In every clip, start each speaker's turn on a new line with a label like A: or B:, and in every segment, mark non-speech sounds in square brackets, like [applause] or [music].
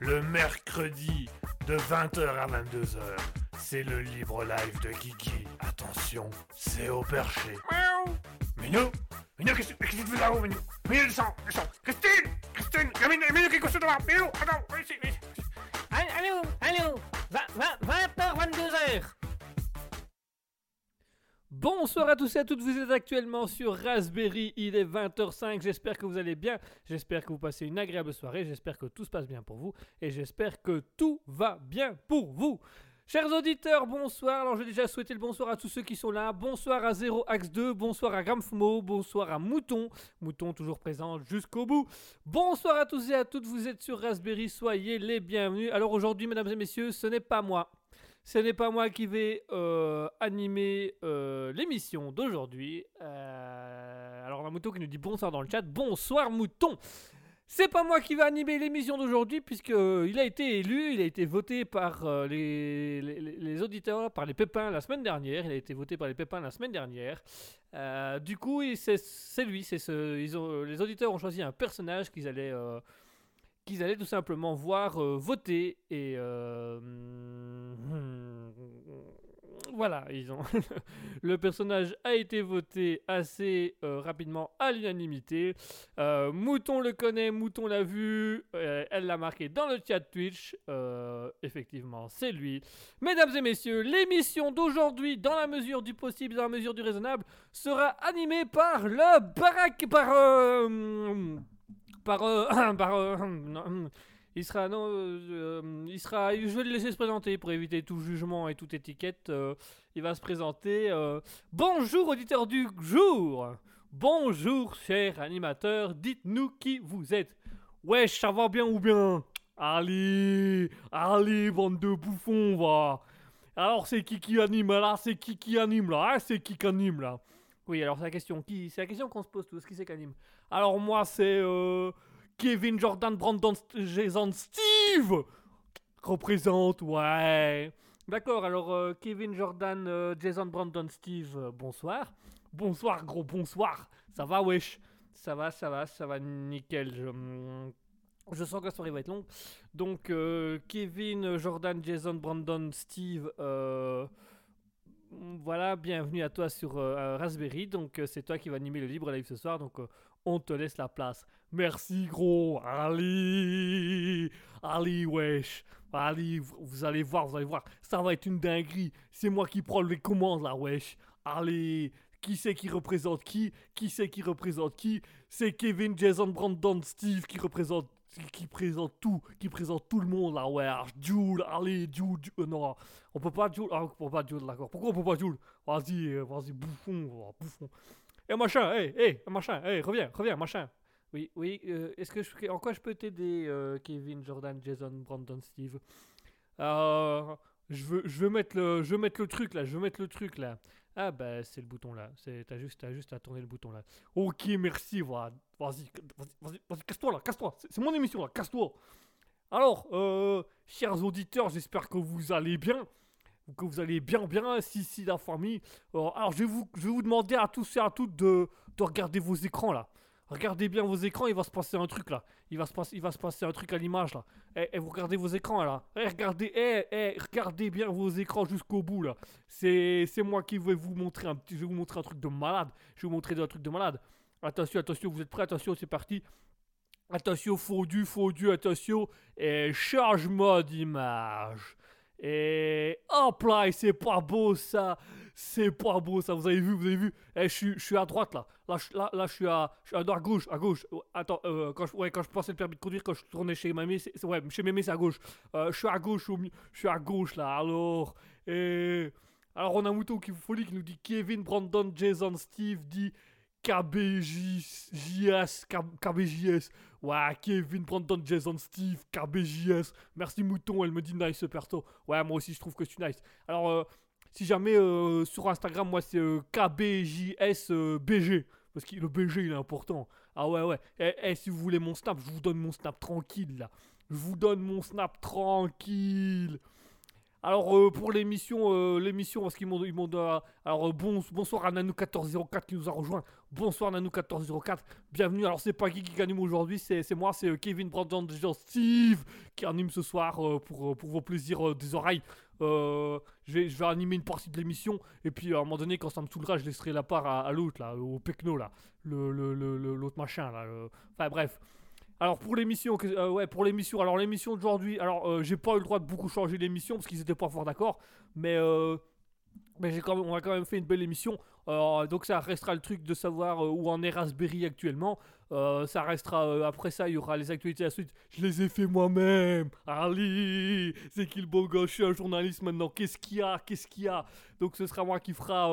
A: le mercredi de 20h à 22h. C'est le libre live de Kiki. Attention, c'est au perché. Miaou Minou Minou, qu'est-ce que tu fais là-haut, Minou? Minou, descends, descends Christine Christine Minou, Minou, qu'est-ce que tu fais Minou, attends, viens ici, viens ici.
B: Allô, allô 20h, 22h
C: Bonsoir à tous et à toutes, vous êtes actuellement sur Raspberry, il est 20h05, j'espère que vous allez bien, j'espère que vous passez une agréable soirée, j'espère que tout se passe bien pour vous, et j'espère que tout va bien pour vous. Chers auditeurs, bonsoir. Alors, j'ai déjà souhaité le bonsoir à tous ceux qui sont là. Bonsoir à 0 Axe 2, bonsoir à Gramfumo, bonsoir à Mouton. Mouton toujours présent jusqu'au bout. Bonsoir à tous et à toutes, vous êtes sur Raspberry, soyez les bienvenus. Alors aujourd'hui, mesdames et messieurs, ce n'est pas moi. Ce n'est pas moi qui vais euh, animer euh, l'émission d'aujourd'hui. Euh, alors, on a Mouton qui nous dit bonsoir dans le chat. Bonsoir Mouton. C'est pas moi qui vais animer l'émission d'aujourd'hui puisque il a été élu, il a été voté par les, auditeurs, par les pépins la semaine dernière. Il a été voté par les pépins la semaine dernière. Du coup, c'est lui. Ce, les auditeurs ont choisi un personnage qu'ils allaient, qu'ils allaient tout simplement voir euh, voter et euh, hmm, voilà, ils ont [laughs] le personnage a été voté assez euh, rapidement à l'unanimité. Mouton le connaît, Mouton l'a vu, elle l'a marqué dans le chat Twitch. Effectivement, c'est lui. Mesdames et messieurs, l'émission d'aujourd'hui, dans la mesure du possible, dans la mesure du raisonnable, sera animée par le baraque, par euh, par euh, [clears throat] par euh, [clears throat] il sera non, euh, il sera, je vais le laisser se présenter pour éviter tout jugement et toute étiquette. euh, il va se présenter. euh, Bonjour auditeur du jour. Bonjour cher animateur. Dites-nous qui vous êtes. Wesh, ça va bien ou bien? Allez, allez, bande de bouffons, va. Alors c'est qui qui anime là? C'est qui qui anime là? Hein C'est qui qui anime là? Oui, alors c'est la question. Qui C'est la question qu'on se pose tous. Qui c'est qui anime? Alors moi c'est euh, Kevin Jordan Brandon Jason Steve représente. Ouais. D'accord. Alors euh, Kevin Jordan euh, Jason Brandon Steve. bonsoir. Bonsoir gros. Bonsoir. Ça va wesh? Ça va, ça va, ça va nickel. Je, je sens que la soirée va être longue. Donc, Kevin, Jordan, Jason, Brandon, Steve, voilà, bienvenue à toi sur Raspberry. Donc, c'est toi qui vas animer le libre live ce soir. Donc, on te laisse la place. Merci, gros. Allez, allez, wesh. Allez, vous allez voir, vous allez voir. Ça va être une dinguerie. C'est moi qui prends les commandes là, wesh. Allez, qui c'est qui représente qui? Qui c'est qui représente qui? C'est Kevin, Jason, Brandon, Steve qui représente qui présente tout, qui présente tout le monde là, ouais, Jules, allez, Jules, euh, non, on peut pas Jules, ah, on peut pas Jules, d'accord, pourquoi on peut pas Jules Vas-y, euh, vas-y, bouffon, oh, bouffon. Eh machin, eh, eh, machin, eh, reviens, reviens, machin. Oui, oui, euh, est-ce que je, en quoi je peux t'aider, euh, Kevin, Jordan, Jason, Brandon, Steve? Euh, je veux, je veux mettre le, je veux mettre le truc là, je veux mettre le truc là. Ah bah c'est le bouton là, t'as juste, juste à tourner le bouton là. Ok, merci, voilà. Vas-y, vas-y, vas-y, casse-toi là, casse-toi. C'est, c'est mon émission là, casse-toi. Alors, euh, chers auditeurs, j'espère que vous allez bien. Que vous allez bien, bien, si, si, la famille. Euh, alors, je vais, vous, je vais vous demander à tous et à toutes de, de regarder vos écrans là. Regardez bien vos écrans, il va se passer un truc là. Il va se passer, il va se passer un truc à l'image là. Eh, eh, vous regardez vos écrans là. Eh, regardez, eh, eh, regardez bien vos écrans jusqu'au bout là. C'est, moi qui vais vous montrer un petit, je vais vous montrer un truc de malade. Je vais vous montrer un truc de malade. Attention, attention, vous êtes prêts? Attention, c'est parti. Attention, fondu, fondu, attention. Et changement d'image. Et hop là, et c'est pas beau ça. C'est pas beau ça, vous avez vu, vous avez vu. Eh, je je suis à droite là. Là, je- là, là, je suis à, je suis à, gauche, à gauche. Attends, euh, quand, je, ouais, quand je passais le permis de conduire, quand je tournais chez Mamie, c'est, ouais, chez Mémé, c'est à gauche. Euh, je suis à gauche, je suis à gauche là. Alors, et alors on a Mouton qui folie qui nous dit Kevin, Brandon, Jason, Steve dit KBJS, KBJS. Ouais, Kevin, Brandon, Jason, Steve, KBJS. Merci Mouton, elle me dit nice ce perso. Ouais, moi aussi je trouve que je suis nice. Alors, euh, si jamais euh, sur Instagram, moi c'est euh, KBJS euh, BG. Parce que le BG il est important. Ah ouais, ouais. Eh, eh, si vous voulez mon snap, je vous donne mon snap tranquille là. Je vous donne mon snap tranquille. Alors euh, pour l'émission, euh, l'émission parce qu'ils m'ont, ils m'ont alors euh, bon, bonsoir à Nanou 1404 qui nous a rejoint. Bonsoir Nanou 1404, bienvenue. Alors c'est pas qui qui anime aujourd'hui, c'est, moi, c'est Kevin Brandon, Jean Steve qui anime ce soir pour, pour vos plaisirs des oreilles. Je, vais, animer une partie de l'émission et puis à un moment donné quand ça me saoulera je laisserai la part à, l'autre là, au Pecno là, le, le- le- l'autre machin là. Enfin bref. Alors pour l'émission, euh, ouais pour l'émission. Alors l'émission d'aujourd'hui, alors euh, j'ai pas eu le droit de beaucoup changer l'émission parce qu'ils étaient pas fort d'accord, mais euh, mais j'ai quand même, on a quand même fait une belle émission. Donc ça restera le truc de savoir où en est Raspberry actuellement. Ça restera après ça, il y aura les actualités à la suite. Je les ai fait moi-même. Ali, c'est qui le beau gosse? Je suis un journaliste maintenant. Qu'est-ce qu'il y a? Qu'est-ce qu'il y a? Donc ce sera moi qui fera,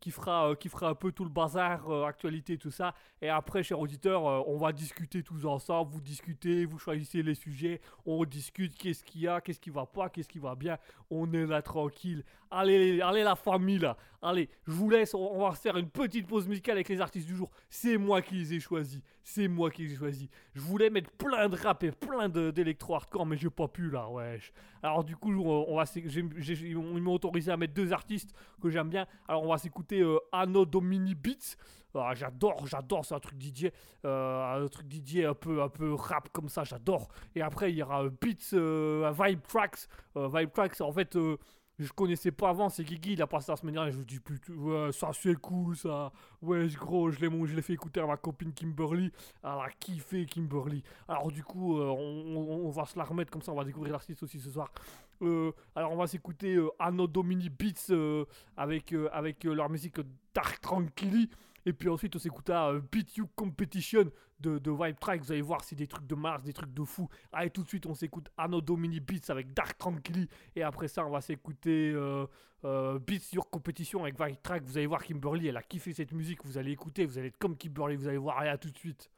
C: qui fera, euh, qui fera un peu tout le bazar, euh, actualité, tout ça. Et après, chers auditeurs, euh, on va discuter tous ensemble. Vous discutez, vous choisissez les sujets, on discute. Qu'est-ce qu'il y a Qu'est-ce qui va pas Qu'est-ce qui va bien On est là tranquille. Allez, allez la famille là. Allez, je vous laisse. On va faire une petite pause musicale avec les artistes du jour. C'est moi qui les ai choisis. C'est moi qui les ai choisis. Je voulais mettre plein de rap et plein d'électro hardcore, mais j'ai pas pu là. Wesh. Alors du coup, on va, ils m'ont autorisé à mettre deux artistes que j'aime bien. Alors on va s'écouter euh, Anno Domini Beats. Ah, j'adore, j'adore, c'est un truc DJ, euh, un truc DJ un peu, un peu rap comme ça, j'adore. Et après il y aura euh, Beats, Vibe Tracks, Vibe Tracks. En fait, je connaissais pas avant, c'est Guigui, il a passé la semaine dernière. Je me dis putain, ouais, ça c'est cool ça. Ouais, gros, je l'ai, je fait écouter à ma copine Kimberly. Elle a kiffé Kimberly. Alors du coup, euh, on, va se la remettre comme ça, on va découvrir l'artiste aussi ce soir. Euh, alors on va s'écouter euh, Anno Domini Beats euh, avec, avec leur musique Dark Tranquilly. Et puis ensuite on s'écoutera euh, Beat You Competition de, de Vibe Track. Vous allez voir, c'est des trucs de Mars, des trucs de fou. Allez tout de suite on s'écoute Anno Domini Beats avec Dark Tranquilly. Et après ça on va s'écouter euh, euh, Beats Your Competition avec Vibe Track. Vous allez voir Kimberly, elle a kiffé cette musique. Vous allez écouter, vous allez être comme Kimberly, vous allez voir. Allez à tout de suite.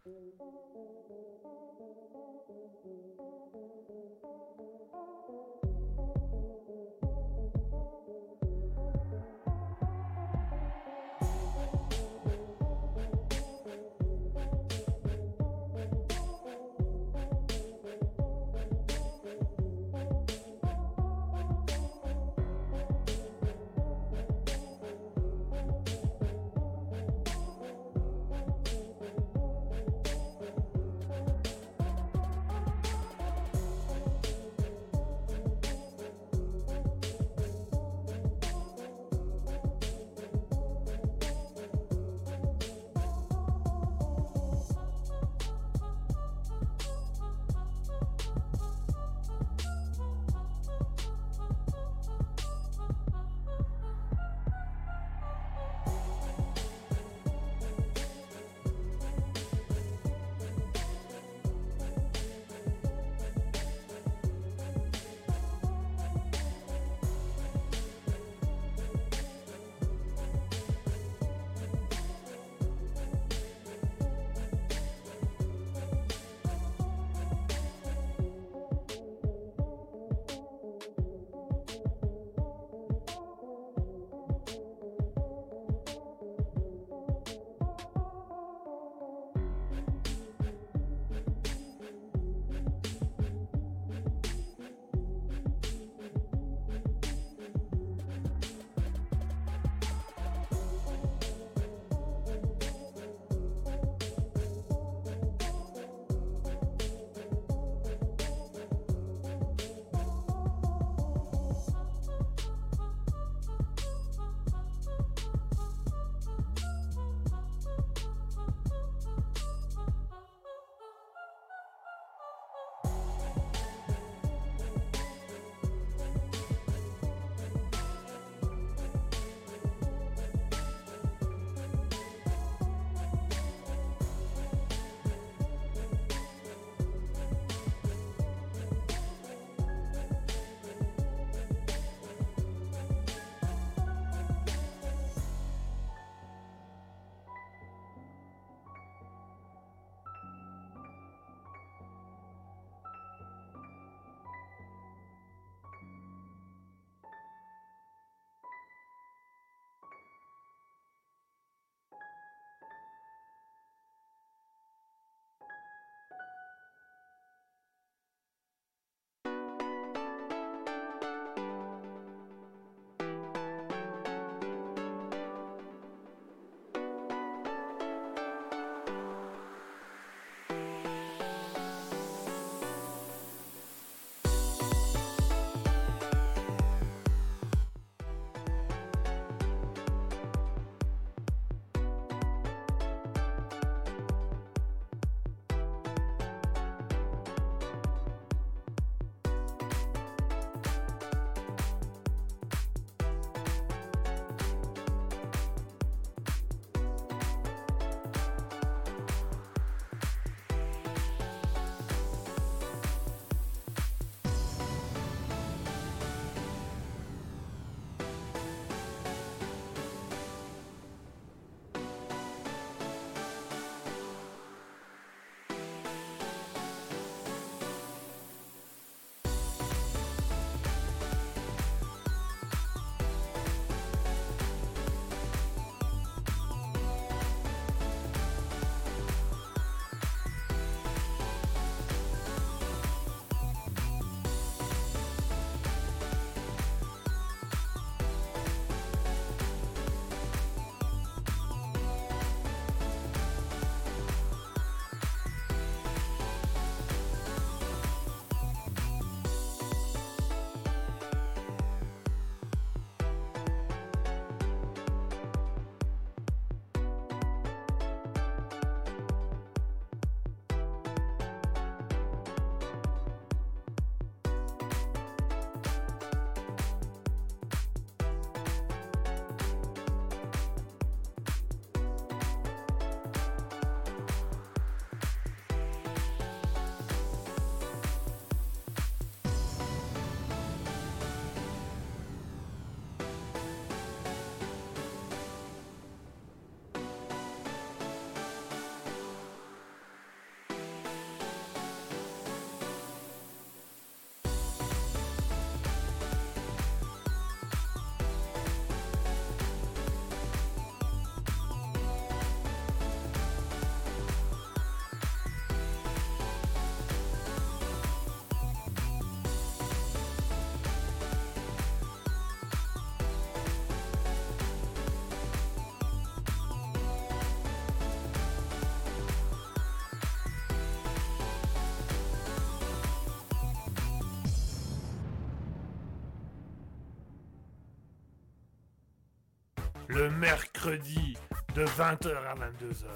A: mercredi de 20h à 22h.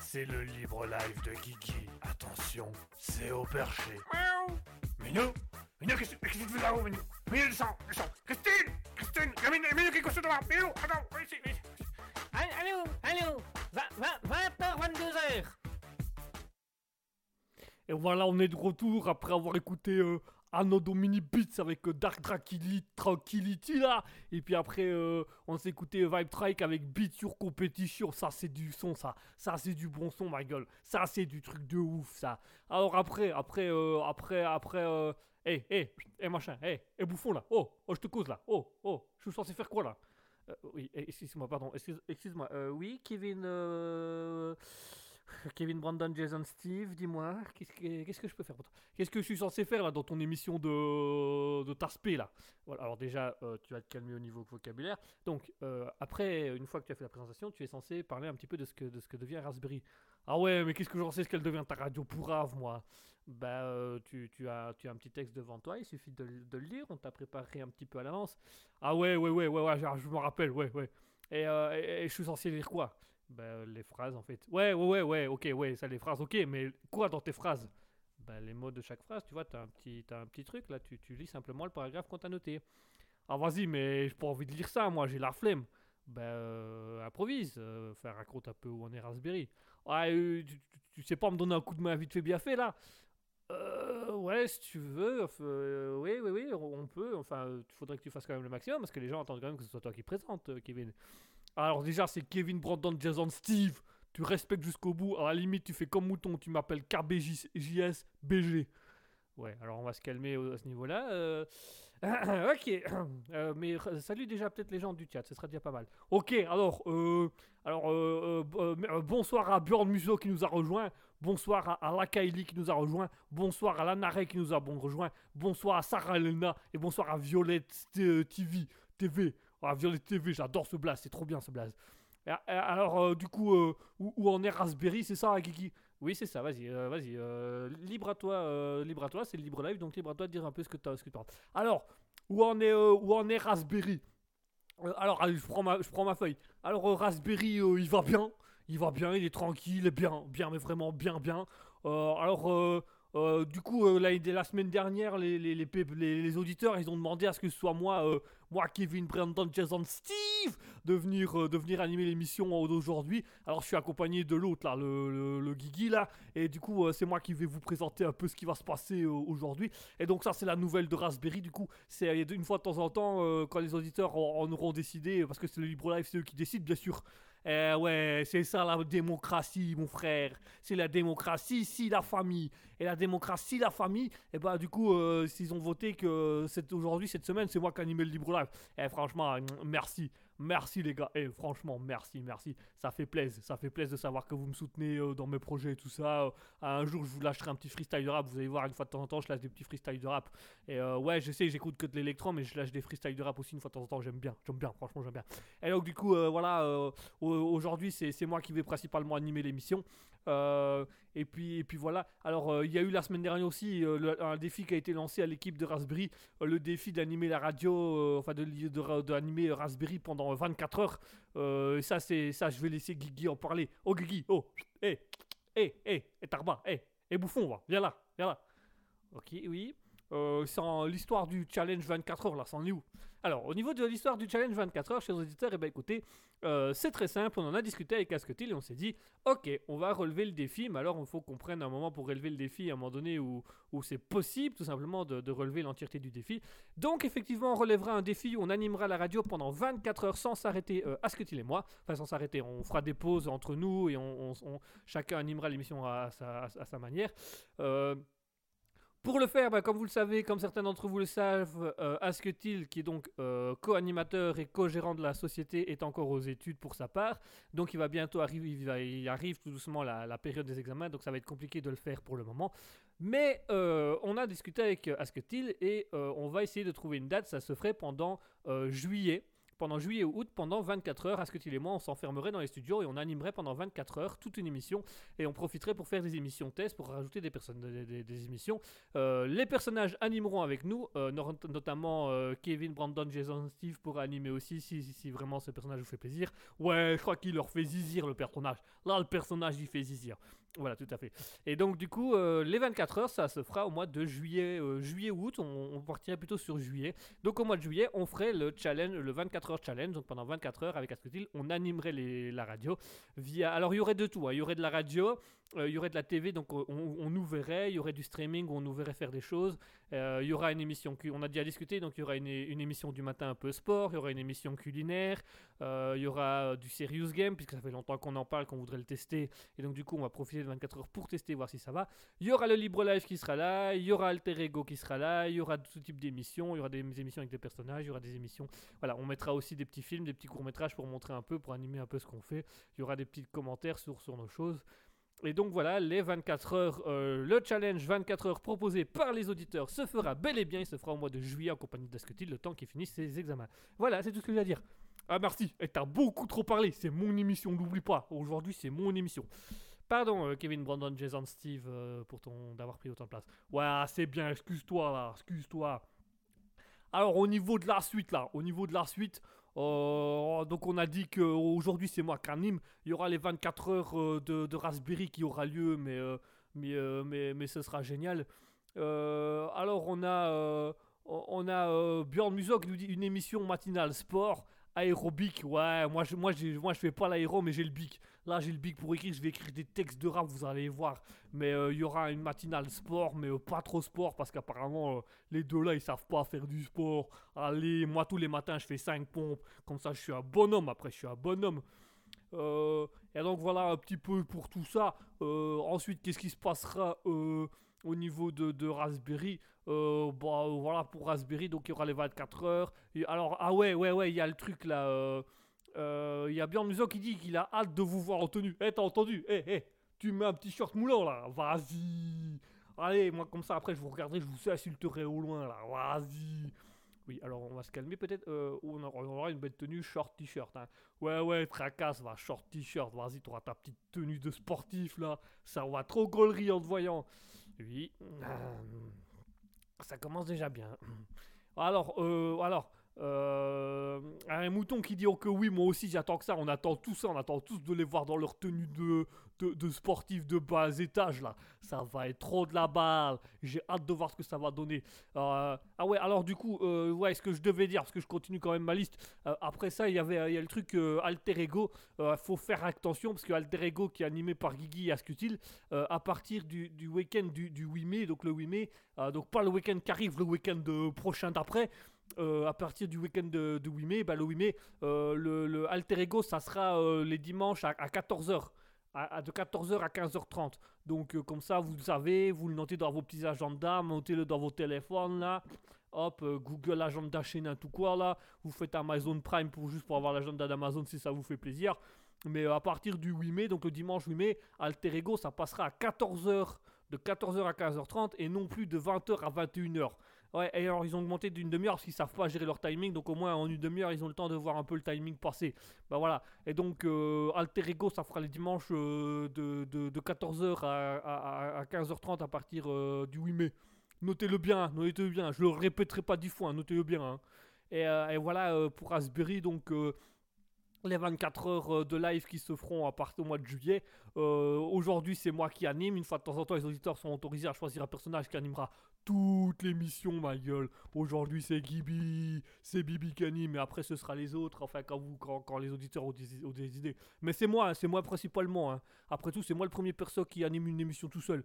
A: C'est le libre live de Kiki. Attention, c'est au perché.
B: Miaou.
A: Minou Minou, qu'est-ce qu'est-ce que tu fais là-haut, Minou? Minou, descends, descends Christine Christine Il y a Minou, Minou qui est couché devant Minou, attends, viens ici, viens ici.
B: Allô, allô, 20h, 22h.
C: Et voilà, on est de retour après avoir écouté euh, Anno Domini Beats avec euh, Dark Tranquility, Tranquility là. Et puis après, euh, on s'est Vibe Trike avec Beat Your Competition. Ça, c'est du son, ça. Ça, c'est du bon son, ma gueule. Ça, c'est du truc de ouf, ça. Alors après, après, euh, après, après, euh, hé, hé, hé, machin, hé, hé, bouffon là. Oh, oh, je te cause là. Oh, oh, je suis censé faire quoi là? Euh, Oui, excuse-moi, pardon. Excuse- Excuse-moi. Euh, oui, Kevin. euh, Kevin Brandon, Jason Steve, dis-moi, qu'est-ce que, je peux faire pour toi? Qu'est-ce que je suis censé faire là dans ton émission de, de là? Voilà, Alors déjà, euh, tu vas te calmer au niveau vocabulaire. Donc euh, après, une fois que tu as fait la présentation, tu es censé parler un petit peu de ce que, devient Raspberry. Ah ouais, mais qu'est-ce que j'en sais ce qu'elle devient ta radio pourrave moi? Bah euh, tu, as, un petit texte devant toi, il suffit de, le- lire, on t'a préparé un petit peu à l'avance. Ah ouais, ouais, ouais, ouais, je, je me rappelle, ouais, ouais. Et- et je suis censé lire quoi? Bah, les phrases en fait. Ouais, ouais, ouais, ouais, ok, ouais, ça les phrases, ok, mais quoi dans tes phrases? Bah, les mots de chaque phrase, tu vois, t'as un petit, un petit truc là, tu, tu lis simplement le paragraphe qu'on t'a noté. Ah, vas-y, mais j'ai pas envie de lire ça, moi, j'ai la flemme. Bah, euh, improvise, euh, raconte un peu où on est Raspberry. Ah, euh, tu, tu- tu sais pas me donner un coup de main vite fait bien fait là? Euh, ouais, si tu veux, euh, oui, oui, oui, on peut. Enfin, il faudrait que tu fasses quand même le maximum parce que les gens attendent quand même que ce soit toi qui présente, Kevin. Alors déjà, c'est Kevin Brandon, Jason Steve. Tu respectes jusqu'au bout. À la limite, tu fais comme mouton. Tu m'appelles KBJS BG. Ouais, alors on va se calmer à ce niveau-là. euh. [clears throat] ok. [clears throat] Euh, mais salut déjà peut-être les gens du chat. Ce sera déjà pas mal. Ok, alors, euh, alors bonsoir à Bjorn Musso qui nous a rejoint. Bonsoir à, à Lakaili qui nous a rejoint. Bonsoir à Lanare qui nous a bon rejoint. Bonsoir à Sarah Elena. Et bonsoir à Violette TV. TV. Ah, Violette TV, j'adore ce blaze. C'est trop bien ce blaze. Alors, euh, du coup, euh, où, en est Raspberry C'est ça, Kiki? Oui, c'est ça. Vas-y, euh, vas-y. libre à toi, libre à toi. C'est le libre live, donc libre à toi de dire un peu ce que tu ce que tu Alors, où en est, où en est Raspberry? Alors, allez, je prends ma, je prends ma feuille. Alors, Raspberry, il va bien. Il va bien, il est tranquille, il est bien, bien, mais vraiment bien, bien. Alors, euh, du coup, euh, la, semaine dernière, les, auditeurs, ils ont demandé à ce que ce soit moi, euh, moi, Kevin Brandon, Jason Steve, de venir, euh, de venir animer l'émission d'aujourd'hui. Alors, je suis accompagné de l'autre, là, le, le, Guigui, là. Et du coup, c'est moi qui vais vous présenter un peu ce qui va se passer aujourd'hui. Et donc, ça, c'est la nouvelle de Raspberry. Du coup, c'est une fois de temps en temps, quand les auditeurs en, en auront décidé, parce que c'est le Libre Live, c'est eux qui décident, bien sûr. Eh ouais, c'est ça la démocratie, mon frère. C'est la démocratie, si la famille. Et la démocratie, la famille, et bah du coup, euh, s'ils ont voté que aujourd'hui, cette semaine, c'est moi qui animais le Libre Live. Eh franchement, mm, merci. Merci les gars. Eh franchement, merci, merci. Ça fait plaisir. Ça fait plaisir de savoir que vous me soutenez euh, dans mes projets et tout ça. Euh, un jour, je vous lâcherai un petit freestyle de rap. Vous allez voir, une fois de temps en temps, je lâche des petits freestyles de rap. Et euh, ouais, je sais, j'écoute que de l'électron, mais je lâche des freestyles de rap aussi une fois de temps en temps. J'aime bien. J'aime bien, franchement, j'aime bien. Et donc, du coup, voilà, au- aujourd'hui, c'est moi qui vais principalement animer l'émission. Euh, et, puis, et puis voilà. Alors, euh, il y a eu la semaine dernière aussi euh, un défi qui a été lancé à l'équipe de Raspberry. le défi d'animer la radio, enfin de, de, Raspberry pendant 24 heures. Et ça, c'est ça, je vais laisser Guigui en parler. Oh, Guigui, oh, hé, hé, hé, hé, Tarba, hé, hé, bouffon, va, viens là, viens là. Ok, oui. Euh, l'histoire du challenge 24 heures, là, c'en est où? Alors, au niveau de l'histoire du challenge 24 heures, chers auditeurs, eh ben, écoutez, euh, c'est très simple. On en a discuté avec Asketil et on s'est dit, ok, on va relever le défi, mais alors il faut qu'on prenne un moment pour relever le défi, à un moment donné où, où c'est possible, tout simplement, de, relever l'entièreté du défi. Donc, effectivement, on relèvera un défi où on animera la radio pendant 24 heures sans s'arrêter, euh, Asketil et moi. Enfin, sans s'arrêter, on fera des pauses entre nous et on, chacun animera l'émission à, sa- à- à sa manière. Euh, pour le faire, bah, comme vous le savez, comme certains d'entre vous le savent, euh, Asketil, qui est donc euh, co-animateur et co-gérant de la société, est encore aux études pour sa part. Donc il va bientôt arriver, il, va- arrive tout doucement la, la période des examens, donc ça va être compliqué de le faire pour le moment. Mais euh, on a discuté avec Asketil et on va essayer de trouver une date, ça se ferait pendant juillet. Pendant juillet ou août, pendant 24 heures. Asketil et moi, on s'enfermerait dans les studios et on animerait pendant 24 heures toute une émission. Et on profiterait pour faire des émissions test, pour rajouter des, personnes, des, émissions. Euh, les personnages animeront avec nous, euh, notamment euh, Kevin, Brandon, Jason, Steve pour animer aussi, si, si, si vraiment ce personnage vous fait plaisir. Ouais, je crois qu'il leur fait zizir le personnage. Là, le personnage, il fait zizir. Voilà, tout à fait. Et donc, du coup, euh, les 24 heures, ça se fera au mois de juillet, euh, juillet août. On, partirait plutôt sur juillet. Donc, au mois de juillet, on ferait le challenge, le 24 heures challenge. Donc, pendant 24 heures, avec Asketil, on animerait la radio via. Alors, il y aurait de tout. hein. Il y aurait de la radio, euh, il y aurait de la TV, donc euh, on, nous verrait. Il y aurait du streaming, on nous verrait faire des choses. Euh, il y aura une émission, on a déjà discuté, donc il y aura une, une émission du matin un peu sport. Il y aura une émission culinaire. il y aura du serious game, puisque ça fait longtemps qu'on en parle, qu'on voudrait le tester. Et donc, du coup, on va profiter de 24 heures pour tester, voir si ça va. Il y aura le Libre Live qui sera là, il y aura Alter Ego qui sera là, il y aura tout type d'émissions, il y aura des émissions avec des personnages, il y aura des émissions. Voilà, on mettra aussi des petits films, des petits courts-métrages pour montrer un peu, pour animer un peu ce qu'on fait. Il y aura des petits commentaires sur, sur nos choses. Et donc voilà, les 24 heures, euh, le challenge 24 heures proposé par les auditeurs se fera bel et bien. Il se fera au mois de juillet en compagnie d'Asketil, le temps qu'il finisse ses examens. Voilà, c'est tout ce que j'ai à dire. Ah merci, et t'as beaucoup trop parlé, c'est mon émission, n'oublie pas. Aujourd'hui, c'est mon émission. Pardon, euh, Kevin, Brandon, Jason, Steve, euh, pour ton d'avoir pris autant de place. Ouais, c'est bien, excuse-toi là, excuse-toi. Alors, au niveau de la suite là, au niveau de la suite, euh, donc on a dit que aujourd'hui c'est moi qui anime. Il y aura les 24 heures euh, de, Raspberry qui aura lieu, mais, euh, mais, mais, mais ce sera génial. Alors, on a, on a Björn Muso qui nous dit une émission matinale sport. Aérobic, ouais, moi je, moi, j'ai- moi je fais pas l'aéro, mais j'ai le bic. Là j'ai le bic pour écrire, je vais écrire des textes de rap, vous allez voir. Mais euh, il y aura une matinale sport, mais euh, pas trop sport, parce qu'apparemment euh, les deux là ils savent pas faire du sport. Allez, moi tous les matins je fais 5 pompes, comme ça je suis un bonhomme, après je suis un bonhomme. Euh, et donc voilà un petit peu pour tout ça. Euh, ensuite, qu'est-ce qui se passera euh, au niveau de, de Raspberry Euh, bah, Voilà pour Raspberry, donc il y aura les 24 heures. Et alors, ah ouais, ouais, ouais, il y a le truc là. euh, euh, Il y a Björn Muso qui dit qu'il a hâte de vous voir en tenue. Eh, t'as entendu? Eh, eh, tu mets un petit short moulant là. Vas-y. Allez, moi comme ça après je vous regarderai, je vous insulterai au loin là. Vas-y. Oui, alors on va se calmer peut-être. Euh, on aura, une belle tenue short t-shirt. hein. Ouais, ouais, tracasse, va, short t-shirt. Vas-y, t'auras ta petite tenue de sportif là. Ça va trop gaulerie en te voyant. Oui. euh, ça commence déjà bien. Alors, euh, alors. Euh, un mouton qui dit que oui, moi aussi j'attends que ça. On attend tout ça, on attend tous de les voir dans leur tenue de, de, de sportifs de bas étage là. Ça va être trop de la balle. J'ai hâte de voir ce que ça va donner. Euh, ah ouais, alors du coup, euh, ouais, ce que je devais dire, parce que je continue quand même ma liste. Euh, après ça, il y avait y a le truc euh, Alter Ego. Faut faire attention parce que Alter Ego, qui est animé par Guigui Ascutil, à partir du, du week-end du, du 8 mai, donc le 8 mai, donc pas le week-end qui arrive, le week-end prochain d'après. Euh, à partir du week-end de, de 8 mai, bah, le 8 mai, euh, le, le Alter Ego, ça sera euh, les dimanches à, 14h. À, à de 14h à 15h30. Donc, euh, comme ça, vous le savez, vous le notez dans vos petits agendas, montez-le dans vos téléphones, là. Hop, Google Agenda chez tout quoi, là. Vous faites Amazon Prime pour juste pour avoir l'agenda d'Amazon si ça vous fait plaisir. Mais à partir du 8 mai, donc le dimanche 8 mai, Alter Ego, ça passera à 14h, de 14h à 15h30 et non plus de 20h à 21h. Ouais, et alors ils ont augmenté d'une demi-heure parce qu'ils savent pas gérer leur timing, donc au moins en une demi-heure ils ont le temps de voir un peu le timing passer. Bah voilà, et donc euh, Alter Ego ça fera les dimanches euh, de, de, de 14h à, à- à 15h30 à partir euh, du 8 mai. Notez-le bien, notez-le bien, je le répéterai pas dix fois, hein, notez-le bien. hein. Et, voilà pour Raspberry, donc les 24 heures de live qui se feront à partir du mois de juillet. Aujourd'hui, c'est moi qui anime. Une fois de temps en temps, les auditeurs sont autorisés à choisir un personnage qui animera toute l'émission, ma gueule. Aujourd'hui, c'est Gibi, c'est Bibi anime, mais après, ce sera les autres. Enfin, quand, vous, quand, les auditeurs ont des, idées. Mais c'est moi, hein, c'est moi principalement. hein. Après tout, c'est moi le premier perso qui anime une émission tout seul.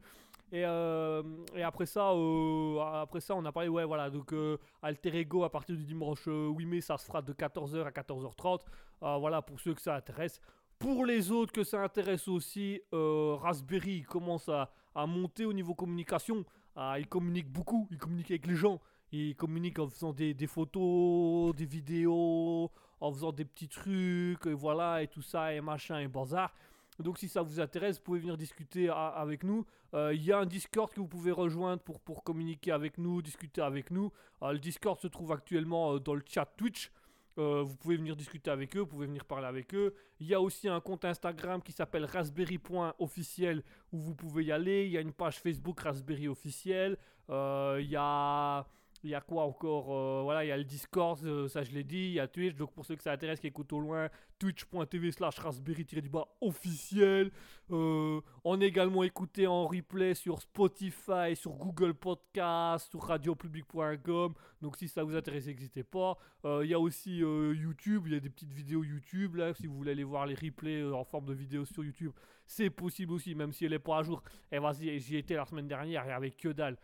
C: Et, euh, et après ça, euh, après ça, on a parlé, ouais, voilà, donc euh, Alter Ego à partir du dimanche euh, 8 mai, ça se fera de 14h à 14h30. Euh, voilà, pour ceux que ça intéresse. Pour les autres que ça intéresse aussi, euh, Raspberry commence à, à monter au niveau communication. Ah, il communique beaucoup, il communique avec les gens. Il communique en faisant des, photos, des vidéos, en faisant des petits trucs, et voilà, et tout ça, et machin, et bazar. Donc si ça vous intéresse, vous pouvez venir discuter avec nous. Euh, Il y a un Discord que vous pouvez rejoindre pour, pour communiquer avec nous, discuter avec nous. Euh, le Discord se trouve actuellement euh, dans le chat Twitch. Euh, vous pouvez venir discuter avec eux, vous pouvez venir parler avec eux. Il y a aussi un compte Instagram qui s'appelle raspberry.officiel où vous pouvez y aller. Il y a une page Facebook Raspberry officiel. Euh, il y a il y a quoi encore Euh, Voilà, il y a le Discord, euh, ça je l'ai dit. Il y a Twitch. Donc pour ceux que ça intéresse, qui écoutent au loin, twitch.tv slash raspberry-du-bas officiel. Euh, on est également écouté en replay sur Spotify, sur Google Podcast, sur radiopublic.com. Donc si ça vous intéresse, n'hésitez pas. Il y a aussi YouTube, il y a des petites vidéos YouTube là. Si vous voulez aller voir les replays en forme de vidéos sur YouTube, c'est possible aussi, même si elle n'est pas à jour. Et vas-y, j'y étais la semaine dernière, il n'y avait que dalle.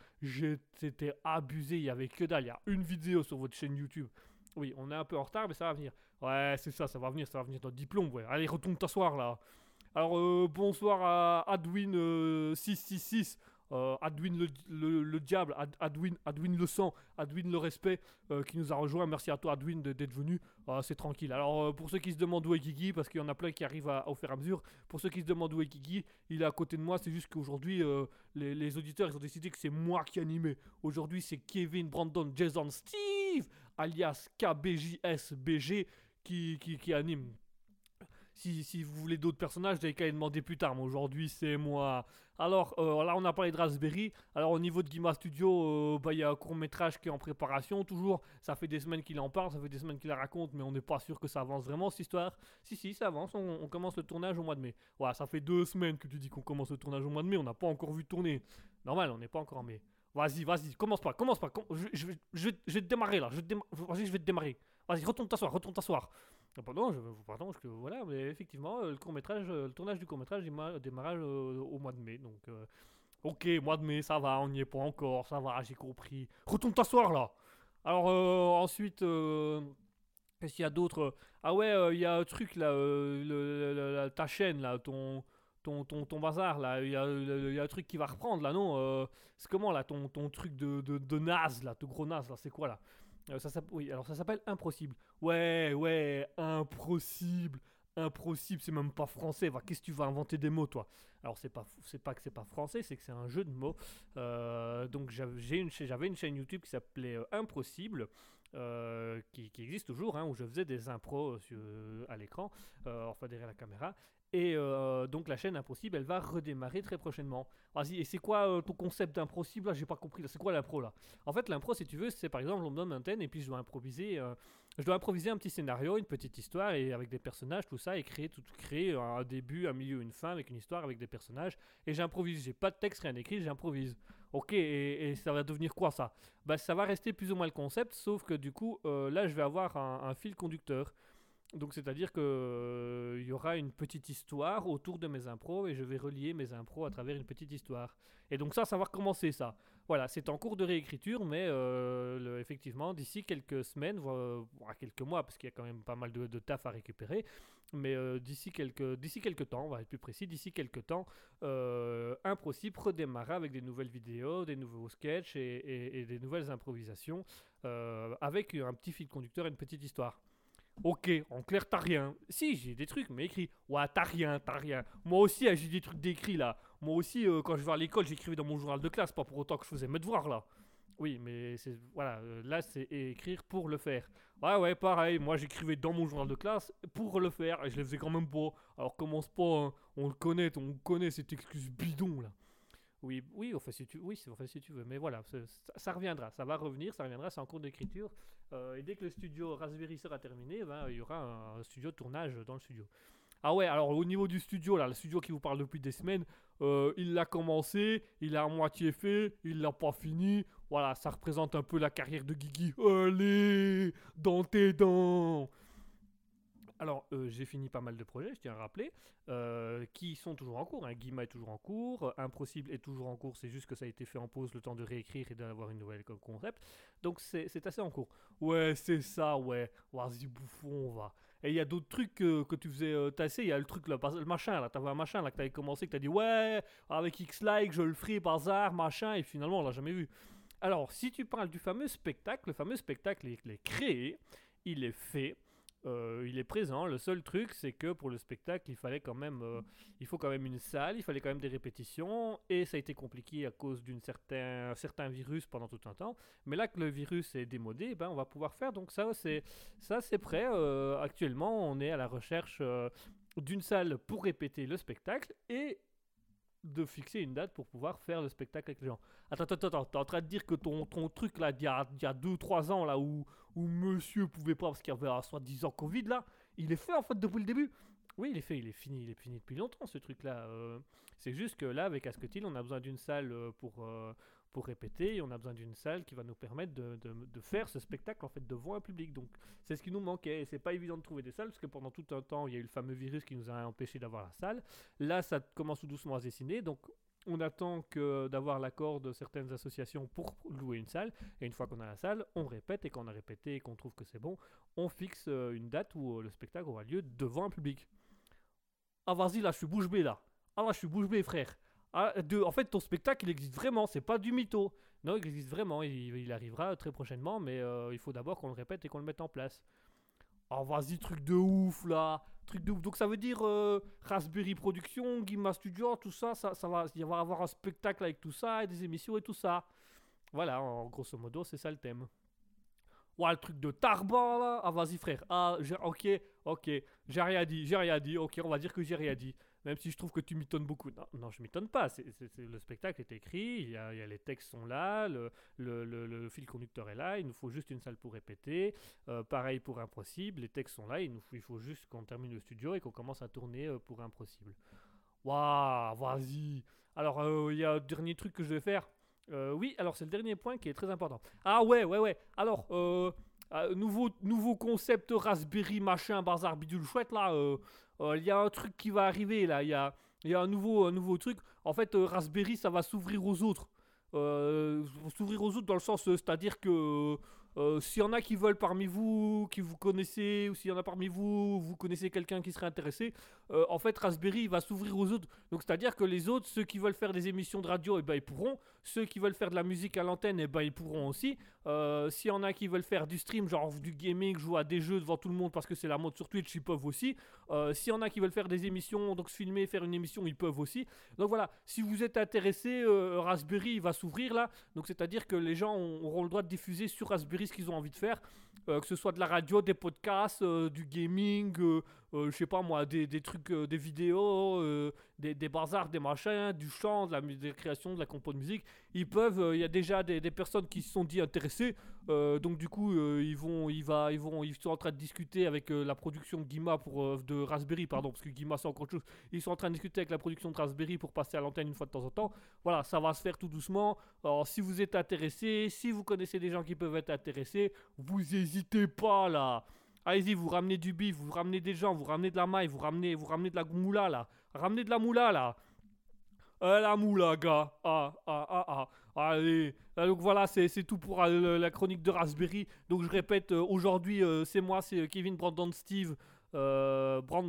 C: C'était abusé, il y avait que dalle. Il y a une vidéo sur votre chaîne YouTube. Oui, on est un peu en retard, mais ça va venir. Ouais, c'est ça, ça va venir, ça va venir le diplôme. Ouais. Allez, retourne t'asseoir là. Alors, euh, bonsoir à Adwin666. Euh, Adwin le, le- le diable, Ad- Adwin, Adwin le sang, Adwin le respect euh, qui nous a rejoint. Merci à toi Adwin d'être venu. Ah, c'est tranquille. Alors euh, pour ceux qui se demandent où est Guigui, parce qu'il y en a plein qui arrivent à, au fur et à mesure, pour ceux qui se demandent où est Guigui, il est à côté de moi. C'est juste qu'aujourd'hui euh, les, auditeurs ils ont décidé que c'est moi qui animais. Aujourd'hui c'est Kevin, Brandon, Jason, Steve, alias KBJSBG qui, qui, anime. Si, si vous voulez d'autres personnages, avez qu'à les demander plus tard. Mais aujourd'hui, c'est moi. Alors, euh, là, on a parlé de Raspberry. Alors, au niveau de Guima Studio, euh, bah, il y a un court métrage qui est en préparation. Toujours, ça fait des semaines qu'il en parle, ça fait des semaines qu'il la raconte, mais on n'est pas sûr que ça avance vraiment cette histoire. Si, si, ça avance. On, commence le tournage au mois de mai. Voilà, ça fait deux semaines que tu dis qu'on commence le tournage au mois de mai. On n'a pas encore vu tourner. Normal, on n'est pas encore en mai. Vas-y, vas-y, commence pas, commence pas. com- je, je je je vais te démarrer là. Je déma- je vais te démarrer. Vas-y, retourne t'asseoir, retourne t'asseoir. Ah, Pardon, je, pardon, je- voilà, mais effectivement, euh, le court métrage, le tournage du court métrage démarrage euh, au mois de mai, donc euh, ok, mois de mai, ça va, on n'y est pas encore, ça va, j'ai compris. Retourne t'asseoir là. Alors euh, ensuite, euh, qu'est-ce qu'il y a d'autre? Ah ouais, euh, il y a un truc là, euh, ta chaîne là, ton ton, ton, ton bazar là, il y, a, y a un truc qui va reprendre là, non? Euh, C'est comment là, ton, ton truc de, de, de naze là, ton gros naze là, c'est quoi là? Euh, ça alors ça s'appelle Impossible. Ouais, ouais, impossible. Impossible, c'est même pas français. Qu'est-ce que tu vas inventer des mots, toi? Alors, c'est pas, que c'est pas français, c'est que c'est un jeu de mots. Euh, donc, j'avais une, chaîne YouTube qui s'appelait euh, Impossible, qui, existe toujours, hein, où je faisais des impros à l'écran, enfin derrière la caméra. Et euh, donc, la chaîne Impossible, elle va redémarrer très prochainement. Vas-y, et c'est quoi euh, ton concept d'impossible là J'ai pas compris. C'est quoi l'impro là? En fait, l'impro, si tu veux, c'est par exemple, on me donne un thème et puis je dois improviser. euh, je dois improviser un petit scénario, une petite histoire et avec des personnages, tout ça, et créer, tout, créer un début, un milieu, une fin avec une histoire, avec des personnages. Et j'improvise. J'ai pas de texte, rien écrit, j'improvise. Ok, et, ça va devenir quoi ça? Bah, ça va rester plus ou moins le concept, sauf que du coup, là, je vais avoir un fil conducteur. Donc, c'est-à-dire que euh, y aura une petite histoire autour de mes impros et je vais relier mes impros à travers une petite histoire. Et donc ça, ça va recommencer ça. Voilà, c'est en cours de réécriture, mais euh, effectivement, d'ici quelques semaines, voire, quelques mois, parce qu'il y a quand même pas mal de, taf à récupérer, mais euh, d'ici quelques, quelques temps, on va être plus précis, d'ici quelques temps, euh, Impossible redémarrera avec des nouvelles vidéos, des nouveaux sketchs et, des nouvelles improvisations, avec un petit fil conducteur et une petite histoire. Ok, en clair, t'as rien. Si, j'ai des trucs, mais écrit. Ouais, t'as rien, t'as rien. Moi aussi, hein, j'ai des trucs d'écrit là. Moi aussi, euh, quand je vais à l'école, j'écrivais dans mon journal de classe, pas pour autant que je faisais mes devoirs là. Oui, mais c'est voilà, euh, là c'est écrire pour le faire. Ouais, ouais, pareil. Moi, j'écrivais dans mon journal de classe pour le faire et je le faisais quand même pas. Alors commence pas, hein. on le connaît, on connaît cette excuse bidon là. Oui, oui, enfin si tu, oui, enfin, si tu veux, mais voilà, ça, reviendra, ça va revenir, ça reviendra, c'est en cours d'écriture. Euh, et dès que le studio Raspberry sera terminé, ben, il y aura un, studio tournage dans le studio. Ah ouais, alors au niveau du studio, là, le studio qui vous parle depuis des semaines, euh, il l'a commencé, il a à moitié fait, il l'a pas fini. Voilà, ça représente un peu la carrière de Guigui. Allez, dans tes dents alors, euh, j'ai fini pas mal de projets, je tiens à rappeler, euh, qui sont toujours en cours. Hein. Guima est toujours en cours, euh, Impossible est toujours en cours, c'est juste que ça a été fait en pause le temps de réécrire et d'avoir une nouvelle co- concept. Donc, c'est assez en cours. Ouais, c'est ça, ouais. Vas-y, bouffon, on va. Et il y a d'autres trucs que, que tu faisais tasser. Il y a le truc là, le machin là. T'avais un machin là que t'avais commencé, que t'as dit ouais, avec X-Like, je le ferai hasard, machin. Et finalement, on l'a jamais vu. Alors, si tu parles du fameux spectacle, le fameux spectacle, il est créé, il est fait. Euh, il est présent. Le seul truc, c'est que pour le spectacle, il fallait quand même, euh, il faut quand même une salle, il fallait quand même des répétitions, et ça a été compliqué à cause d'un certain, virus pendant tout un temps. Mais là que le virus est démodé, ben, on va pouvoir faire. Donc ça, c'est ça, c'est prêt. Euh, actuellement, on est à la recherche d'une salle pour répéter le spectacle et de fixer une date pour pouvoir faire le spectacle avec les gens. Attends, attends, attends, t'es en train de dire que ton, ton truc là, d'il y a 2-3 ans là, où, où monsieur pouvait pas parce qu'il y avait soi-disant Covid là, il est fait en fait depuis le début Oui, il est fait, il est fini, il est fini depuis longtemps ce truc là. c'est juste que là, avec Asketil, on a besoin d'une salle euh, pour, euh, pour répéter et on a besoin d'une salle qui va nous permettre de, faire ce spectacle en fait devant un public. Donc c'est ce qui nous manquait et c'est pas évident de trouver des salles parce que pendant tout un temps, il y a eu le fameux virus qui nous a empêché d'avoir la salle. Là, ça commence tout doucement à se dessiner. Donc on attend que d'avoir l'accord de certaines associations pour louer une salle. Et une fois qu'on a la salle, on répète. Et quand on a répété et qu'on trouve que c'est bon, on fixe euh, une date où euh, le spectacle aura lieu devant un public. Ah, vas-y, là, je suis bouche bée, là. Ah, là, je suis bouche bée, frère. Ah, en fait, ton spectacle, il existe vraiment. C'est pas du mytho. Non, il existe vraiment. Il, arrivera très prochainement. Mais euh, il faut d'abord qu'on le répète et qu'on le mette en place. Ah, vas-y, truc de ouf, là. Truc de ouf. Donc, ça veut dire euh, Raspberry Production, Gimma Studio, tout ça, ça, ça va, il va y avoir un spectacle avec tout ça, et des émissions et tout ça. Voilà, en grosso modo, c'est ça le thème. Ouais, le truc de Tarban, là. Ah, vas-y, frère. Ah, ok, ok. J'ai rien dit, j'ai rien dit. Ok, on va dire que j'ai rien dit. Même si je trouve que tu m'étonnes beaucoup. Non, non je m'étonne pas. Le spectacle est écrit, il les textes sont là, le, fil conducteur est là. Il nous faut juste une salle pour répéter. Euh, pareil pour Impossible, les textes sont là. Il, nous faut, juste qu'on termine le studio et qu'on commence à tourner euh, pour Impossible. Waouh, vas-y. Alors, euh, il y a un dernier truc que je vais faire. Oui, alors c'est le dernier point qui est très important. Ah ouais, ouais, ouais. Alors, euh, euh, nouveau, nouveau concept Raspberry, machin, bazar, bidule chouette, là. euh, euh, Il y a un truc qui va arriver, là. Il y a, y a un, nouveau, nouveau truc. En fait, Raspberry, ça va s'ouvrir aux autres. S'ouvrir aux autres dans le sens, c'est-à-dire que s'il y en a qui veulent parmi vous, qui vous connaissez, ou s'il y en a parmi vous, vous connaissez quelqu'un qui serait intéressé, en fait, Raspberry va s'ouvrir aux autres. Donc, c'est-à-dire que les autres, ceux qui veulent faire des émissions de radio, eh ben, ils pourront. Ceux qui veulent faire de la musique à l'antenne, eh ben, ils pourront aussi. Euh, S'il y en a qui veulent faire du stream, genre du gaming, jouer à des jeux devant tout le monde parce que c'est la mode sur Twitch, ils peuvent aussi. Euh, S'il y en a qui veulent faire des émissions, donc se filmer, faire une émission, ils peuvent aussi. Donc voilà, si vous êtes intéressé, euh, Raspberry va s'ouvrir là. Donc c'est-à-dire que les gens ont- auront le droit de diffuser sur Raspberry ce qu'ils ont envie de faire. Euh, que ce soit de la radio, des podcasts, euh, du gaming, je sais pas moi, des, des trucs, euh, des vidéos, euh, des, des bazars, des machins, du chant, de la, des créations, de la compo de musique. Ils peuvent, euh, il y a déjà des, des personnes qui se sont dit intéressées. euh, donc du coup, euh, ils vont, ils va, ils vont, ils sont en train de discuter avec euh, la production de Guima pour euh, de Raspberry, pardon, parce que Guima c'est encore chose. Ils sont en train de discuter avec la production de Raspberry pour passer à l'antenne une fois de temps en temps. Voilà, ça va se faire tout doucement. Alors si vous êtes intéressé, si vous connaissez des gens qui peuvent être intéressés, vous hésitez pas là. Allez-y, vous ramenez du bif, vous ramenez des gens, vous ramenez de la maille, vous ramenez, vous ramenez de la moula là. Ramenez de la moula là. Euh, la moula, gars. Ah, ah, ah, ah. Allez. Euh, donc voilà, c'est tout pour euh, la chronique de Raspberry. Donc je répète, euh, aujourd'hui, c'est moi, c'est Kevin, Brandon, Steve.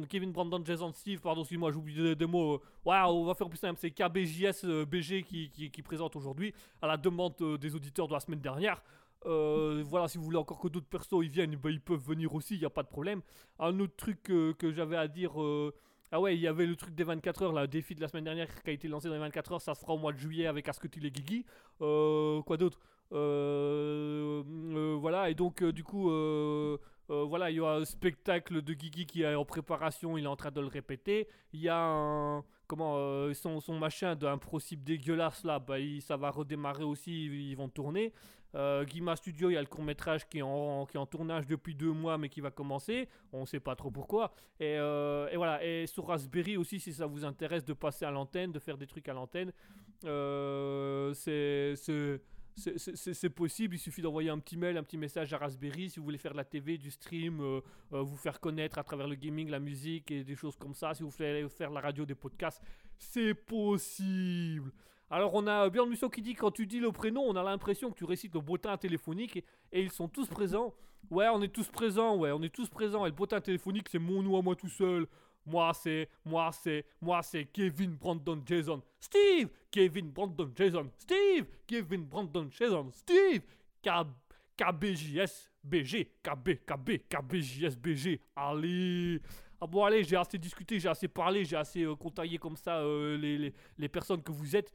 C: Kevin, Brandon, Jason, Steve, pardon, excuse-moi, j'oublie des, des mots. Ouais, on va faire plus simple. C'est KBJS BG qui, qui, présente aujourd'hui, à la demande des auditeurs de la semaine dernière. Euh, voilà, si vous voulez encore que d'autres persos ils viennent, ben, ils peuvent venir aussi, il n'y a pas de problème. Un autre truc que j'avais à dire. euh, ah ouais, il y avait le truc des 24 heures, le défi de la semaine dernière qui a été lancé dans les 24 heures, ça se fera au mois de juillet avec Asketil et Guigui. Euh, quoi d'autre? Voilà, et donc du coup, voilà, il y a un spectacle de Guigui qui est en préparation, il est en train de le répéter. Il y a un, comment, son, son machin d'un principe dégueulasse là, bah, ça va redémarrer aussi, ils vont tourner. Euh, Guima Studio, il y a le court métrage qui est, en, tournage depuis deux mois mais qui va commencer. On sait pas trop pourquoi. Et, euh, et voilà. Et sur Raspberry aussi, si ça vous intéresse de passer à l'antenne, de faire des trucs à l'antenne, euh, c'est possible. Il suffit d'envoyer un petit mail, un petit message à Raspberry si vous voulez faire de la TV, du stream, euh, vous faire connaître à travers le gaming, la musique et des choses comme ça. Si vous voulez faire la radio, des podcasts, c'est possible. Alors on a Björn Musso qui dit quand tu dis le prénom, on a l'impression que tu récites le bottin téléphonique et, ils sont tous présents. Ouais, on est tous présents, ouais, on est tous présents. Et le bottin téléphonique, c'est mon nom à moi tout seul. Moi c'est, moi c'est, moi c'est Kevin Brandon Jason. Steve, Kevin Brandon Jason. Steve, Kevin Brandon Jason. Steve, K- KBJS BG, KB, KB, KB, JSBG. Allez ah bon allez, j'ai assez discuté, j'ai assez parlé, j'ai assez euh, contaillé comme ça euh, les, les- les personnes que vous êtes.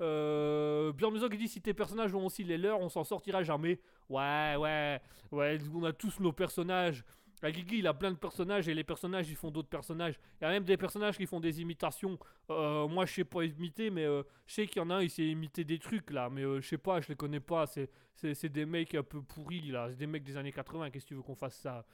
C: Euh, Björn Musso qui dit si tes personnages ont aussi les leurs, on s'en sortira jamais. Ouais, ouais, ouais, on a tous nos personnages. La Guigui, il a plein de personnages et les personnages, ils font d'autres personnages. Il y a même des personnages qui font des imitations. Euh, moi, je sais pas imiter, mais euh, je sais qu'il y en a un, il sait imiter des trucs là. Mais euh, je sais pas, je les connais pas. C'est, c'est des mecs un peu pourris là. C'est des mecs des années 80. Qu'est-ce que tu veux qu'on fasse ça?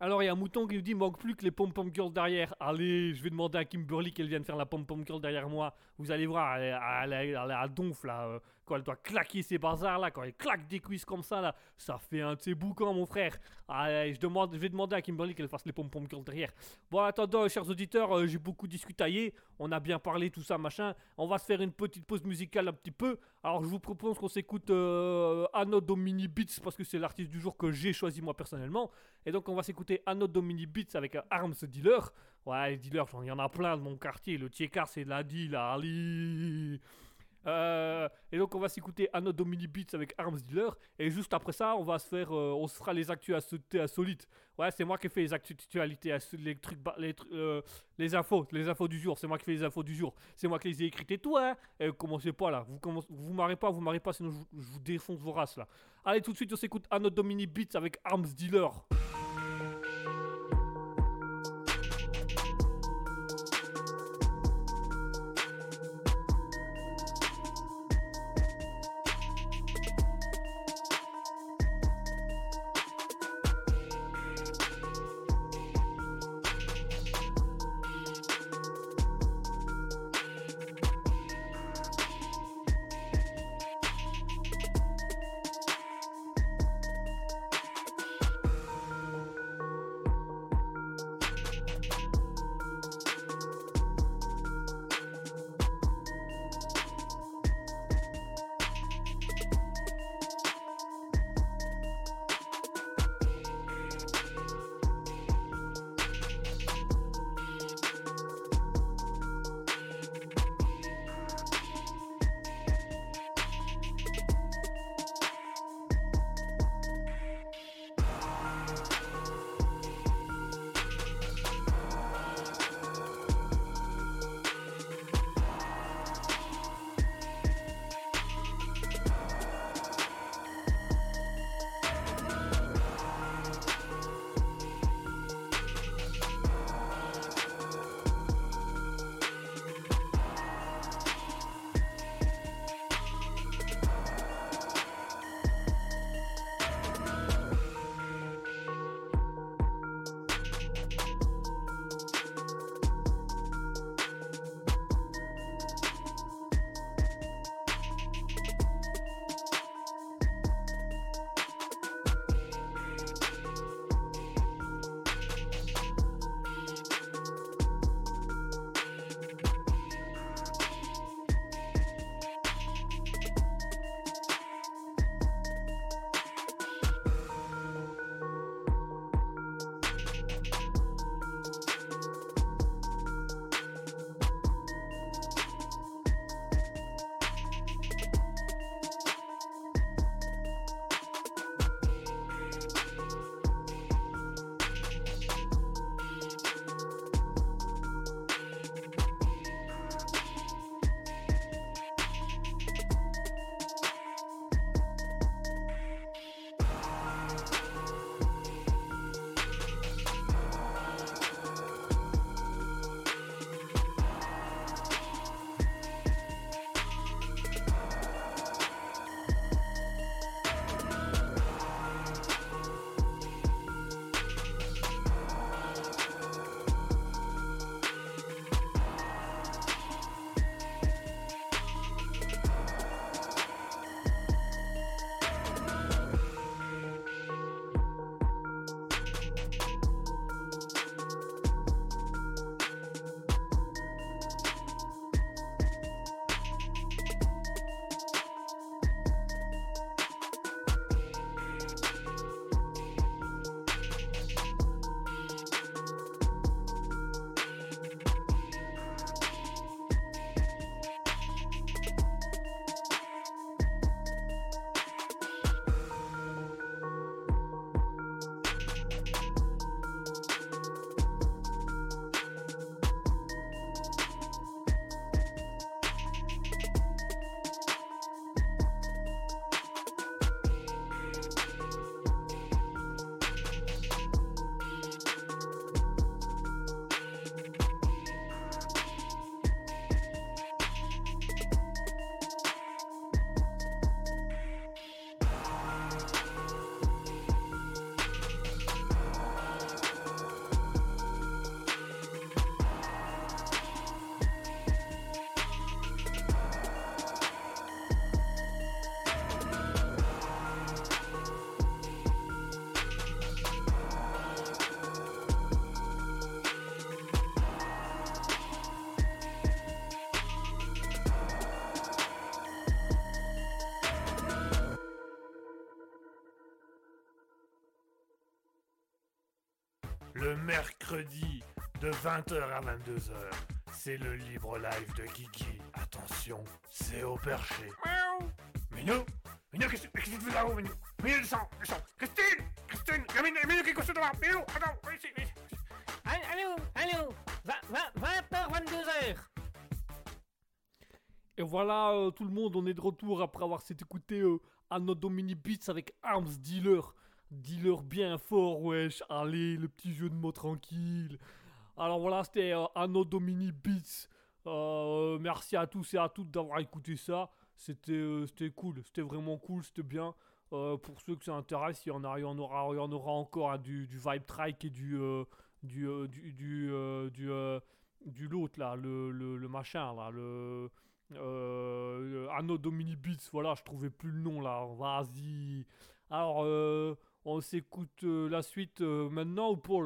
C: Alors il y a un mouton qui nous dit manque plus que les pom pom girls derrière. Allez, je vais demander à Kimberly qu'elle vienne faire la pom pom girl derrière moi. Vous allez voir, elle, à donf là. Euh, quand elle doit claquer ses bazars là, quand elle claque des cuisses comme ça là, ça fait un de ses boucans mon frère. Allez, je, demande, je vais demander à Kimberly qu'elle fasse les pom pom girls derrière. Bon en attendant, chers auditeurs, euh, j'ai beaucoup discutaillé. On a bien parlé tout ça machin. On va se faire une petite pause musicale un petit peu. Alors je vous propose qu'on s'écoute euh, Anno Domini Beats parce que c'est l'artiste du jour que j'ai choisi moi personnellement. Et donc on va s'écouter Anno Domini Beats avec un Arms Dealer. Ouais, les dealers, il y en a plein de mon quartier. Le Tchekar, c'est la deal, Ali. Euh, et donc on va s'écouter Anno Domini Beats avec Arms Dealer. Et juste après ça, on va se faire, euh, on se fera les actus insolites. Ouais, c'est moi qui ai fait les actualités, les trucs, les, euh, les infos, les infos du jour. C'est moi qui fais les infos du jour. C'est moi qui les ai écrites et tout, hein. Et commencez pas là. Vous commencez, vous marrez pas, vous marrez pas, sinon je, vous- je vous défonce vos races là. Allez, tout de suite, on s'écoute Anno Domini Beats avec Arms Dealer.
A: De 20h à 22h. C'est le libre live de Guigui. Attention, c'est au perché.
B: Miaou.
A: Minou Minou, qu'est-ce que tu fais là-haut, Minou? Minou, descends, descends Christine Christine Minou, Minou, qu'est-ce que tu fais là Minou, attends, viens ici, viens ici.
B: Allô, allô, 20h, 22h.
C: Et voilà, euh, tout le monde, on est de retour après avoir s'est écouté euh, Anno Domini Beats avec Arms Dealer. Dealer bien fort, wesh. Allez, le petit jeu de mots tranquille. Alors voilà, c'était euh, Anno Domini Beats. Euh, merci à tous et à toutes d'avoir écouté ça. C'était euh, cool, c'était vraiment cool, c'était bien. Euh, pour ceux que ça intéresse, il y en, aura, encore hein, du, Vibe Trike et du, du, du, du, du, l'autre là, le, machin là, le Anno Domini Beats, voilà, je trouvais plus le nom là, vas-y. Alors, euh, on s'écoute euh, la suite euh, maintenant ou pour.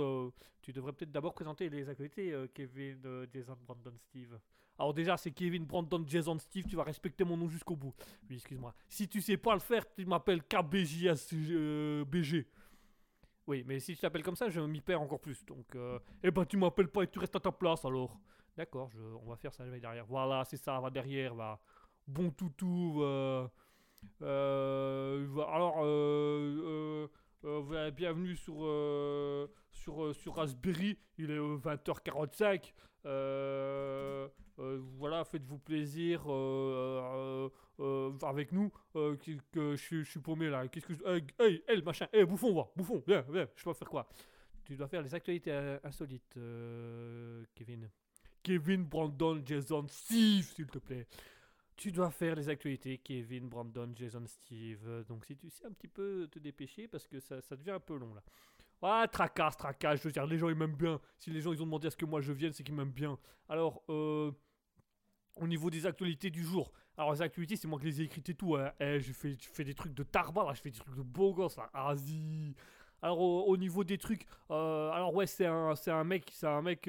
C: Tu devrais peut-être d'abord présenter les actualités, euh, Kevin, euh, Jason, Brandon, Steve. Alors déjà, c'est Kevin, Brandon, Jason, Steve, tu vas respecter mon nom jusqu'au bout. Oui, excuse-moi. Si tu sais pas le faire, tu m'appelles KBJS euh, BG. Oui, mais si tu t'appelles comme ça, je m'y perds encore plus. Donc, eh ben, tu m'appelles pas et tu restes à ta place alors. D'accord, je, on va faire ça, je vais derrière. Voilà, c'est ça, va derrière, va. Bon toutou, alors, euh, bienvenue sur, euh, sur, euh, sur Raspberry, il est euh, 20h45. Euh, voilà, faites-vous plaisir avec nous. que, je, suis- paumé là. Qu'est-ce que je. Hey, hey, hey, machin. Hey, bouffon, va. Bouffon, viens, viens. Je dois faire quoi? Tu dois faire les actualités insolites, Kevin. Kevin, Brandon, Jason, Steve, s'il te plaît. Tu dois faire les actualités, Kevin, Brandon, Jason, Steve. Euh, Donc si tu sais un petit peu te dépêcher, parce que ça, ça devient un peu long là. Ah, tracasse, tracasse, je veux dire, les gens ils m'aiment bien. Si les gens ils ont demandé à ce que moi je vienne, c'est qu'ils m'aiment bien. Alors, euh, au niveau des actualités du jour. Alors, les actualités, c'est moi qui les ai écrites et tout. Hein. Eh, j'ai fait, j'ai fait des trucs de tarba là, je fais des trucs de beau gosse là. Vas-y. Alors, au, au niveau des trucs, euh, alors ouais, c'est un, un mec, c'est un mec,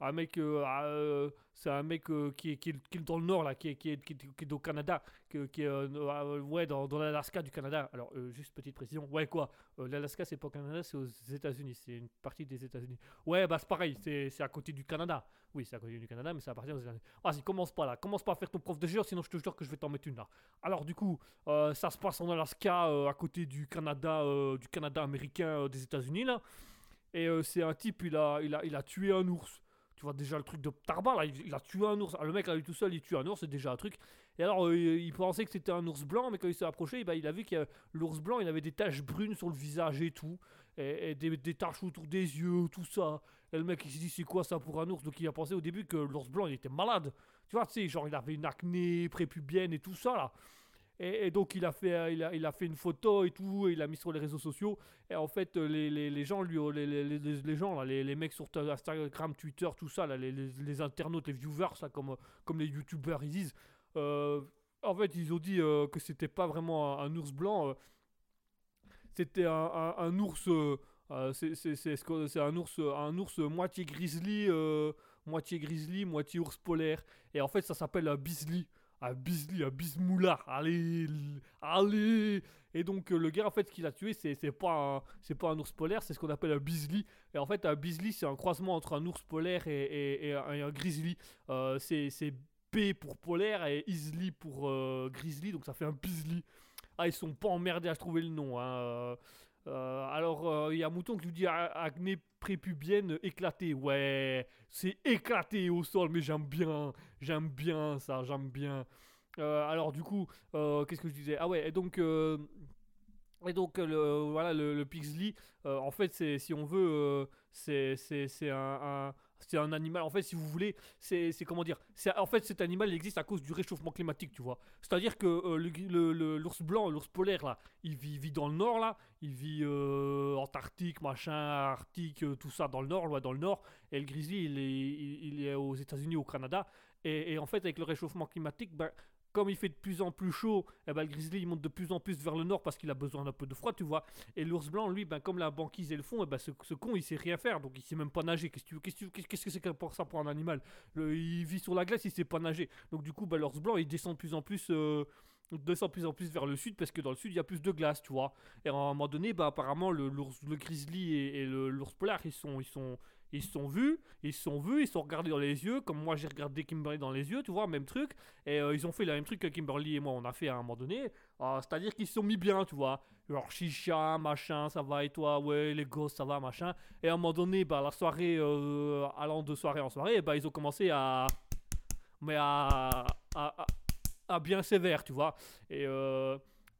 C: un mec, euh, euh, c'est un mec euh, qui, est, qui, est, dans le nord là, qui est, qui est, qui est, au Canada, qui est, euh, ouais, dans, l'Alaska du Canada. Alors, juste petite précision, ouais quoi, l'Alaska c'est pas au Canada, c'est aux États-Unis, c'est une partie des États-Unis. Ouais, bah c'est pareil, c'est à côté du Canada. Oui, c'est à côté du Canada, mais ça appartient aux États-Unis. Vas-y, commence pas là, commence pas à faire ton prof de géo, sinon je te jure que je vais t'en mettre une là. Alors du coup, ça se passe en Alaska, à côté du Canada, du Canada américain des États-Unis là. Et c'est un type, il a, il a, il a tué un ours. Tu vois déjà le truc de Tarba là, il, a tué un ours. Ah, Le mec là, lui tout seul, il tue un ours, c'est déjà un truc. Et alors, euh, il pensait que c'était un ours blanc, mais quand il s'est approché, bah, il a vu que l'ours blanc, il avait des taches brunes sur le visage et tout, et, des taches autour des yeux, tout ça. Et le mec, il s'est dit, c'est quoi ça pour un ours? Donc il a pensé au début que l'ours blanc, il était malade. Tu vois, tu sais, genre, il avait une acné prépubienne et tout ça là. Et, donc il a, fait, euh, il, a, il a fait une photo et tout, et il a mis sur les réseaux sociaux. Et en fait, euh, les, les, les gens, lui, les, les, les, gens, là, les, mecs sur ta- Instagram, Twitter, tout ça, là, les, internautes, les viewers, là, comme, comme les youtubeurs, ils disent. euh, en fait, ils ont dit euh, que c'était pas vraiment un, ours blanc. c'était un, un, ours. c'est ce un ours, un ours moitié grizzly, moitié grizzly, moitié ours polaire. Et en fait, ça s'appelle un bisley. Un bisley, un bismoulard. Allez, allez. Et donc, euh, le gars, en fait, ce qu'il a tué, c'est pas, un- pas un ours polaire, c'est ce qu'on appelle un bisley. Et en fait, un bisley, c'est un croisement entre un ours polaire et, un, grizzly. Euh, c'est B pour polaire et Isley pour euh, grizzly, donc ça fait un bisley. Ah, ils sont pas emmerdés à trouver le nom. hein, euh. Alors, euh, il y a Mouton qui nous dit acné prépubienne éclatée. Ouais, c'est éclaté au sol, mais j'aime bien. J'aime bien ça, j'aime bien. Euh, alors, du coup, qu'est-ce que je disais? Ah ouais, et donc. et donc le, voilà le, le en fait c'est si on veut c'est un- c'est un animal en fait si vous voulez c'est comment dire en fait cet animal il existe à cause du réchauffement climatique tu vois. C'est à dire que euh, l'ours blanc l'ours polaire là il vit, vit dans le nord là. Il vit euh, Antarctique machin Arctique euh, tout ça dans le nord loin dans le nord. Et le grizzly il est est aux États-Unis au Canada. Et, et en fait avec le réchauffement climatique ben comme il fait de plus en plus chaud, eh ben, le grizzly il monte de plus en plus vers le nord parce qu'il a besoin d'un peu de froid, tu vois. Et l'ours blanc, lui, ben, comme la banquise et le fond, eh ben, ce, con il sait rien faire, donc il sait même pas nager. Qu'est-ce que c'est que pour ça pour un animal? Il vit sur la glace, il sait pas nager. Donc du coup, ben, l'ours blanc il descend de plus en plus. euh, descend de plus en plus vers le sud parce que dans le sud il y a plus de glace tu vois et à un moment donné bah apparemment le, grizzly et, l'ours polaire ils sont ils sont Ils se sont vus, ils se sont vus, ils se sont regardés dans les yeux, comme moi j'ai regardé Kimberly dans les yeux, tu vois, même truc. Et euh, ils ont fait le même truc que Kimberly et moi on a fait à un moment donné. Ah, C'est-à-dire qu'ils se sont mis bien, tu vois. Genre chicha, machin, ça va et toi, ouais, les gosses, ça va, machin. Et à un moment donné, bah, la soirée, euh, allant de soirée en soirée, bah, ils ont commencé à. Mais à. à, à- à bien sévère, tu vois. Et.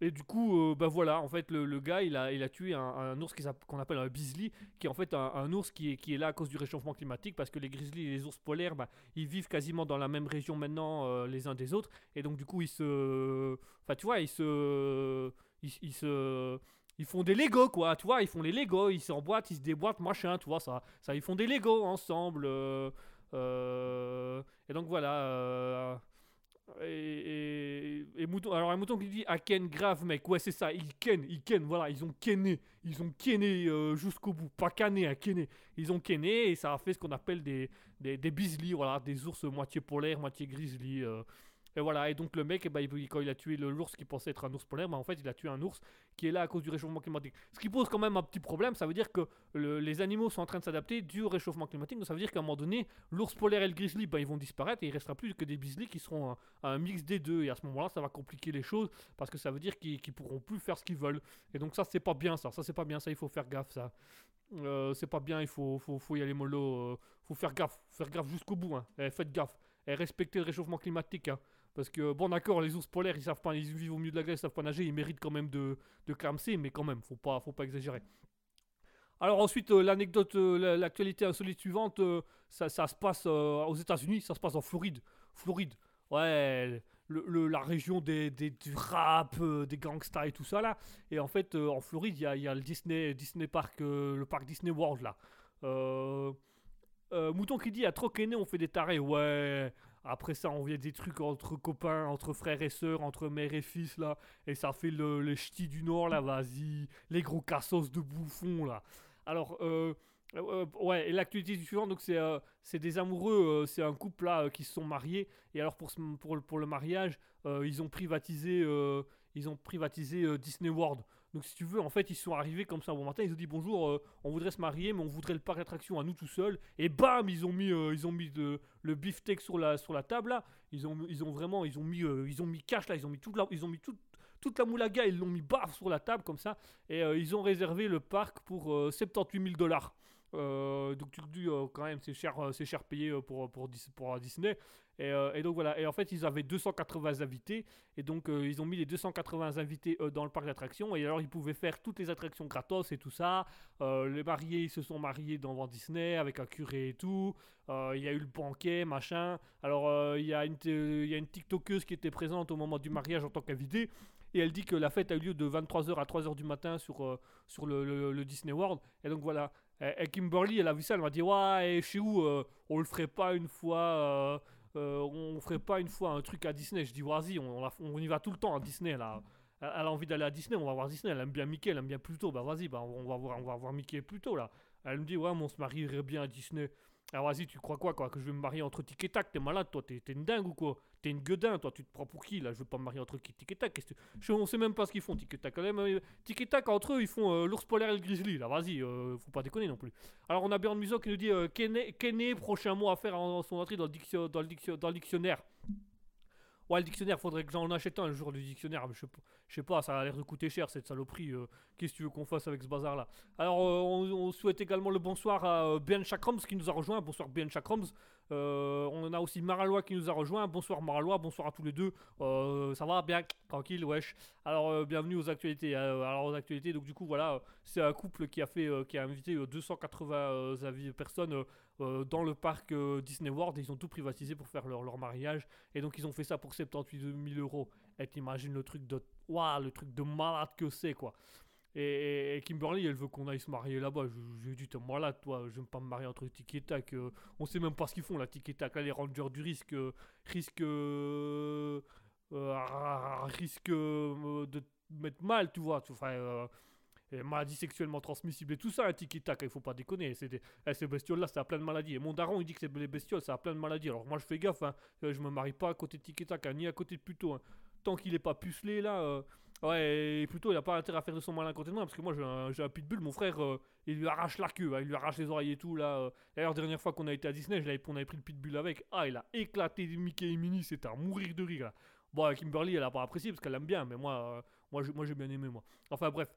C: Et du coup, euh, bah voilà, en fait, le, le gars, il a, il a tué un, un ours qu'on appelle un grizzly, qui est en fait un, ours qui est, qui est là à cause du réchauffement climatique, parce que les grizzlies et les ours polaires, bah, ils vivent quasiment dans la même région maintenant, euh, les uns des autres, et donc du coup, ils se... Enfin, tu vois, ils se... Ils, ils se... Ils font des Lego, quoi, tu vois, ils font les Lego, ils s'emboîtent, ils se déboîtent, machin, tu vois, ça, ça ils font des Lego ensemble. euh, euh, et donc voilà... et, Mouton, alors un mouton qui dit à Ken grave mec, ouais c'est ça, ils ken, ils ken, voilà, ils ont kenné, ils ont kenné euh, jusqu'au bout, pas canné, à kenné, ils ont kenné et ça a fait ce qu'on appelle des, des, des bislis, voilà, des ours moitié polaires, moitié grizzly, euh, et voilà, et donc le mec, eh ben, il- quand il a tué l'ours qui pensait être un ours polaire, bah, en fait il a tué un ours qui est là à cause du réchauffement climatique. Ce qui pose quand même un petit problème, ça veut dire que le- les animaux sont en train de s'adapter du réchauffement climatique, donc ça veut dire qu'à un moment donné, l'ours polaire et le grizzly, bah, ils vont disparaître et il restera plus que des bislis qui seront un, mix des deux, et à ce moment-là ça va compliquer les choses parce que ça veut dire qu'ils qu'ils pourront plus faire ce qu'ils veulent. Et donc ça c'est pas bien ça, ça c'est pas bien, ça il faut faire gaffe ça. Euh, c'est pas bien, il faut, faut, faut y aller mollo, euh, faut faire gaffe, faire gaffe jusqu'au bout, hein. Eh, faites gaffe, et respectez le réchauffement climatique, hein. Parce que, bon d'accord, les ours polaires, ils savent pas, ils vivent au milieu de la glace, ils savent pas nager, ils méritent quand même de, de clamser, mais quand même, faut pas, faut pas exagérer. Alors ensuite, euh, l'anecdote, euh, la- l'actualité insolite suivante, euh, ça, ça se passe aux États-Unis, ça se passe en Floride. Floride, ouais, le, la région des, des- du rap, des gangsters et tout ça là. Et en fait, en Floride, il y y a le Disney, Disney Park, le parc Disney World là. Mouton qui dit à qu'aîné, on fait des tarés. Ouais. Après ça, on vient des trucs entre copains, entre frères et sœurs, entre mère et fils là. Et ça fait le, les ch'tis du Nord là, vas-y. Les gros cassos de bouffons là. Alors, euh, euh, ouais, et l'actualité suivante, donc c'est euh, des amoureux, euh, c'est un couple là euh, qui se sont mariés. Et alors pour, ce- pour, pour le mariage, euh, ils ont privatisé, euh, ils ont privatisé euh, Disney World. Donc si tu veux, en fait, ils sont arrivés comme ça un bon matin, ils ont dit bonjour, euh, on voudrait se marier, mais on voudrait le parc d'attractions à nous tout seuls. Et bam, ils ont mis, euh, ils ont mis le beefsteak sur la, sur la table là. Ils ont, ils ont vraiment, ils ont mis, euh, ils ont mis cash là, ils ont mis toute la, ils ont mis toute, toute la moulaga, ils l'ont mis baf sur la table comme ça. Et euh, ils ont réservé le parc pour euh, 78 000 dollars. Donc tu dis quand même c'est cher, c'est cher payé pour, pour, pour euh, Disney. Et, euh, et donc voilà, et en fait ils avaient 280 invités, et donc euh, ils ont mis les 280 invités euh, dans le parc d'attractions, et alors ils pouvaient faire toutes les attractions gratos et tout ça. Euh, les mariés ils se sont mariés dans Walt Disney avec un curé et tout. Il y a eu le banquet, machin. Alors il y, a une TikTokeuse qui était présente au moment du mariage en tant qu'invitée. Et elle dit que la fête a eu lieu de 23h à 3h du matin sur, sur le, Disney World. Et donc voilà. Et, Kimberly, elle a vu ça, elle m'a dit Ouais, et chez où euh, on le ferait pas une fois euh, On ferait pas une fois un truc à Disney Je dis Vas-y, on, y va tout le temps à Disney là. Elle, a envie d'aller à Disney, on va voir Disney. Elle aime bien Mickey, elle aime bien Pluto. Bah vas-y, bah, on, va voir, on va voir Mickey Pluto là. Elle me dit Ouais, mais on se marierait bien à Disney. Alors vas-y, tu crois quoi, quoi Que je vais me marier entre tic et tac? T'es malade, toi T'es une dingue ou quoi? T'es une gueudin, toi Tu te prends pour qui là? Je veux pas me marier entre qui tic et tac. Que Je, on sait même pas ce qu'ils font, tic et tac. Mais- Tic et tac, entre eux, ils font euh, l'ours polaire et le grizzly. Là, vas-y, euh, faut pas déconner non plus. Alors on a Björn Muso qui nous dit euh, prochain mot à faire en, son entrée dans le, dans, le diction- dans le dictionnaire? Ouais, le dictionnaire, faudrait que j'en achète un le jour du dictionnaire. mais Je sais pas, je sais pas, ça a l'air de coûter cher cette saloperie. euh, Qu'est-ce que tu veux qu'on fasse avec ce bazar là Alors, euh, on, souhaite également le bonsoir à euh, Ben Chakrams qui nous a rejoint. Bonsoir Ben Chakrams. Euh, on a aussi Maralois qui nous a rejoint. Bonsoir Maralois, bonsoir à tous les deux. Euh, ça va bien, tranquille, wesh. Alors, euh, bienvenue aux actualités. alors, aux actualités, donc du coup, voilà, c'est un couple qui a fait, qui a invité euh, 280 euh, avis- personnes dans le parc Disney World. Ils ont tout privatisé pour faire leur, leur mariage. Et donc, ils ont fait ça pour 78 000 euros. Et t'imagines le truc de, waouh, le truc de malade que c'est, quoi. Et, Kimberly, elle veut qu'on aille se marier là-bas. Je, lui ai dit, t'es malade, toi. Je vais pas me marier entre tic et tac. euh, on sait même pas ce qu'ils font, là, tic et tac. Là, les rangers du risque, euh, risque, euh, euh, risque euh, de mettre mal, tu vois. Enfin, euh, et maladie sexuellement transmissible et tout ça, un tic et tac, il faut pas déconner. Eh, ces bestioles-là, ça a plein de maladies. Et mon daron, il dit que c'est les bestioles, ça a plein de maladies. Alors moi, je fais gaffe, hein. Je me marie pas à côté de tic et tac, hein, ni à côté de Pluto. hein. Tant qu'il est pas pucelé, là, Ouais, et plutôt, il a pas intérêt à faire de son malin moi, parce que moi, j'ai un, un pitbull, mon frère, euh, il lui arrache la queue, hein, il lui arrache les oreilles et tout, là. euh. D'ailleurs, dernière fois qu'on a été à Disney, je on avait pris le pitbull avec. Ah, il a éclaté Mickey et Minnie, c'était à mourir de rire, là. Bon, euh, Kimberly, elle a pas apprécié, parce qu'elle aime bien, mais moi, euh, moi, j'ai- bien aimé, moi. Enfin, bref.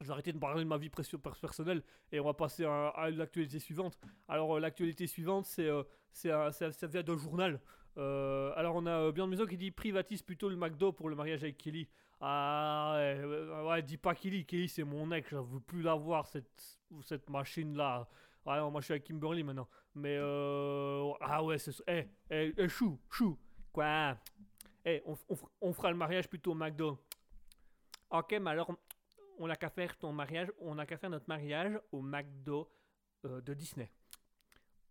C: Je vais arrêter de parler de ma vie personnelle et on va passer à, l'actualité suivante. Alors, l'actualité suivante, c'est, c'est ça, vient d'un journal. Alors, on a Björn Maison qui dit privatise plutôt le McDo pour le mariage avec Kelly. Ah ouais, ouais, ouais, dis pas Kelly, Kelly c'est mon ex, je veux plus la voir cette, cette machine là. Ouais, non, moi je suis avec Kimberly maintenant. Mais euh, ah ouais, c'est eh, eh, eh, chou, chou. Quoi? Eh, on, on, on fera le mariage plutôt au McDo. Ok, mais alors on n'a qu'à faire ton mariage, on n'a qu'à faire notre mariage au McDo euh, de Disney.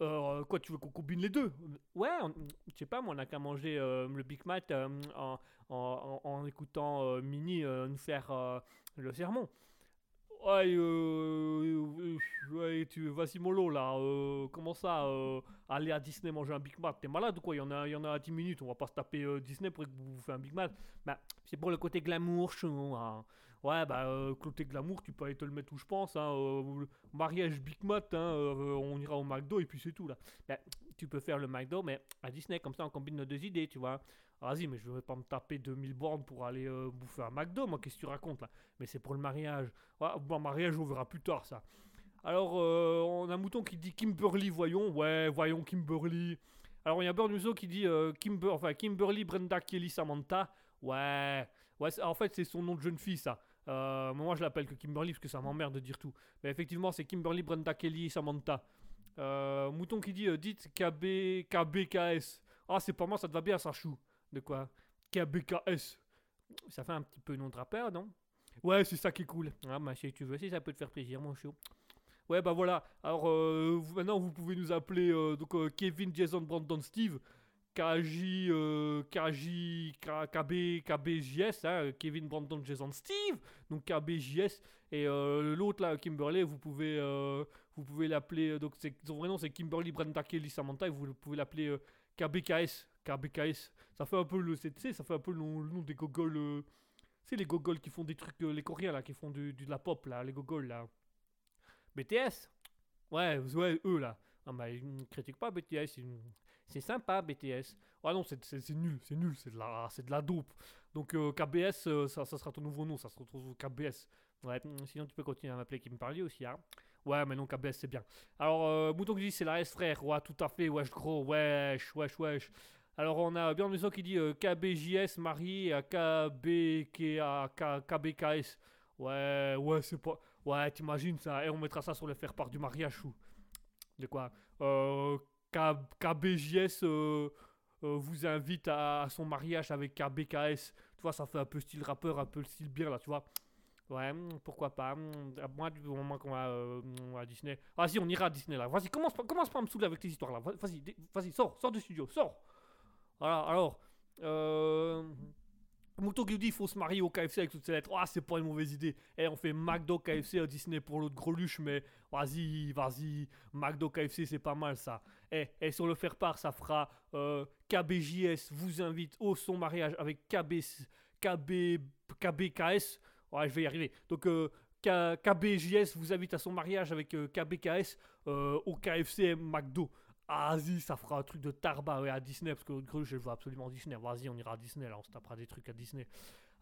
C: Euh, quoi, tu veux qu'on combine les deux? Ouais, je sais pas, moi on n'a qu'à manger euh, le Big Mac euh, en, en, en- écoutant Mini nous faire le sermon. Ouais, ouais, tu vas-y mollo là. comment ça, aller à Disney manger un Big Mac? T'es malade ou quoi? Il y en a, il y en a à 10 minutes. On va pas se taper Disney pour que vous fassiez un Big Mac. Bah, c'est pour le côté glamour, chou. hein. Ouais, bah, euh, côté glamour, tu peux aller te le mettre où je pense. Hein, euh, mariage Big Mac, hein, euh, on ira au McDo et puis c'est tout là. Bah, tu peux faire le McDo, mais à Disney, comme ça on combine nos deux idées, tu vois. Vas-y, mais je vais pas me taper 2000 bornes pour aller euh, bouffer un McDo, moi, qu'est-ce que tu racontes là? Mais c'est pour le mariage. Ouais, bon, mariage, on verra plus tard ça. Alors, on a un mouton qui dit Kimberly, voyons. Ouais, voyons Kimberly. Alors, il y a Bird Musso qui dit Kimber, enfin, Kimberly, Brenda, Kelly, Samantha. Ouais, ouais en fait, c'est son nom de jeune fille, ça. Euh, moi, je l'appelle que Kimberly parce que ça m'emmerde de dire tout. Mais effectivement, c'est Kimberly, Brenda, Kelly, Samantha. Euh, mouton qui dit euh, Dites KB, KBKS. Ah, c'est pas moi, ça te va bien, ça chou. De quoi? KBKS. Ça fait un petit peu nom de rappeur, non? Ouais, c'est ça qui est cool. Ah, bah, si tu veux, si ça peut te faire plaisir, mon chou. Ouais, bah voilà. Alors, euh, maintenant, vous pouvez nous appeler donc, Kevin, Jason, Brandon, Steve. KJ, euh, KB, KBJS, hein, Kevin, Brandon, Jason, Steve. Donc KBJS. Et euh, l'autre là, Kimberly, vous pouvez, euh, vous pouvez l'appeler. euh, Donc c'est- son vrai nom c'est Kimberly, Brenda, Kelly, Samantha. Et vous pouvez l'appeler KBKS. KBKS. Ça fait un peu le, c'est- ça fait un peu le nom, des gogoles. sais, les gogoles qui font des trucs, les coréens là, qui font du, de la pop là, les gogoles là. BTS Ouais, ouais, eux là. Ils ne critiquent pas BTS, c'est une- c'est sympa BTS. Ah non, c'est nul, c'est nul, c'est de, la- de la dope. Donc euh, KBS, euh, ça, ça sera ton nouveau nom, ça se retrouve KBS. Ouais, mm, sinon tu peux continuer à m'appeler qui me parlait aussi, hein. Ouais, mais non, KBS c'est bien. Alors, euh, Mouton qui dit c'est la S frère, ouais, tout à fait, wesh gros, wesh, wesh, wesh. Alors on a Björn Maison qui dit euh, KBJS marié à KBKS. Ouais, ouais, c'est pas. Ouais, t'imagines ça, et on mettra ça sur le faire-part du mariage ou. De quoi? Euh, KBJS euh, euh, vous invite à, son mariage avec KBKS. Tu vois, ça fait un peu style rappeur, un peu style bien là, tu vois. Ouais, hmm, pourquoi pas. hmm, à Moi, du moment qu'on va euh, à Disney. Vas-y, on ira à Disney là. Vas-y, commence, commence pas à me saouler avec tes histoires là. Va- Vas-y, vas-y, sors, sors du studio, sors. Voilà, alors. Euh, Mouton qui nous dit il faut se marier au KFC avec toutes ces lettres. Ah, c'est pas une mauvaise idée. Eh, on fait McDo KFC à Disney pour l'autre greluche, mais vas-y, vas-y. McDo KFC, c'est pas mal ça. Eh, et sur le faire part, ça fera euh, KBJS vous invite au son mariage avec KB, KB, KBKS. Ouais, je vais y arriver. Donc, euh, KBJS vous invite à son mariage avec euh, KBKS euh, au KFC McDo. Ah, vas-y, ça fera un truc de tarba ouais, à Disney, parce que l'autre greluche, elle va absolument Disney. Vas-y, on ira à Disney, là, on se tapera des trucs à Disney.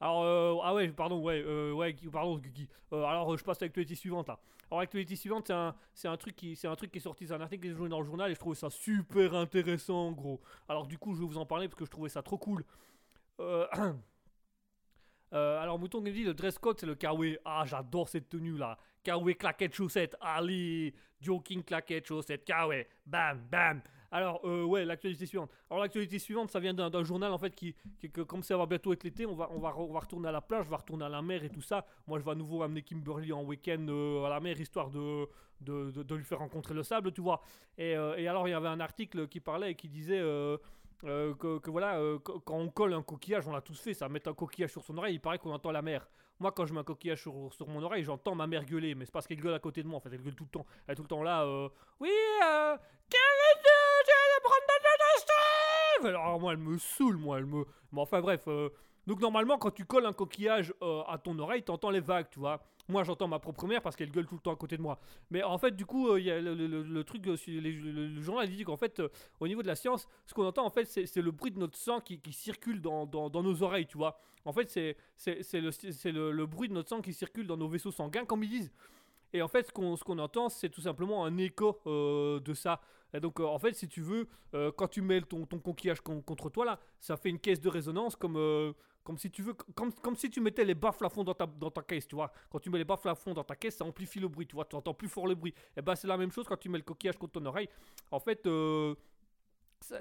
C: Alors, euh, ah ouais, pardon, ouais, euh, ouais, Guy- pardon, Guigui. Euh, alors, euh, je passe à l'actualité suivante, là. Alors, l'actualité suivante, c'est un, un truc qui, un truc qui est sorti, c'est un article qui est joué dans le journal, et je trouvais ça super intéressant, gros. Alors, du coup, je vais vous en parler, parce que je trouvais ça trop cool. [clears throat] Alors, Mouton qui le dress code, c'est le kawaii. Ah, j'adore cette tenue-là. Kawaii claquette chaussette. Allez, joking claquette chaussette. Kawaii. Bam, bam. Alors, euh, ouais, l'actualité suivante. Alors, l'actualité suivante, ça vient d'un journal, en fait, qui, qui que comme ça va bientôt être l'été, on va, on, va, retourner à la plage, on va retourner à la mer et tout ça. Moi, je vais à nouveau amener Kimberly en week-end euh, à la mer, histoire de, de, de- lui faire rencontrer le sable, tu vois. Et, euh, et alors, il y avait un article qui parlait et qui disait... que, que voilà, qu- quand on colle un coquillage, on l'a tous fait, ça, mettre un coquillage sur son oreille, il paraît qu'on entend la mer. Moi, quand je mets un coquillage sur, sur mon oreille, j'entends ma mère gueuler, mais c'est parce qu'elle gueule à côté de moi, en fait, elle gueule tout le temps. Elle est tout le temps là, euh, oui, euh, Alors, moi, elle me saoule, moi, elle me. Mais enfin, bref, euh, Donc normalement, quand tu colles un coquillage euh, à ton oreille, t'entends les vagues, tu vois. Moi, j'entends ma propre mère parce qu'elle gueule tout le temps à côté de moi. Mais en fait, du coup, euh, il y a le, truc, euh, les- le, le journal dit qu'en fait, euh, au niveau de la science, ce qu'on entend, en fait, c'est le bruit de notre sang qui, circule dans, nos oreilles, tu vois. En fait, c'est le, bruit de notre sang qui circule dans nos vaisseaux sanguins, comme ils disent. Et en fait, ce qu'on entend, c'est tout simplement un écho de ça. Et donc, en fait, si tu veux, quand tu mets ton, ton coquillage con- contre toi, là, ça fait une caisse de résonance comme, comme si tu veux, comme, comme si tu mettais les baffles à fond dans ta, dans ta caisse, tu vois. Quand tu mets les baffles à fond dans ta caisse, ça amplifie le bruit, tu vois. Tu entends plus fort le bruit. Et ben, c'est la même chose quand tu mets le coquillage contre ton oreille. En fait, euh,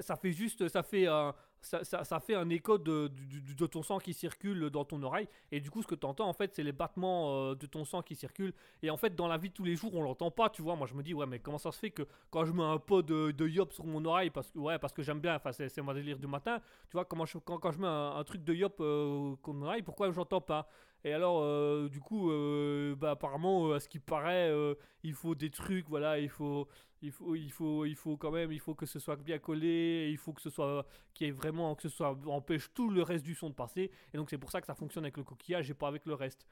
C: ça, fait juste, ça fait un, ça, ça- ça fait un écho de, du- de ton sang qui circule dans ton oreille. Et du coup, ce que tu entends, en fait, c'est les battements euh, de ton sang qui circulent. Et en fait, dans la vie de tous les jours, on l'entend pas, tu vois. Moi, je me dis, ouais, mais comment ça se fait que quand je mets un pot de, de yop sur mon oreille, parce que, ouais, parce que j'aime bien, enfin, c'est mon délire du matin, tu vois, comment je, quand, quand je mets un, un truc de yop euh, contre mon oreille, pourquoi j'entends pas? Et alors, euh, du coup, euh, bah, apparemment, euh, à ce qui paraît, euh, il faut des trucs, voilà, il faut. Il faut, il, faut, il faut quand même, il faut que ce soit bien collé, il faut que ce soit, qu'il y ait vraiment, que ce soit, empêche tout le reste du son de passer. Et donc c'est pour ça que ça fonctionne avec le coquillage et pas avec le reste.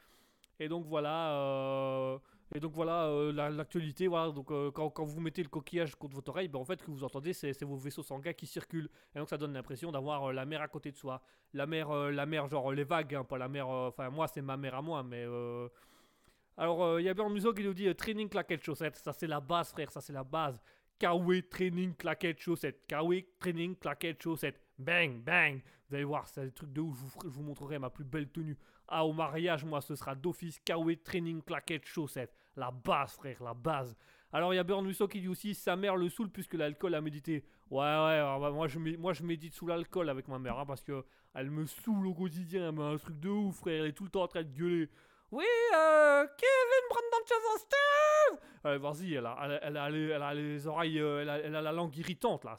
C: Et donc voilà, euh, et donc voilà euh, la- l'actualité. Voilà, donc euh, quand, quand vous mettez le coquillage contre votre oreille, ben, en fait, ce que vous entendez, c'est vos vaisseaux sanguins qui circulent. Et donc ça donne l'impression d'avoir la mer à côté de soi. La mer, la mer genre les vagues, hein, pas la mer. Enfin moi, c'est ma mère à moi, mais. Alors, euh, il y a Björn Muso qui nous dit euh, training claquette chaussette. Ça, c'est la base, frère. Ça, c'est la base. Kawi training claquette chaussette. Kawi training claquette chaussette. Bang, bang. Vous allez voir, c'est un truc de ouf. Je vous, montrerai ma plus belle tenue. Ah, au mariage, moi, ce sera d'office Kawi training claquette chaussette. La base, frère, la base. Alors, il y a Björn Musso qui dit aussi sa mère le saoule puisque l'alcool a médité. Ouais, ouais, alors, bah, moi, je, moi, je médite sous l'alcool avec ma mère hein, parce que elle me saoule au quotidien. Mais un truc de ouf, frère. Elle est tout le temps en train de gueuler. Oui, euh, Kevin Brandon Chazon Steve Allez, vas-y, elle a, elle, elle les, elle a les oreilles, euh, elle a, la langue irritante là,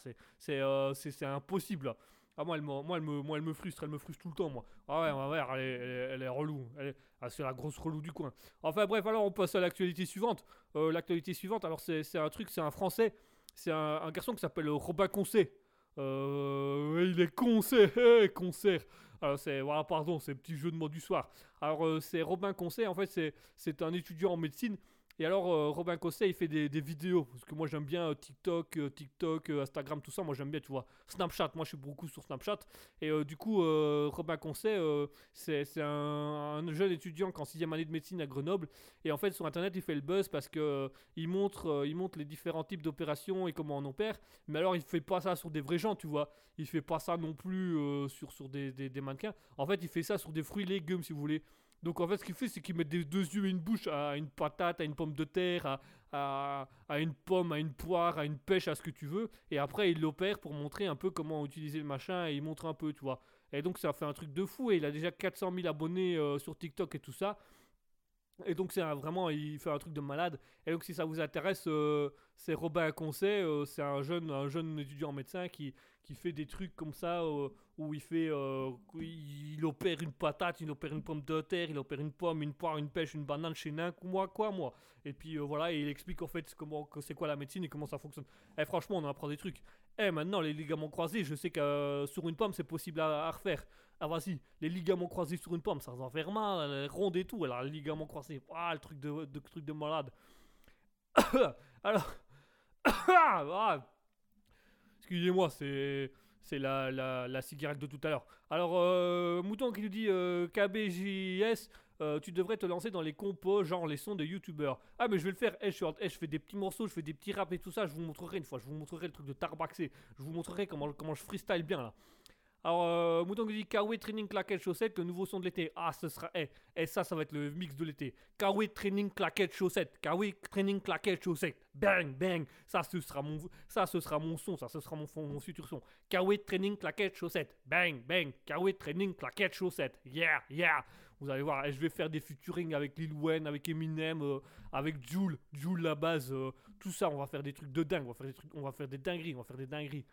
C: euh, c'est, impossible. Ah, moi, elle me, moi, elle me, moi, frustre, elle me frustre tout le temps, moi. Ah ouais, ma elle est, elle relou. Elle est- ah, c'est la grosse relou du coin. Enfin bref, alors on passe à l'actualité suivante. Euh, l'actualité suivante, alors c'est, un truc, c'est un français, c'est un, garçon qui s'appelle Robin Concet. Euh, il est concert, hé, [laughs] concert. Alors c'est, voilà, pardon, c'est petit jeu de mots du soir. Alors euh, c'est Robin Concet, en fait c'est, c'est un étudiant en médecine. Et alors euh, Robin Concet il fait des, vidéos, parce que moi j'aime bien euh, TikTok, euh, TikTok, Instagram, tout ça, moi j'aime bien, tu vois. Snapchat, moi je suis beaucoup sur Snapchat. Et du coup, Robin euh, c'est, un, un jeune étudiant en sixième année de médecine à Grenoble. Et en fait sur Internet il fait le buzz parce que il montre, il montre les différents types d'opérations et comment on opère. Mais alors il fait pas ça sur des vrais gens, tu vois. Il fait pas ça non plus sur, sur des, des mannequins. En fait, il fait ça sur des fruits et légumes, si vous voulez. Donc en fait, ce qu'il fait, c'est qu'il met des deux yeux et une bouche à une patate, à une pomme de terre, à, à, à une pomme, à une poire, à une pêche, à ce que tu veux. Et après, il l'opère pour montrer un peu comment utiliser le machin et il montre un peu, tu vois. Et donc ça fait un truc de fou. Et il a déjà 400 000 abonnés euh, sur TikTok et tout ça. Et donc c'est vraiment, il fait un truc de malade. Et donc si ça vous intéresse, euh, c'est Robin Concet, euh, c'est un jeune, un jeune étudiant médecin qui, qui fait des trucs comme ça, euh, où il fait, euh, il opère une patate, il opère une pomme de terre, il opère une pomme, une poire, une pêche, une banane chez n'un, moi quoi moi. Et puis euh, voilà, et il explique en fait comment, c'est quoi la médecine et comment ça fonctionne. Et franchement, on apprend des trucs. Eh maintenant les ligaments croisés, je sais que sur une pomme c'est possible à, refaire. Ah vas-y, les ligaments croisés sur une pomme, ça va faire mal, elle ronde et tout. Alors les ligaments croisés, ah le truc de, de truc de malade. [coughs] Alors, [coughs] ah, excusez-moi, c'est c'est la, la, cigarette de tout à l'heure. Alors euh, Mouton qui nous dit euh, KBJS. euh, tu devrais te lancer dans les compos, genre les sons de youtubeurs. Ah, mais je vais le faire. Eh, eh, je fais des petits morceaux, je fais des petits raps et tout ça. Je vous montrerai une fois. Je vous montrerai le truc de Tarbaxé. Je vous montrerai comment, comment je freestyle bien là. Alors, euh, Mouton qui dit Kawi Training Claquette Chaussette, le nouveau son de l'été. Ah, ce sera. Eh, eh, ça, ça va être le mix de l'été. Kawi Training Claquette Chaussette. Kawi Training Claquette Chaussette. Bang, bang. Ça, ce sera mon, ça, ce sera mon son. Ça, ce sera mon, mon futur son. Kawi Training Claquette Chaussette. Bang, bang. Kawi Training Claquette Chaussette. Yeah, yeah. Vous allez voir, eh, je vais faire des featuring avec Lil Wayne, avec Eminem, euh, avec Jules, Jules la base, euh, tout ça, on va faire des trucs de dingue, on va faire des trucs, on va faire des dingueries, on va faire des dingueries.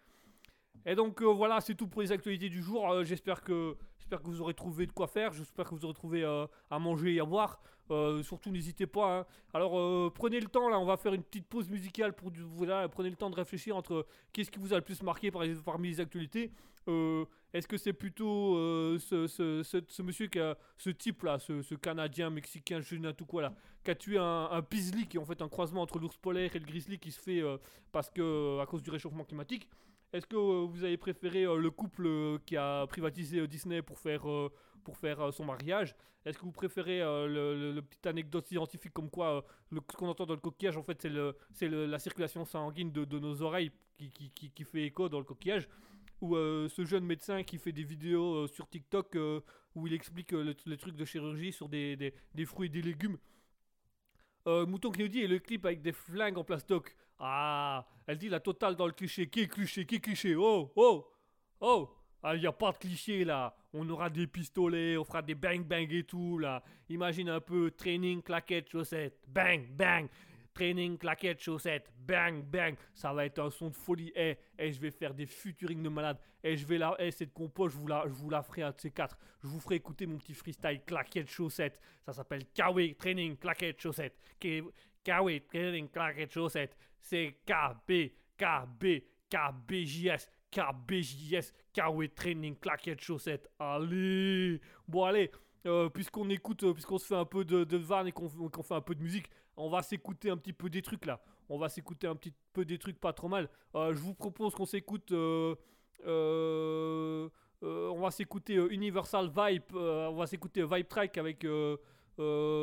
C: Et donc euh, voilà, c'est tout pour les actualités du jour. Euh, j'espère que j'espère que vous aurez trouvé de quoi faire. J'espère que vous aurez trouvé euh, à manger et à boire. Surtout n'hésitez pas. hein. Alors prenez le temps là, on va faire une petite pause musicale pour voilà, prenez le temps de réfléchir entre qu'est-ce qui vous a le plus marqué par- parmi les actualités. Est-ce que c'est plutôt ce, ce- ce- monsieur qui a ce type là, ce, Canadien, Mexicain, je ne sais tout quoi là, qui a tué un, un grizzly qui est en fait un croisement entre l'ours polaire et le grizzly qui se fait parce que à cause du réchauffement climatique. Est-ce que euh, vous avez préféré euh, le couple euh, qui a privatisé Disney pour faire, pour faire son mariage? Est-ce que vous préférez le, le- petite anecdote scientifique comme quoi ce qu'on entend dans le coquillage, en fait, c'est le- c'est la circulation sanguine de, nos oreilles qui, qui- fait écho dans le coquillage? Ou ce jeune médecin qui fait des vidéos sur TikTok où il explique le- les trucs de chirurgie sur des, des- fruits et des légumes. Mouton qui nous dit et le clip avec des flingues en plastoc. Ah, elle dit la totale dans le cliché. Qui est cliché? Qui est cliché? Oh, oh, oh Ah, il n'y a pas de cliché là. On aura des pistolets, on fera des bang bang et tout là. Imagine un peu training, claquette, chaussette. Bang, bang. Training, claquette, chaussette. Bang, bang. Ça va être un son de folie. Eh, eh, je vais faire des futurings de malade. Eh, je vais. Eh, cette compo, je vous la, je vous la ferai un de ces quatre. Je vous ferai écouter mon petit freestyle claquette, chaussette. Ça s'appelle Kawi Training, claquette, chaussette. K- Kawi Training, claquette, chaussette. C'est KB, KB, KBJS. KBJS, Kawi Training, claquette, chaussette. Allez Bon, allez, euh, puisqu'on écoute, euh, puisqu'on se fait un peu de, de vanne et qu'on fait un peu de musique, on va s'écouter un petit peu des trucs là. On va s'écouter un petit peu des trucs pas trop mal. Euh, je vous propose qu'on s'écoute. on va s'écouter Universal Vibe. on va s'écouter Vibe Track avec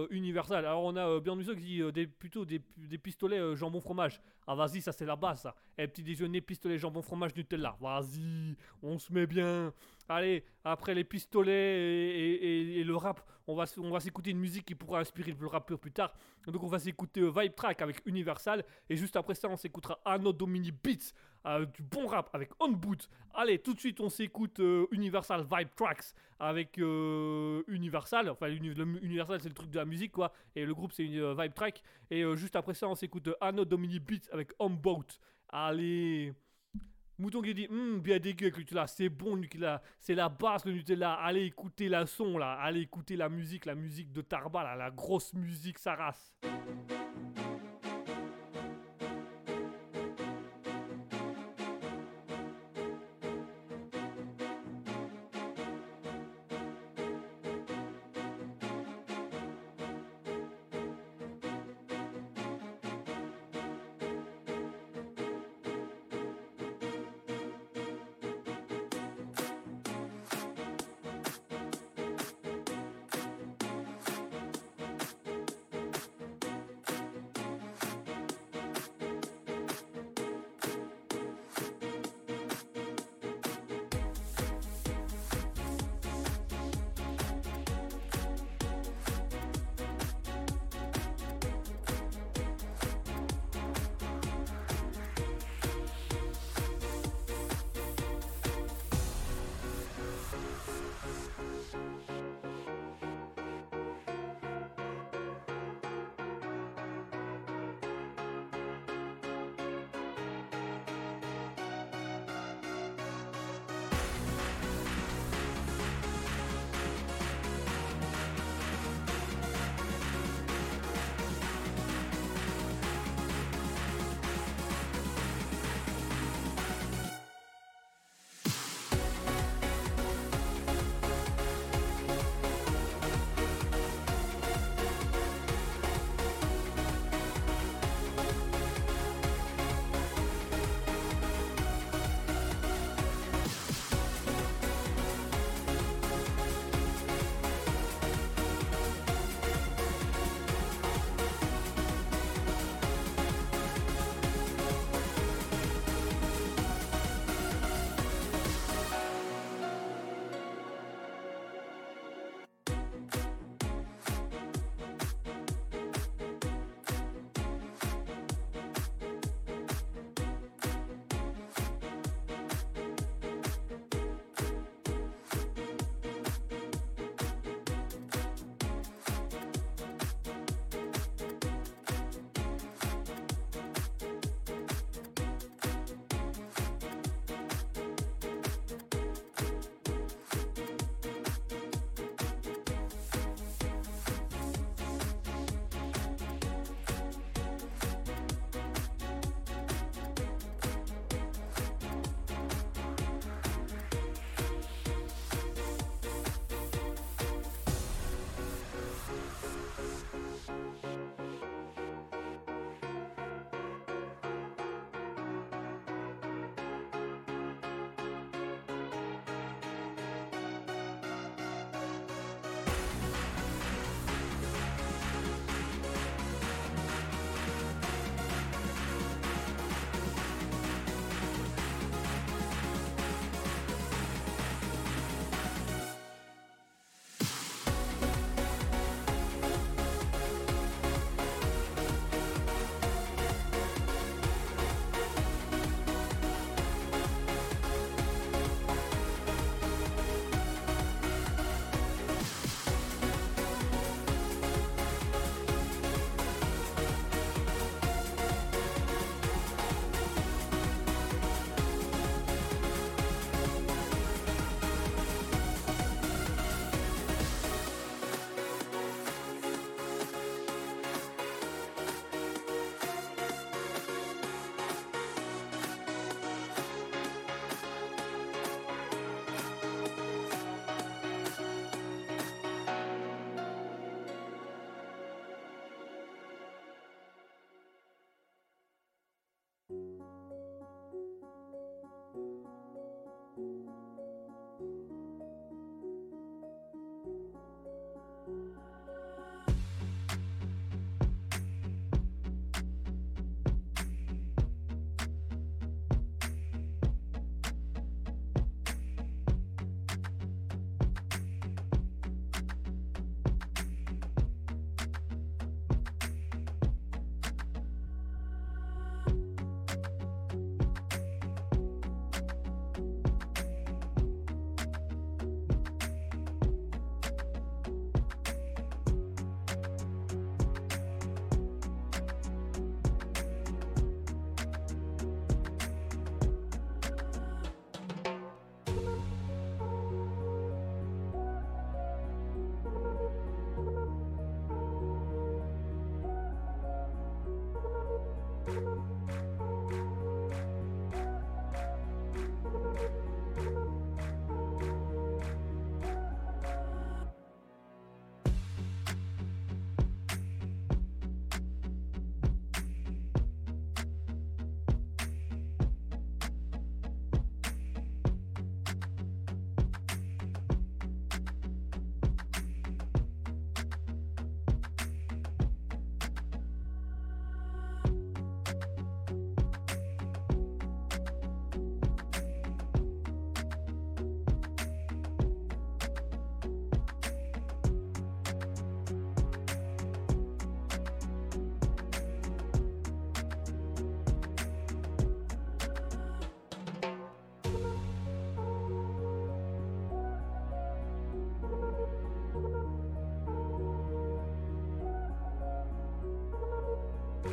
C: Universal. Alors on a euh, bien qui dit euh, des, plutôt des, des pistolets euh, jambon fromage. Ah vas-y, ça c'est la base ça. Et petit déjeuner, pistolet jambon fromage Nutella. Vas-y, on se met bien. Allez, après les pistolets et, le rap, on va, on va s'écouter une musique qui pourra inspirer le rappeur plus tard. Donc on va s'écouter euh, Vibe Track avec Universal. Et juste après ça, on s'écoutera Anno Domini Beats, euh, du bon rap avec On Boot. Allez, tout de suite, on s'écoute euh, Universal Vibe Tracks avec euh, Universal. Enfin, Universal, c'est le truc de la musique, quoi. Et le groupe, c'est une Vibe Track. Et juste après ça, on s'écoute Anno Domini Beats avec Boat. Allez. Mouton qui dit, Hum, bien dégueu avec le Nutella, c'est bon le Nutella, c'est la base le Nutella, allez écouter la son là, allez écouter la musique, la musique de Tarba là, la grosse musique sa race.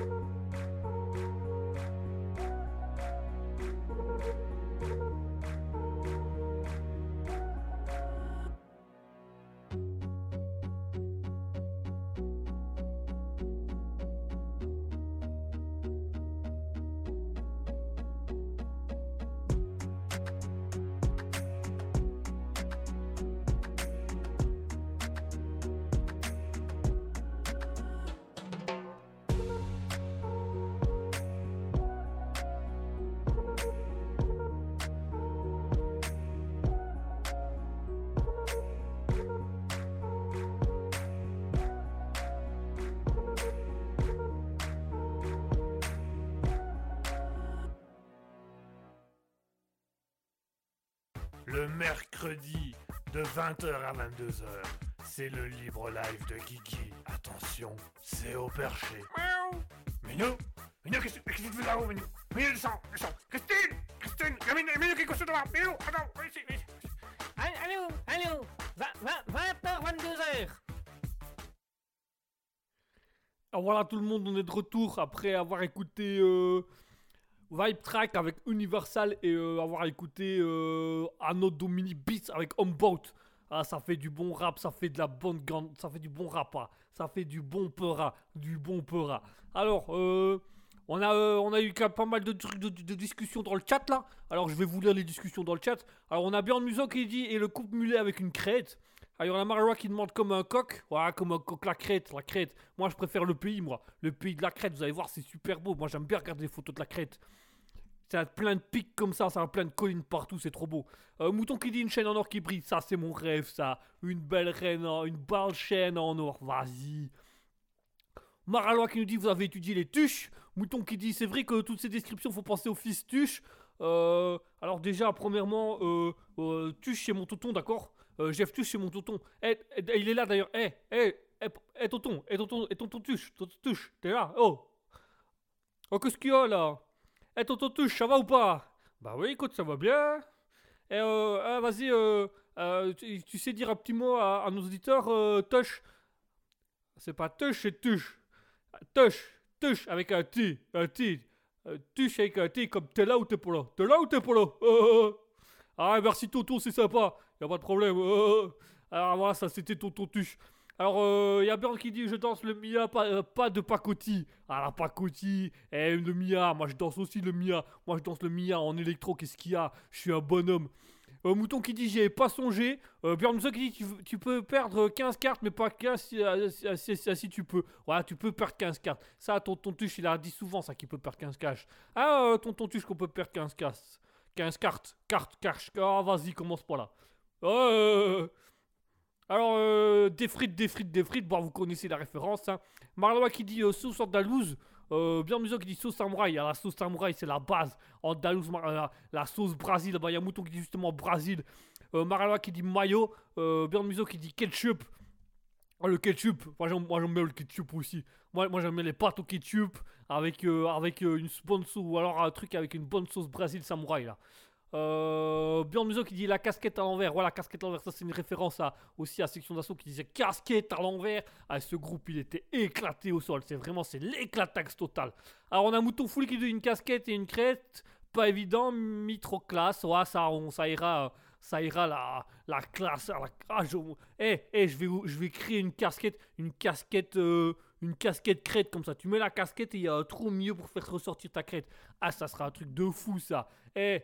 D: you
A: le mercredi de 20h à 22h. C'est le libre live de Guigui. Attention, c'est au perché.
B: Miaou.
A: Minou Minou, qu'est-ce qu'est-ce que tu fais là-haut, Minou Minou, descends, descends. Christine Christine Minou, Minou qui est couché devant. Minou, attends, viens ici, viens ici.
B: Allô, allô, 20h, 22h.
C: Alors voilà tout le monde, on est de retour après avoir écouté euh, Vibe Track avec Universal et euh, avoir écouté euh, Anno Domini Beats avec Homeboat. Ah, ça fait du bon rap, ça fait de la bonne grande, ça fait du bon rap, ah. ça fait du bon peura, du bon peura. Alors, euh, on a, euh, on a eu pas mal de trucs de, de discussions dans le chat là. Alors je vais vous lire les discussions dans le chat. Alors on a Björn Muso qui dit et le couple mulet avec une crête. Alors, en a Marois qui demande comme un coq. Voilà, comme un coq, la crête, la crête. Moi, je préfère le pays, moi. Le pays de la crête, vous allez voir, c'est super beau. Moi, j'aime bien regarder les photos de la crête. Ça plein de pics comme ça, ça a plein de collines partout, c'est trop beau. Euh, mouton qui dit une chaîne en or qui brille, ça, c'est mon rêve, ça. Une belle reine, une belle chaîne en or, vas-y. Maralois qui nous dit vous avez étudié les tuches. Mouton qui dit c'est vrai que toutes ces descriptions faut penser au fils tuche. Euh, alors déjà premièrement euh, tuche chez mon tonton d'accord? Jeff tuche chez mon tonton. Eh, eh, il est là d'ailleurs. Eh eh eh, eh, tonton eh tonton tonton tuche tonton t'es là? Oh. Oh qu'est-ce qu'il y a là? Eh tonton tuche ça va ou pas? Bah oui écoute ça va bien. Eh euh, ah, vas-y euh, euh, tu, sais dire un petit mot à, nos auditeurs euh, Tush? C'est pas tuche c'est tuche. Tush, tush avec un T, un T. Euh, tuche avec un T comme t'es là ou t'es pas là. T'es là ou t'es pas là. [laughs] Ah, merci Tonton, c'est sympa. Y a pas de problème. Alors [laughs] voilà, ça c'était Tonton Tuche. Alors, il y a Björn qui dit Je danse le Mia, pas, euh, de Pacoti. Ah, la Pacoti, eh, le Mia. Moi, je danse aussi le Mia. Moi, je danse le Mia en électro. Qu'est-ce qu'il y a? Je suis un bonhomme. Euh, Mouton qui dit j'ai pas songé. Euh, Musso qui dit tu, peux perdre 15 cartes mais pas 15 si, euh, tu peux. Voilà, tu peux perdre 15 cartes. Ça, tonton Tuche, il a dit souvent ça qu'il peut perdre 15 cash. Ah, euh, tonton Tuche qu'on peut perdre 15 cash. 15 cartes. Cartes, cash. Ah, vas-y, commence pas là. Euh, alors, euh, des frites, des frites, des frites. Bon, vous connaissez la référence. Hein. Qui dit euh, sauce andalouse. Euh, bien qui dit sauce samouraï. Ah, la sauce samouraï, c'est la base. Andalouse, mar- euh, la, la sauce Brésil. Bah, il y a Mouton qui dit justement Brésil. Marlois qui dit mayo. Bien qui dit ketchup. Ah, le ketchup. Moi, j'aime bien le ketchup aussi. Moi, moi j'aime bien les pâtes au ketchup avec, avec une bonne sauce. Ou alors un truc avec une bonne sauce Brésil samouraï là. Euh, Björn Muso qui dit la casquette à l'envers. Voilà, casquette à l'envers, ça c'est une référence à, aussi à Section d'Assaut qui disait casquette à l'envers. Ah, ce groupe il était éclaté au sol. C'est vraiment c'est l'éclataxe total. Alors on a Mouton Fouli qui dit une casquette et une crête. Pas évident, mi trop classe. Ouais, ça, on, ça ira. euh, Ça ira la, la classe. La, ah, je, eh, eh, je vais, je vais créer une casquette, une casquette, euh, une casquette crête comme ça. Tu mets la casquette et il y a un trou pour faire ressortir ta crête. Ah, ça sera un truc de fou ça. Eh,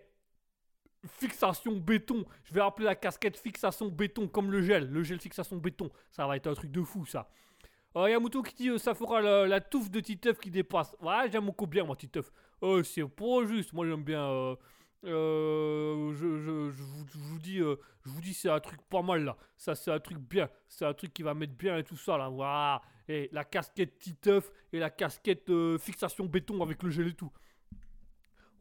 C: fixation béton. Je vais appeler la casquette fixation béton, comme le gel. Le gel fixation béton. Ça va être un truc de fou, ça. Il y a Mouton qui dit euh, ça fera la, touffe de Titeuf qui dépasse. Ouais, j'aime beaucoup bien, moi, Titeuf. Euh, c'est pas juste. Moi, j'aime bien. euh, euh, je, vous, dis, euh, je vous c'est un truc pas mal là. Ça, c'est un truc bien. C'est un truc qui va mettre bien et tout ça là. Et la casquette Titeuf et la casquette euh, fixation béton avec le gel et tout.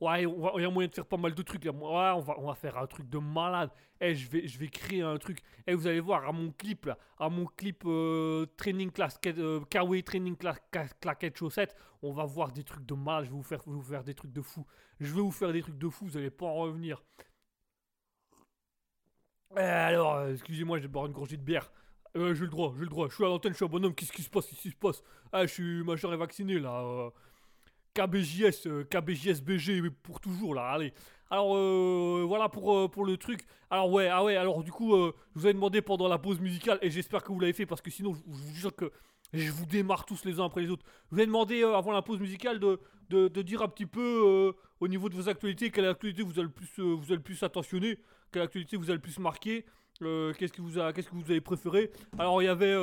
C: Ouais, il y a moyen de faire pas mal de trucs là. Ouais, on va, on va faire un truc de malade. Eh, je vais, je vais créer un truc. Et vous allez voir à mon clip là, à mon clip euh, training class, euh, Kawaii training class, claquette chaussette, on va voir des trucs de malade. Je vais vous faire, vous faire des trucs de fou. Je vais vous faire des trucs de fou. Vous allez pas en revenir. Eh, alors, euh, excusez-moi, je vais boire une gorgée de bière. Euh, j'ai le droit, j'ai le droit. Je suis à l'antenne, je suis un bonhomme. Qu'est-ce qui se passe? Qu'est-ce qui se passe? Ah, je suis majeur et vacciné là. KBJS, euh, KBJSBG pour toujours là, allez. Alors euh, voilà pour, euh, pour le truc. Alors ouais, ah ouais, alors du coup, euh, je vous ai demandé pendant la pause musicale et j'espère que vous l'avez fait parce que sinon je, vous jure que je vous démarre tous les uns après les autres. Je vous ai demandé avant la pause musicale de, de, dire un petit peu au niveau de vos actualités, quelle actualité vous avez le plus, vous avez le plus attentionné, quelle actualité vous avez le plus marqué, qu'est-ce que vous a, qu'est-ce que vous avez préféré. Alors il y avait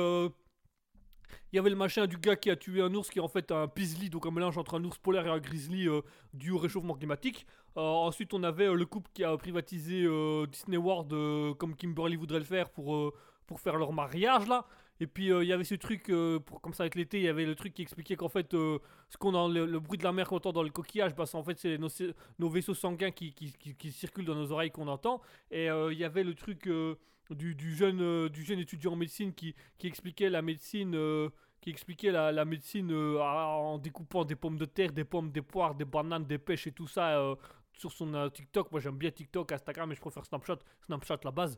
C: il y avait le machin du gars qui a tué un ours qui est en fait un pisli, donc un mélange entre un ours polaire et un grizzly euh, dû au réchauffement climatique. Euh, ensuite, on avait euh, le couple qui a privatisé euh, Disney World comme Kimberly voudrait le faire pour, pour faire leur mariage là. Et puis il y avait ce truc, pour, comme ça avec l'été, il y avait le truc qui expliquait qu'en fait, ce qu'on le, le bruit de la mer qu'on entend dans le coquillage, bah, c'est en fait c'est nos, nos vaisseaux sanguins qui, qui, qui- circulent dans nos oreilles qu'on entend. Et il y avait le truc du, jeune, euh, du jeune étudiant en médecine qui, qui expliquait la médecine, euh, qui expliquait la, la médecine euh, en découpant des pommes de terre, des pommes, des poires, des bananes, des pêches et tout ça. sur son TikTok, moi j'aime bien TikTok, Instagram, mais je préfère Snapchat, Snapchat la base.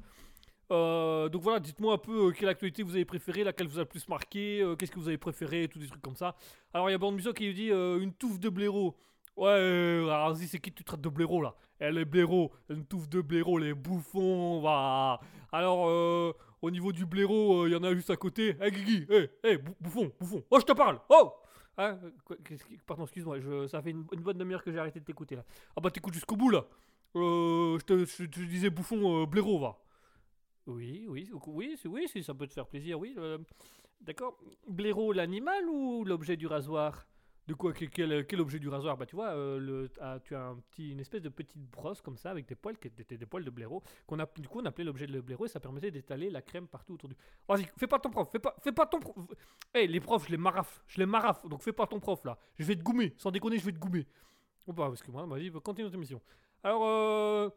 C: Donc voilà, dites-moi un peu quelle actualité vous avez préférée, laquelle vous a le plus marqué, qu'est-ce que vous avez préféré, tous des trucs comme ça. Alors il y a Bande Muso qui dit une touffe de blaireau. Ouais, euh, alors vas-y, c'est qui tu traites de blaireau là? Elle est blaireau, une touffe de blaireau, les bouffons, va. Alors, euh, au niveau du blaireau, il y en a juste à côté. Eh Guigui, hé, hé, bouffon, bouffon. Oh, je te parle, oh Hein? Pardon, excuse-moi, ça fait une, bonne demi-heure que j'ai arrêté de t'écouter là. Ah bah t'écoutes jusqu'au bout là. Euh, je te, disais bouffon, euh, blaireau, va. Oui, oui, oui, oui, si ça peut te faire plaisir, oui. euh, D'accord. Blaireau, l'animal ou l'objet du rasoir? De quoi quel, quel- objet du rasoir? Bah tu vois, euh, ah, tu as un petit, une espèce de petite brosse comme ça avec des poils qui étaient des poils de blaireau qu'on du coup on appelait l'objet de blaireau et ça permettait d'étaler la crème partout autour du. Vas-y, fais pas ton prof, fais pas, fais pas ton prof. Eh les profs, je les maraffe, je les maraffe, donc fais pas ton prof là. Je vais te goumer, sans déconner, je vais te goumer. Bon bah parce que moi, vas-y, continue notre émission. Alors euh,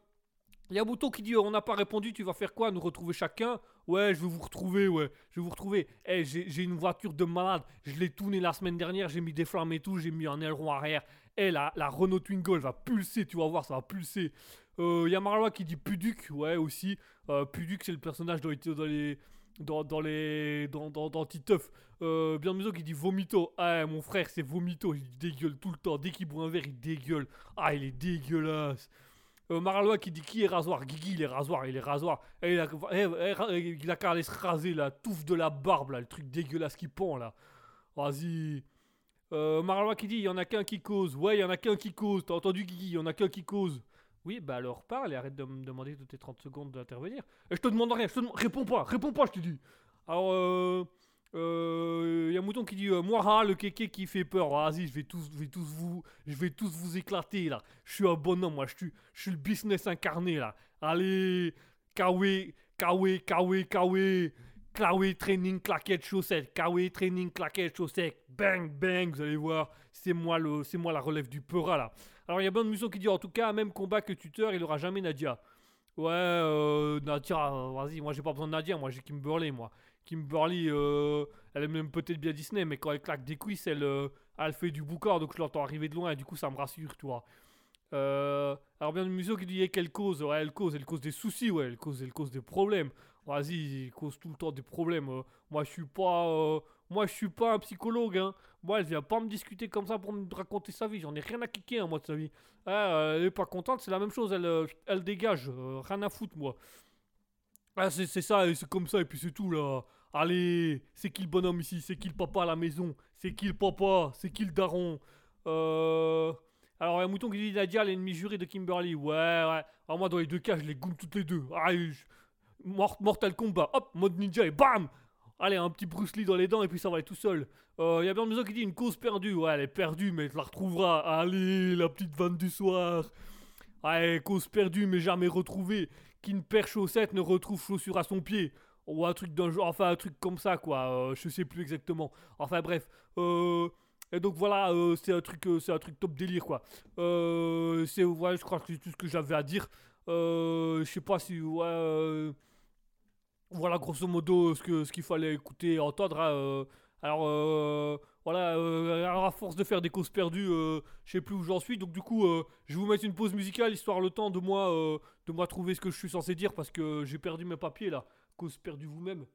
C: il qui dit on n'a pas répondu, tu vas faire quoi Nous retrouver chacun? Ouais, je vais vous retrouver, ouais. Je vais vous retrouver. Eh, j'ai j'ai une voiture de malade. Je l'ai tournée la semaine dernière, j'ai mis des flammes et tout, j'ai mis un aileron arrière. Eh, la, la Renault Twingo, va pulser, tu vas voir, ça va pulser. Euh, Marlois qui dit Puduc, ouais, aussi. Euh, Puduc, c'est le personnage dans, les- dans les. Dans, dans les. Dans, dans, dans Titeuf. Euh, bien Muso qui dit Vomito. Ah, mon frère, c'est Vomito. Il dégueule tout le temps. Dès qu'il boit un verre, il dégueule. Ah, il est dégueulasse. Euh, qui dit qui est rasoir? Guigui, il est rasoir, il est rasoir. Eh, il, a, eh, eh, il a qu'à aller se raser la touffe de la barbe là, le truc dégueulasse qui pend là. Vas-y. Euh, qui dit il y en a qu'un qui cause. Ouais, il y en a qu'un qui cause. T'as entendu Guigui, il y en a qu'un qui cause. Oui, bah alors parle et arrête de me demander toutes les 30 secondes d'intervenir. Et je te demande rien, je te demande... réponds pas, réponds pas, je te dis. Alors, euh. Euh, y a Mouton qui dit euh, moi ah, le kéké qui fait peur. Vas-y je vais tous je vais tous vous je vais tous vous éclater là. Je suis un bonhomme moi. Je suis je suis le business incarné là. Allez Kawe Kawe Kawe Kawe Kawe training claquette chaussette. Kawe training claquette chaussette. Bang bang vous allez voir. C'est moi le c'est moi la relève du peura là. Alors il y a plein de Muson qui dit en tout cas même combat que tuteur il aura jamais Nadia. Ouais euh, Nadia vas-y moi j'ai pas besoin de Nadia moi j'ai Kimberly moi Kimberly, euh, elle aime peut-être bien Disney, mais quand elle claque des cuisses, elle, elle fait du boucard, donc je l'entends arriver de loin, et du coup ça me rassure, tu vois. Euh, alors bien, le museau qui dit qu'elle cause, ouais, elle cause, elle cause des soucis, ouais, elle cause, elle cause des problèmes. Vas-y, elle cause tout le temps des problèmes. euh. moi, je suis pas, euh, moi, je suis pas un psychologue, hein. Moi, elle vient pas me discuter comme ça pour me raconter sa vie. J'en ai rien à kicker, hein, moi, de sa vie. Ah, elle est pas contente, c'est la même chose. Elle, elle dégage, rien à foutre, moi. Ah, c'est ça, c'est comme ça, et puis c'est tout là. Allez, c'est qui le bonhomme ici? C'est qui le papa à la maison? C'est qui le papa? C'est qui le daron? Euh. Alors, il y a un mouton qui dit Nadia, l'ennemi juré de Kimberly. Ouais, ouais. Alors, moi, dans les deux cas, je les goûte toutes les deux. Allez, Mortal Kombat, hop, mode ninja et bam Allez, un petit Bruce Lee dans les dents et puis ça va aller tout seul. Euh, Il y a bien maison qui dit une cause perdue. Ouais, elle est perdue, mais tu la retrouveras. Allez, la petite vanne du soir. Ouais, cause perdue, mais jamais retrouvée. Qui ne perd chaussette ne retrouve chaussure à son pied. Ou un truc enfin un truc comme ça, quoi. Euh, je sais plus exactement. Enfin bref. Euh, et donc voilà, euh, c'est un truc, euh, c'est un truc top délire, quoi. C'est, ouais, je crois que c'est tout ce que j'avais à dire. Je sais pas si, voilà, grosso modo, ce que, ce qu'il fallait écouter, entendre. hein. Alors, euh, voilà, euh, alors à force de faire des causes perdues, euh, je sais plus où j'en suis. Donc du coup, euh, je vais vous mettre une pause musicale, histoire le temps de moi, euh, de moi trouver ce que je suis censé dire, parce que j'ai perdu mes papiers là. Cause perdue vous-même.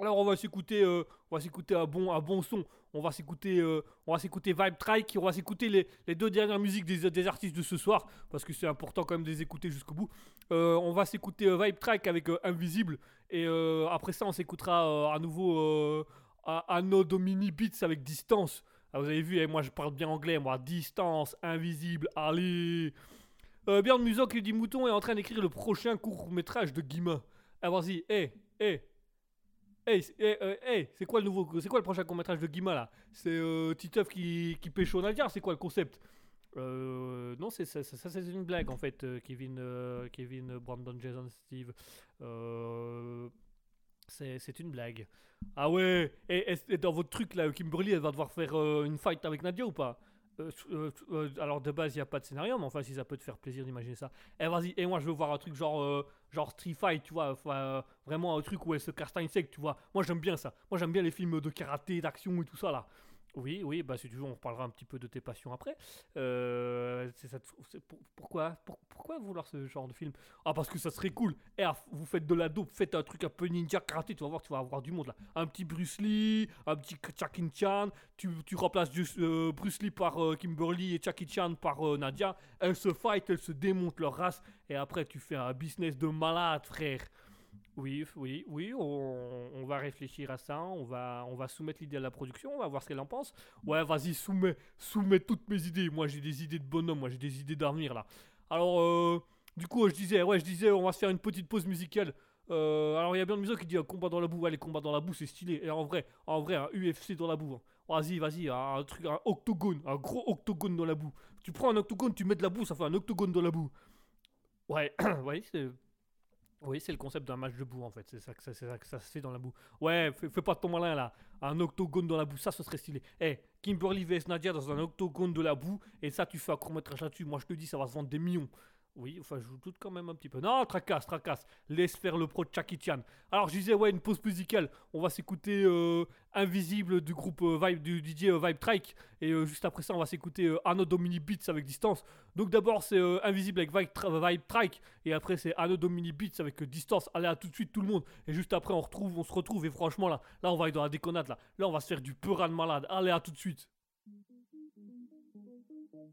C: Alors on va s'écouter, euh, on va s'écouter un bon, un bon son. On va s'écouter, euh, on va s'écouter Vibe Trike. On va s'écouter les, deux dernières musiques des, des artistes de ce soir parce que c'est important quand même de les écouter jusqu'au bout. Euh, on va s'écouter euh, Vibe Trike avec Invisible et après ça on s'écoutera à nouveau Anno Domini Beats avec Distance. Ah, vous avez vu, eh, moi je parle bien anglais, moi Distance, Invisible, allez. Euh, bien Muso qui dit Mouton est en train d'écrire le prochain court métrage de Guima. Ah vas-y, hé, hé. Hey, hey, euh, hey, c'est quoi le nouveau, c'est quoi le prochain court métrage de Guima là? C'est euh, Titeuf qui, qui pécho Nadia, c'est quoi le concept? Euh, non, c'est ça, c'est une blague en fait, euh, Kevin, euh, Kevin, Brandon, Jason, Steve. C'est une blague. Ah ouais et, et- et dans votre truc là, Kimberly, elle va devoir faire une fight avec Nadia ou pas? Alors de base il n'y a pas de scénario mais enfin si ça peut te faire plaisir d'imaginer ça eh vas-y et moi je veux voir un truc genre genre Street Fight tu vois euh, vraiment un truc où elle se casse un insecte tu vois. Moi j'aime bien ça. Moi j'aime bien les films de karaté d'action et tout ça là oui oui bah si tu veux on reparlera un petit peu de tes passions après euh, c'est ça c'est pour- pourquoi pour- pourquoi vouloir ce genre de film? Ah parce que ça serait cool eh ah, vous faites de la dope faites un truc un peu ninja karaté tu vas voir tu vas avoir du monde là un petit Bruce Lee un petit Jackie Chan tu, tu remplaces euh, Bruce Lee par euh, Kimberly et Jackie Chan par Nadia. Elles se fight, elles se démontent leur race. Et après, tu fais un business de malade, frère. Oui, oui, oui, on, va réfléchir à ça. On va, on va soumettre l'idée à la production. On va voir ce qu'elle en pense. Ouais, vas-y, soumets, soumets toutes mes idées. Moi, j'ai des idées de bonhomme. Moi, j'ai des idées d'avenir, là. Alors, euh, du coup, je disais, ouais, je disais, on va se faire une petite pause musicale. Euh, alors, il y a bien de musique qui dit un combat dans la boue. Ouais, les combats dans la boue, c'est stylé. Et en vrai, en vrai, un UFC dans la boue. hein. Vas-y, vas-y, un truc, un octogone, un gros octogone dans la boue. Tu prends un octogone, tu mets de la boue, ça fait un octogone dans la boue. Ouais, [clears throat] ouais, c'est. Oui, c'est le concept d'un match de boue en fait, c'est ça, que ça- ça que ça se fait dans la boue. Ouais, fais, fais pas ton malin là, un octogone dans la boue, ça ce serait stylé. Eh, Kimberly vs Nadia dans un octogone de la boue, et ça tu fais un court métrage là-dessus, moi je te dis ça va se vendre des millions. Oui, enfin je doute quand même un petit peu. Non, tracasse, tracasse, laisse faire le pro de. Alors je disais, ouais, une pause musicale, on va s'écouter euh, Invisible du groupe euh, Vibe, du DJ euh, Vibe Trike, et euh, juste après ça on va s'écouter Anno Domini Beats avec distance. Donc d'abord c'est Invisible avec Vibe, Vibe Trike, et après c'est Anno Domini Beats avec distance. Allez à tout de suite tout le monde. Et juste après on se retrouve et franchement là, là on va être dans la déconnade là. Là on va se faire du peuran de malade. Allez à tout de suite.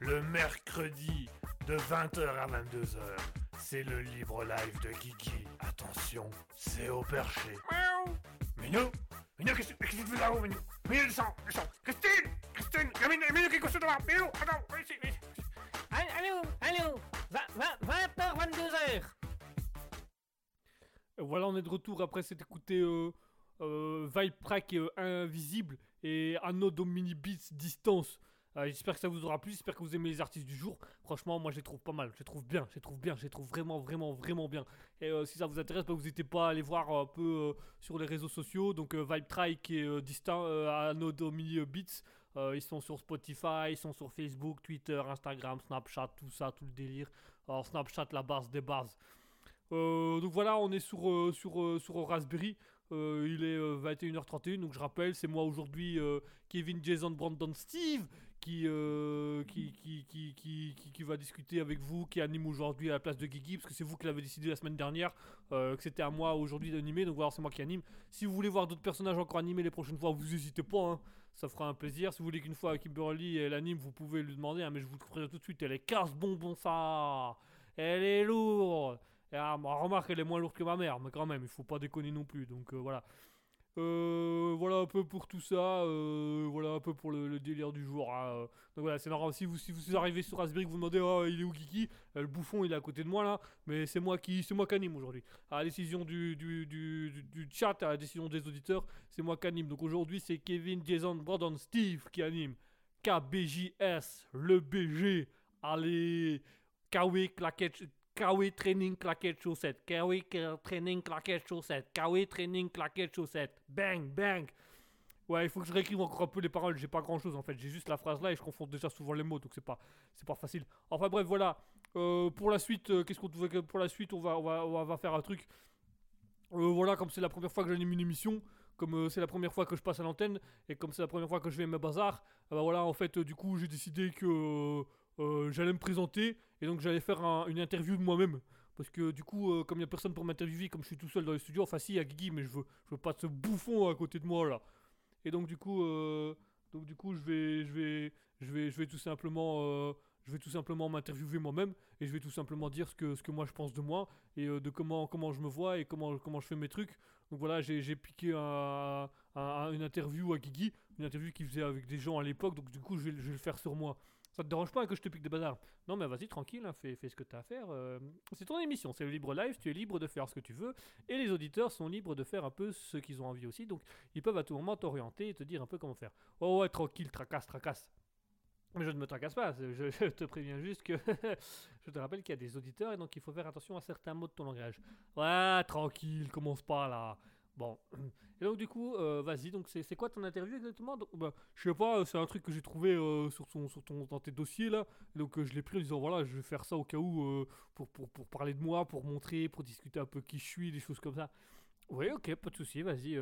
A: Le mercredi de 20h à 22h. C'est le libre live de Guigui. Attention, c'est au perché.
B: Miaou.
A: Minou Minou, qu'est-ce qu'est-ce que tu fais là-haut, Minou Minou, descends, descends. Christine Christine Minou, Minou, qu'est-ce que tu fais là Minou, attends, viens ici, viens ici.
B: Allô, allô, 20h, 22h.
C: Voilà, on est de retour après s'être écouté euh, euh, Vibe Track euh, Invisible et Anno Domini Beats Distance. Euh, j'espère que ça vous aura plu, j'espère que vous aimez les artistes du jour. Franchement, moi je les trouve pas mal, je les trouve bien, je les trouve bien, je les trouve vraiment, vraiment, vraiment bien. Et euh, si ça vous intéresse, bah, vous n'hésitez pas à aller voir un peu euh, sur les réseaux sociaux. Donc Vibe Track et euh, Distin- euh, Anno Domini Beats. Ils sont sur Spotify, ils sont sur Facebook, Twitter, Instagram, Snapchat, tout ça, tout le délire. Alors Snapchat, la base des bases. Donc voilà, on est sur, sur, sur Raspberry. Il est euh, 21h31, donc je rappelle, c'est moi aujourd'hui, Kevin, Jason, Brandon, Steve, qui, euh, qui, qui, qui, qui, qui- qui va discuter avec vous, qui anime aujourd'hui à la place de Guigui, parce que c'est vous qui l'avez décidé la semaine dernière, euh, que c'était à moi aujourd'hui d'animer, donc voilà, c'est moi qui anime. Si vous voulez voir d'autres personnages encore animés les prochaines fois, vous n'hésitez pas, hein, ça fera un plaisir. Si vous voulez qu'une fois Kimberly elle anime, vous pouvez lui demander, hein, mais je vous le ferai tout de suite, elle est casse bonbon ça Elle est lourde ah, remarque, elle est moins lourde que ma mère, mais quand même, il faut pas déconner non plus. Donc euh, voilà. Euh, voilà un peu pour tout ça. euh, voilà un peu pour le, délire du jour. hein. Donc voilà, c'est normal. Si vous, si vous arrivez sur que vous demandez oh, il est où Kiki? Euh, Le bouffon, il est à côté de moi là. Mais c'est moi qui, c'est moi qui anime aujourd'hui. À la décision du, du, du, chat, à la décision des auditeurs, c'est moi qui anime. Donc aujourd'hui, c'est Kevin, Jason, Brandon, Steve qui anime. KBJS, le BG. Allez, KW claquette. KW training claquette chaussette. KW training claquette chaussette. KW training claquette chaussette. Bang, bang. Ouais, il faut que je réécrive encore un peu les paroles. J'ai pas grand chose en fait. J'ai juste la phrase là et je confonds déjà souvent les mots donc c'est pas, c'est pas facile. Enfin bref, voilà. Euh, pour la suite, euh, qu'est-ce qu'on Pour la suite, on va, on va, on va faire un truc. Euh, voilà, comme c'est la première fois que j'anime une émission, comme c'est la première fois que je passe à l'antenne et comme c'est la première fois que je vais mes bazars, euh, bah voilà, en fait, du coup, j'ai décidé que euh, j'allais me présenter et donc j'allais faire un- une interview de moi-même. Parce que du coup, euh, comme il n'y a personne pour m'interviewer, comme je suis tout seul dans le studio, enfin si, il y a Guigui, mais je veux, je veux pas ce bouffon à côté de moi là. Et donc du coup, euh, donc du coup, je vais, je vais, je vais, je vais tout simplement, je vais tout simplement m'interviewer moi-même et je vais tout simplement dire ce que, ce que moi je pense de moi et de comment, comment je me vois et comment, comment je fais mes trucs. Donc voilà, j'ai, piqué un- un- un- une interview à Guigui, une interview qu'il faisait avec des gens à l'époque, donc du coup, je vais le faire sur moi. Ça te dérange pas que je te pique des bazars Non, mais vas-y, tranquille, hein, fais, ce que tu as à faire. euh, c'est ton émission, c'est le libre live, tu es libre de faire ce que tu veux. Et les auditeurs sont libres de faire un peu ce qu'ils ont envie aussi. Donc, ils peuvent à tout moment t'orienter et te dire un peu comment faire. Oh ouais, tranquille, tracasse, tracasse. Mais je ne me tracasse pas, [laughs] je te préviens juste que [laughs] je te rappelle qu'il y a des auditeurs et donc il faut faire attention à certains mots de ton langage. Ouais, tranquille, commence pas là. Bon. Et donc du coup, euh, vas-y, donc c'est quoi ton interview exactement? Donc, bah, Je sais pas, c'est un truc que j'ai trouvé euh, sur, ton, sur ton, dans tes dossiers là. Donc euh, je l'ai pris en disant voilà, je vais faire ça au cas où pour, pour, pour parler de moi, pour montrer, pour discuter un peu qui je suis, des choses comme ça. Oui, ok, pas de souci, vas-y.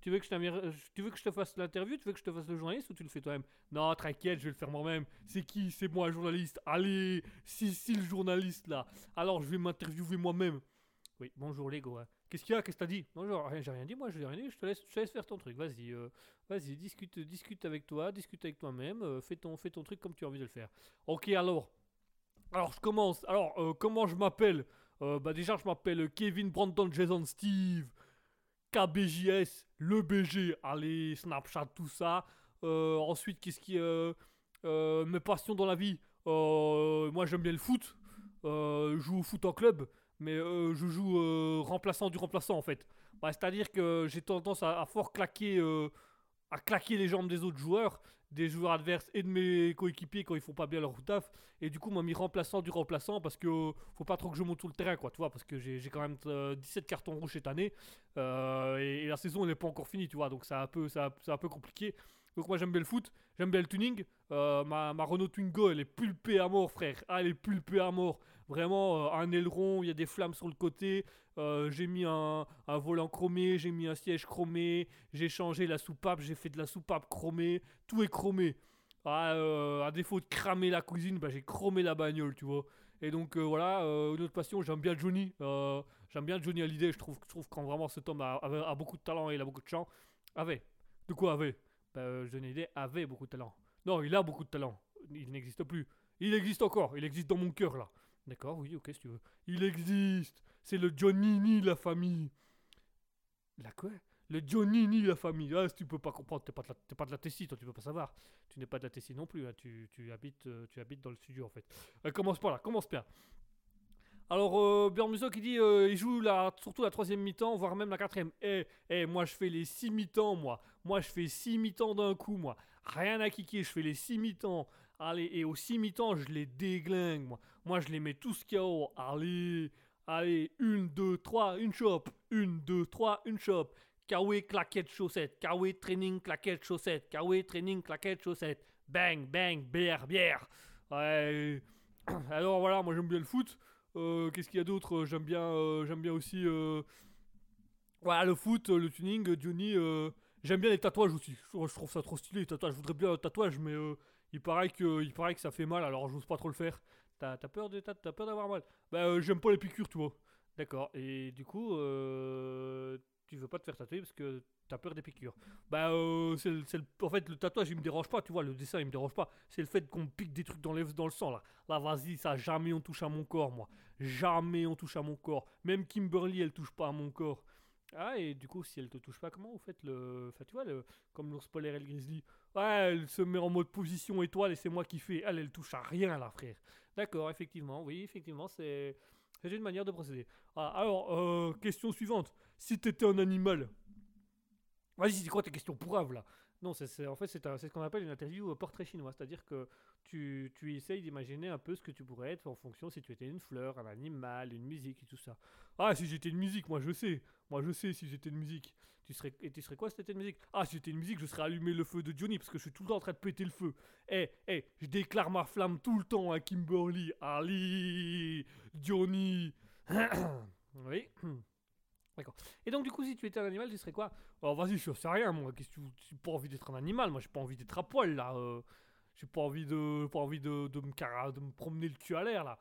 C: tu, veux que je tu veux que je te fasse l'interview? Tu veux que je te fasse le journaliste ou tu le fais toi-même? Non, t'inquiète, je vais le faire moi-même. C'est qui? C'est moi, journaliste. Allez, si, si, le journaliste là. Alors, je vais m'interviewer moi-même. Oui, bonjour Lego. hein. Qu'est-ce qu'il y a? Qu'est-ce que t'as dit? Rien, j'ai rien dit, moi, j'ai rien dit. Je te laisse, je te faire ton truc. Vas-y, euh, vas-y, discute, discute avec toi, discute avec toi-même. euh, fais, ton, fais ton truc comme tu as envie de le faire. Ok, alors. Alors, je commence. Alors, euh, comment je m'appelle? Bah, déjà, je m'appelle Kevin Brandon Jason Steve. KBJS, le BG, allez, Snapchat, tout ça. Ensuite, qu'est-ce qui. Mes passions dans la vie? Moi, j'aime bien le foot. Je joue au foot en club. Mais euh, je joue euh, remplaçant du remplaçant, en fait. Bah, C'est-à-dire que j'ai tendance à, fort claquer. euh, à claquer les jambes des autres joueurs, des joueurs adverses et de mes coéquipiers quand ils font pas bien leur taf. Et du coup, m'a mis remplaçant du remplaçant parce que faut pas trop que je monte sur le terrain, quoi, tu vois, parce que j'ai quand même euh, 17 cartons rouges cette année. Et, la saison n'est pas encore finie, tu vois, donc c'est un peu, c'est un, peu compliqué. Donc moi j'aime bien le foot, j'aime bien le tuning. Ma, ma Renault Twingo elle est pulpée à mort frère, elle est pulpée à mort. Vraiment euh, un aileron, il y a des flammes sur le côté. Euh, j'ai mis un, volant chromé, j'ai mis un siège chromé, j'ai changé la soupape, j'ai fait de la soupape chromée, tout est chromé. Ah, euh, à défaut de cramer la cuisine, bah, j'ai chromé la bagnole, tu vois. Et donc euh, voilà, une autre passion, j'aime bien Johnny. j'aime bien Johnny Hallyday, je trouve, je trouve quand vraiment cet homme a, beaucoup de talent et il a beaucoup de chant. Avait. De quoi avait? Bah, Johnny Hallyday avait beaucoup de talent. Non, il a beaucoup de talent. Il n'existe plus. Il existe encore, il existe dans mon cœur là. D'accord, oui, ok, si tu veux. Il existe. C'est le Johnny la famille. La quoi? Le Johnny la famille. Ah, si tu peux pas comprendre, t'es pas, de la- pas de la Tessie, toi, tu peux pas savoir. Tu n'es pas de la Tessie non plus, hein, tu, tu habites, euh, tu habites dans le studio en fait. Euh, commence pas là, commence bien. Alors, euh, Björn qui dit euh, il joue surtout la troisième mi-temps, voire même la quatrième. Eh, eh, moi je fais les six mi-temps, moi. Moi je fais six mi-temps d'un coup, moi. Rien à kicker, je fais les six mi-temps. Allez, et aux six mi-temps, je les déglingue, moi. Moi je les mets tous KO. Allez, allez, une, deux, trois, une chop. Une, deux, trois, une chop. Kawé, claquette, chaussette. Kawé, training, claquette, chaussette. Kawé, training, claquette, chaussette. Bang, bang, bière, bière. Ouais. [clears throat] Alors voilà, moi j'aime bien le foot. Euh, Qu'est-ce qu'il y a d'autre? Euh, J'aime bien, euh, bien aussi. euh, Voilà, le foot, euh, le tuning, euh, Johnny. euh, J'aime bien les tatouages aussi. Je, trouve ça trop stylé les tatouages. Je voudrais bien un tatouage, mais euh, il paraît que, il paraît que ça fait mal, alors j'ose pas trop le faire. T'as t'as peur d'avoir mal Bah euh, j'aime pas les piqûres, tu vois. D'accord. Et du coup, euh, tu veux pas te faire tatouer parce que t'as peur des piqûres. Bah euh, c'est en fait le tatouage il me dérange pas, tu vois. Le dessin il me dérange pas. C'est le fait qu'on pique des trucs dans, les, dans le sang là. Là vas-y, ça jamais on touche à mon corps, moi. Jamais on touche à mon corps. Même Kimberly elle touche pas à mon corps. Ah, et du coup, si elle te touche pas, comment vous faites le. Enfin, tu vois, le... comme l'ours polaire et le grizzly. Ouais, elle se met en mode position étoile et c'est moi qui fais. Elle, elle touche à rien, là, frère. D'accord, effectivement, oui, effectivement, c'est. C'est une manière de procéder. Ah, alors, euh, question suivante. Si t'étais un animal. Vas-y, c'est quoi tes questions pourraves, là? Non, c'est, en fait, c'est ce qu'on appelle une interview euh, portrait chinois. C'est-à-dire que tu, tu essayes d'imaginer un peu ce que tu pourrais être en fonction si tu étais une fleur, un animal, une musique et tout ça. Ah, si j'étais une musique, moi je sais. Moi je sais si j'étais une musique. Tu serais, et tu serais quoi si t'étais une musique? Ah, si j'étais une musique, je serais allumé le feu de Johnny parce que je suis tout le temps en train de péter le feu. Eh, eh, je déclare ma flamme tout le temps à Kimberly. Ali, Johnny. [coughs] oui. [coughs] D'accord. Et donc, du coup, si tu étais un animal, tu serais quoi? Alors, vas-y, je sais rien, moi. Qu'est-ce. J'ai pas envie d'être un animal, moi, j'ai pas envie d'être à poil, là. euh, j'ai pas envie de. Pas envie de, de, me, de me promener le cul à l'air, là.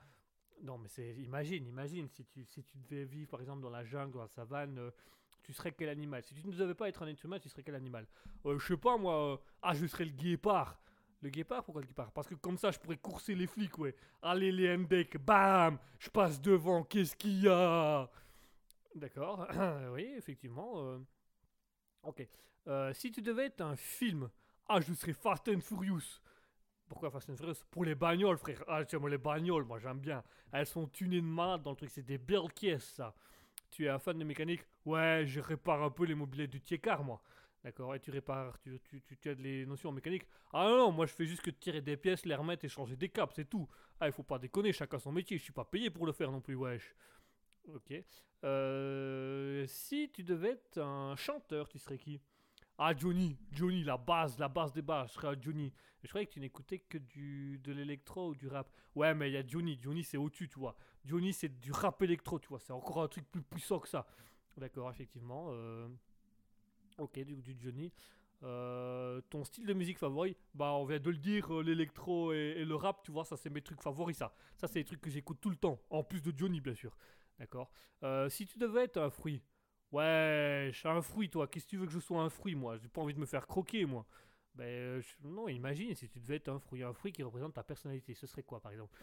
C: Non, mais c'est. Imagine, imagine, si tu, devais vivre, par exemple, dans la jungle, dans la savane. euh, tu serais quel animal? Si tu ne devais pas être un être humain, tu serais quel animal? Euh, Je sais pas, moi. euh, ah, je serais le guépard. Le guépard? Pourquoi le guépard? Parce que comme ça, je pourrais courser les flics, ouais. Allez, les NDEC, bam Je passe devant, qu'est-ce qu'il y a? D'accord, [clears throat] oui, effectivement. Ok. Si tu devais être un film, ah, je serais Fast and Furious. Pourquoi Fast and Furious Pour les bagnoles, frère? Ah, tiens, moi, les bagnoles, moi, j'aime bien. Elles sont tunées de malade dans le truc, c'est des belles caisses, ça. Tu es un fan de mécanique? Ouais, je répare un peu les mobilettes du Tiekar, moi. D'accord, et tu répares, tu, tu, tu, tu as des notions en mécanique. Ah non, non, moi je fais juste que tirer des pièces, les remettre et changer des câbles, c'est tout. Ah, il faut pas déconner, chacun son métier, je suis pas payé pour le faire non plus, wesh. Ok. Euh, si tu devais être un chanteur, tu serais qui? Ah, Johnny, Johnny, la base, la base des bases, je serais un Johnny. Je croyais que tu n'écoutais que du, de l'électro ou du rap. Ouais, mais il y a Johnny, Johnny c'est au-dessus, tu vois. Johnny c'est du rap électro, tu vois, c'est encore un truc plus puissant que ça. D'accord, effectivement. euh, Ok, du, du Johnny. Euh, ton style de musique favori? Bah, on vient de le dire, euh, l'électro et, le rap, tu vois, ça c'est mes trucs favoris, ça. Ça, c'est les trucs que j'écoute tout le temps, en plus de Johnny, bien sûr. D'accord Si tu devais être un fruit, ouais, je suis un fruit, toi, qu'est-ce que tu veux que je sois un fruit, moi? J'ai pas envie de me faire croquer, moi. Ben, euh, non, imagine si tu devais être un fruit, un fruit qui représente ta personnalité, ce serait quoi, par exemple?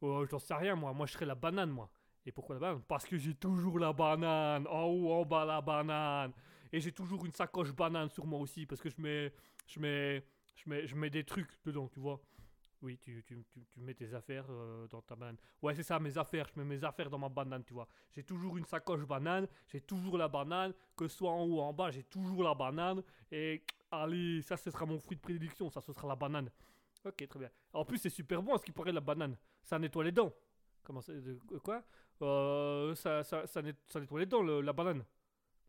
C: Oh, j'en sais rien, moi. Moi, je serais la banane, moi. Et pourquoi la banane? Parce que j'ai toujours la banane. En haut, en bas, la banane. Et j'ai toujours une sacoche banane sur moi aussi. Parce que je mets, je mets, je mets, je mets des trucs dedans, tu vois. Oui, tu, tu, mets tes affaires euh, dans ta banane. Ouais, c'est ça, mes affaires. Je mets mes affaires dans ma banane, tu vois. J'ai toujours une sacoche banane. J'ai toujours la banane. Que ce soit en haut ou en bas, j'ai toujours la banane. Et allez, ça, ce sera mon fruit de prédilection. Ça, ce sera la banane. Ok, très bien. En plus, c'est super bon ce qui paraît, la banane. Ça nettoie les dents. Comment ça de- Quoi? Euh, ça, ça, ça, net- ça nettoie les dents, le- la banane.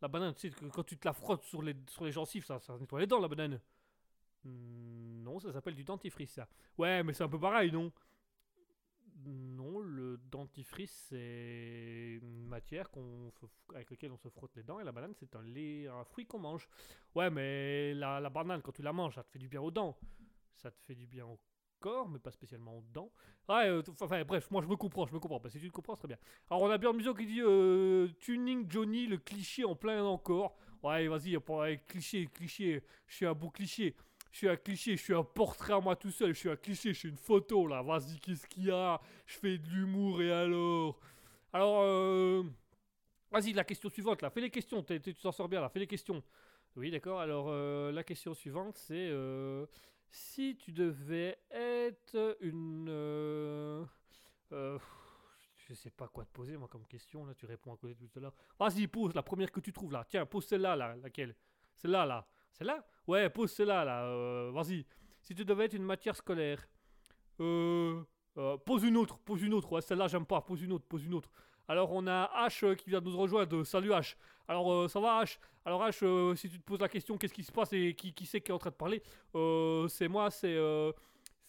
C: La banane, tu sais, quand tu te la frottes sur les, sur les gencives, ça nettoie les dents, la banane. Hmm, non, ça s'appelle du dentifrice, ça. Ouais, mais c'est un peu pareil, non? Non, le dentifrice, c'est une matière avec laquelle on se frotte les dents, et la banane, c'est un lait, un fruit qu'on mange. Ouais, mais la, la banane, quand tu la manges, ça te fait du bien aux dents. Ça te fait du bien au corps, mais pas spécialement aux dents. Ouais, euh, enfin bref, moi je me comprends, je me comprends. Parce que si tu te comprends, c'est très bien. Alors on a Björn Muso qui dit euh, Tuning Johnny, le cliché en plein encore. Ouais, vas-y, pour- ouais, cliché, cliché, je suis un beau cliché. Je suis un cliché, je suis un portrait à moi tout seul, je suis un cliché, je suis une photo là. Vas-y, qu'est-ce qu'il y a? Je fais de l'humour et alors? Alors, euh... vas-y, la question suivante là. Fais les questions, t'es- tu t'en sors bien là, fais les questions. Oui, d'accord. Alors, euh, la question suivante c'est euh, si tu devais être une. euh, je sais pas quoi te poser moi comme question là, tu réponds à côté tout à l'heure. Vas-y, pose la première que tu trouves là. Tiens, pose celle-là là, laquelle? Celle-là là. Celle-là? Ouais, pose celle-là là. euh, Vas-y. Si tu devais être une matière scolaire. Euh, euh, pose une autre, pose une autre. Ouais, celle-là j'aime pas. Pose une autre, pose une autre. Alors on a H qui vient de nous rejoindre. Salut H. Alors ça va H? Alors H, si tu te poses la question qu'est-ce qui se passe et qui, qui c'est qui est en train de parler, c'est moi, c'est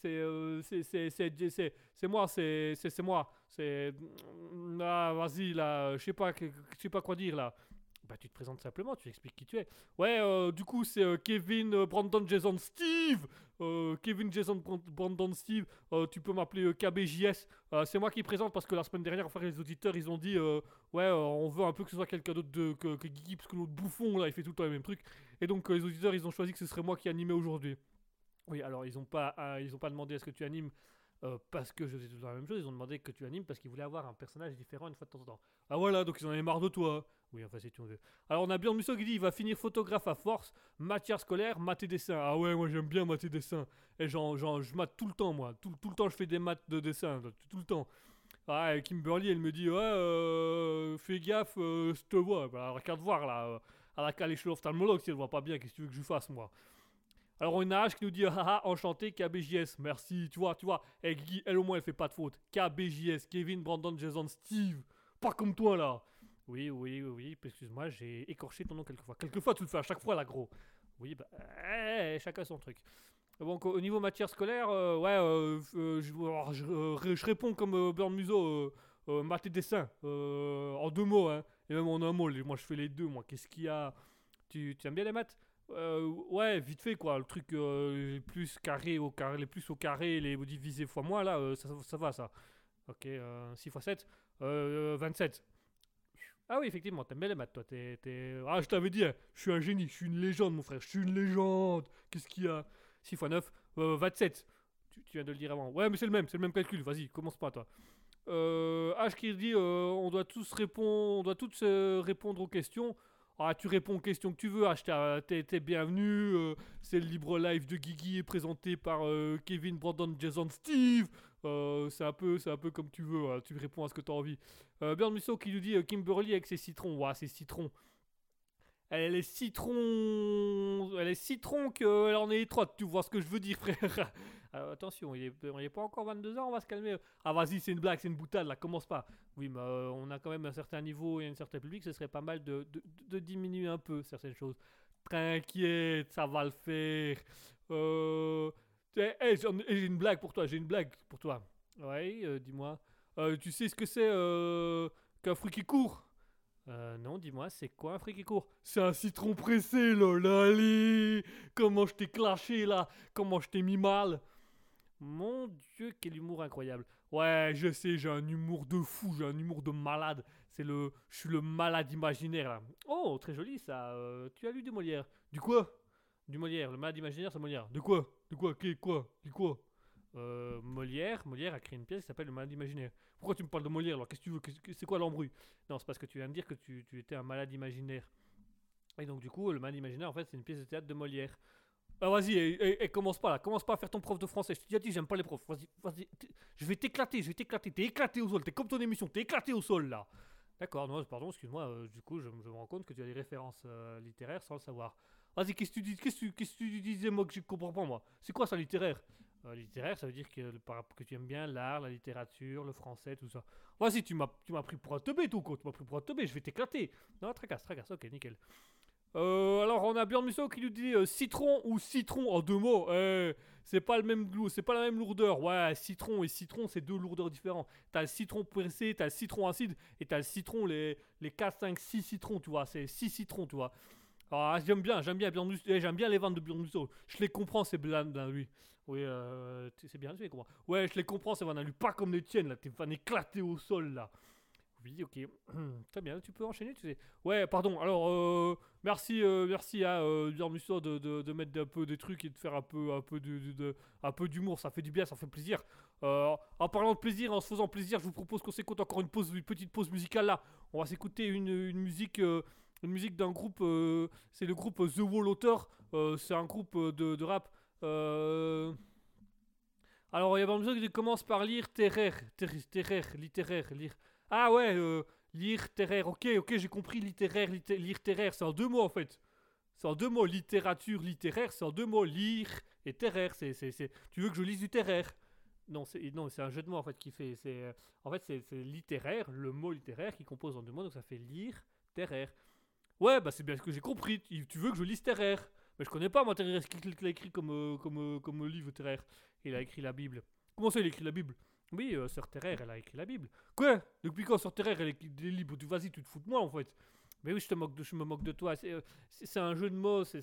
C: c'est euh, c'est moi, c'est c'est moi, c'est ah vas-y là, je sais pas je sais pas quoi dire là. Bah tu te présentes simplement, tu expliques qui tu es. Ouais, euh, du coup c'est euh, Kevin, euh, Brandon, Jason, Steve. Kevin, Jason, Brand- Brandon, Steve. Tu peux m'appeler KBJS. C'est moi qui présente parce que la semaine dernière, enfin les auditeurs, ils ont dit ouais, on veut un peu que ce soit quelqu'un d'autre que, que Guigui parce que l'autre bouffon là, il fait tout le temps les mêmes trucs. Et donc les auditeurs, ils ont choisi que ce serait moi qui animais aujourd'hui. Oui, alors ils ont pas, ils pas demandé à ce que tu animes parce que je faisais temps la même chose. Ils ont demandé que tu animes parce qu'ils voulaient avoir un personnage différent une fois de temps en temps. Ah voilà, donc ils en avaient marre de toi. Oui, enfin si tu veux. Alors on a Björn Musso qui dit il va finir photographe à force, matière scolaire, maths et dessin. Ah ouais, moi j'aime bien maths et dessin. Et genre, genre je mate tout le temps moi. Tout, tout le temps je fais des maths de dessin, tout, le temps. Ah, et Kimberly elle me dit ouais, euh, fais gaffe, euh, je te vois. Bah, regarde voir là. euh, à la calée chez l'ophtalmologue si elle voit pas bien, qu'est-ce que tu veux que je fasse moi? Alors on a H qui nous dit [laughs] haha enchanté KBJS merci tu vois tu vois elle au moins elle fait pas de faute KBJS Kevin Brandon Jason Steve pas comme toi là oui oui oui excuse-moi j'ai écorché ton nom quelquefois quelquefois tu le fais à chaque fois là gros oui bah eh, chacun son truc donc au niveau matière scolaire euh, ouais euh, euh, je, réponds comme euh, Burn Muso euh, maths et dessin en deux mots hein et même en un mot moi je fais les deux moi qu'est-ce qu'il y a? Tu, aimes bien les maths? Euh, ouais, vite fait quoi. Le truc euh, plus carré au carré, les plus au carré, les divisés fois moins là, ça, ça va ça. Ok, euh, 6 x 7, euh, 27. Ah oui, effectivement, t'aimes bien les maths toi. T'es, Ah, je t'avais dit, hein, je suis un génie, je suis une légende mon frère, je suis une légende. Qu'est-ce qu'il y a? 6 x 9, euh, 27. Tu, viens de le dire avant. Ouais, mais c'est le même, c'est le même calcul. Vas-y, commence pas toi. Euh, H qui dit, euh, on doit tous répondre, on doit euh, répondre aux questions. Ah, tu réponds aux questions que tu veux. Ah, t'es, t'es bienvenu. euh, c'est le libre live de Guigui présenté par Kevin, Brandon, Jason, Steve. C'est un peu, c'est un peu comme tu veux. hein, tu réponds à ce que tu as envie. Euh, qui nous dit euh, Kimberly avec ses citrons. Ouah, ses citrons. Elle est citron. Elle est citron qu'elle en est étroite. Tu vois ce que je veux dire, frère. Alors, [laughs] attention, il est, il est pas encore 22 ans. On va se calmer. Ah, vas-y, c'est une blague, c'est une boutade. Là, commence pas. Oui, mais euh, on a quand même un certain niveau et un certain public. Ce serait pas mal de, diminuer un peu certaines choses. T'inquiète, ça va le faire. Euh. eh, eh, ai- j'ai une blague pour toi. J'ai une blague pour toi. Ouais, euh, dis-moi. Euh, tu sais ce que c'est euh, qu'un fruit qui court? Euh, non, dis-moi, c'est quoi un fruit qui court? C'est un citron pressé, lol, allez Comment je t'ai clashé, là? Comment je t'ai mis mal? Mon Dieu, quel humour incroyable. Ouais, je sais, j'ai un humour de fou, j'ai un humour de malade. C'est le... Je suis le malade imaginaire, là. Oh, très joli, ça. Euh, tu as lu du Molière Du quoi? Du Molière, le malade imaginaire, c'est Molière. De quoi? De quoi? Qu'est- Quoi? Quoi? Euh, Molière, Molière a créé une pièce qui s'appelle Le Malade Imaginaire. Pourquoi tu me parles de Molière alors? Qu'est-ce que tu veux? C'est quoi l'embrouille? Non, c'est parce que tu viens de dire que tu, étais un malade imaginaire. Et donc, du coup, le malade imaginaire, en fait, c'est une pièce de théâtre de Molière. Ah, vas-y, et, commence pas là, commence pas à faire ton prof de français. Je déjà dit, j'aime pas les profs. Vas-y, vas-y, je vais t'éclater, je vais t'éclater. T'es éclaté au sol, t'es comme ton émission, t'es éclaté au sol là. D'accord, non, pardon, excuse-moi, euh, du coup, je, me rends compte que tu as des références euh, littéraires sans le savoir. Vas-y, qu'est-ce que tu dis qu'est-ce que tu disais, moi, que je comprends pas, moi? C'est quoi ça, littéraire? Euh, Littéraire, ça veut dire que, que tu aimes bien l'art, la littérature, le français, tout ça. Vas-y, tu m'as pris pour un teubé, tout, quoi. Tu m'as pris pour un teubé, je vais t'éclater. Non, tracasse, tracasse, ok, nickel. Euh, alors, on a Björn Musso qui nous dit euh, citron ou citron en deux mots. C'est pas le même glou- c'est pas la même lourdeur. Ouais, citron et citron, c'est deux lourdeurs différentes. T'as le citron pressé, t'as le citron acide et t'as le citron, les, les 4, 5, 6 citrons, tu vois. C'est 6 citrons, tu vois. Ah, j'aime bien, j'aime bien eh, j'aime bien les vannes de Björn Musso. Je les comprends, ces vannes là, lui. Oui, euh, c'est bien, les comprends. Ouais, je les comprends, vannes à lui. Pas comme les tiennes, là. Tes vannes éclatées au sol, là. Oui, ok. [clears throat] Très bien, tu peux enchaîner, tu sais. Ouais, pardon. Alors, euh, merci, euh, merci à euh, de, de, mettre un peu des trucs et de faire un peu, un peu de, un d'humour. Ça fait du bien, ça fait plaisir. En parlant de plaisir, en se faisant plaisir, je vous propose qu'on s'écoute encore une petite pause musicale là. On va s'écouter une, une musique, une musique d'un groupe. c'est le groupe The Wall Author. C'est un groupe de rap. Euh, alors, il y a une musique qui commence par lire littéraire, littéraire, littéraire, lire. Ah ouais, euh, lire littéraire. Ok, ok, j'ai compris littéraire, litté- lire littéraire. C'est en deux mots en fait. C'est en deux mots. Littérature, littéraire, c'est en deux mots. Lire et terraire. C'est, c'est. Tu veux que je lise du terraire Non, c'est, non, c'est un jeu de mots en fait qui fait. C'est, euh, en fait, c'est, littéraire, le mot littéraire qui compose en deux mots, donc ça fait lire, terraire. Ouais, bah c'est bien ce que j'ai compris. Tu tu veux que je lise terraire Mais je connais pas moi terraire. Qu'est-ce qu'il a écrit comme, euh, comme, euh, comme livre terraire Il a écrit la Bible. Comment ça, il a écrit la Bible? Oui, euh, Sœur Terraire, elle a écrit la Bible. Quoi? Depuis quand Sœur Terraire, elle écrit des livres? Tu vas-y, tu te fous de moi en fait. Mais oui, je, te moque de, je me moque de toi. C'est, euh, un jeu de mots, c'est-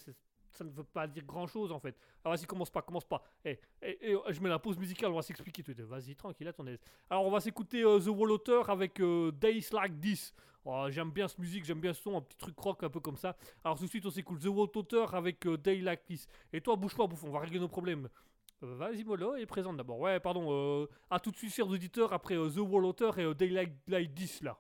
C: ça ne veut pas dire grand chose en fait. Alors vas-y, commence pas, commence pas. Eh, eh, eh, je mets la pause musicale, on va s'expliquer. Vas-y, tranquille, aise. Alors on va s'écouter euh, The Wall Author avec euh, Days Like This. Oh, j'aime bien ce musique, j'aime bien ce son, un petit truc rock un peu comme ça. Alors tout de suite, on s'écoute The Wall Author avec euh, Day Like This. Et toi, bouge pas, bouffon, on va régler nos problèmes. Euh, Vas-y, Molo, et présente d'abord. Ouais, pardon. Euh, à tout de suite, chers auditeurs, après The Wall Author et Day Like, Like This là.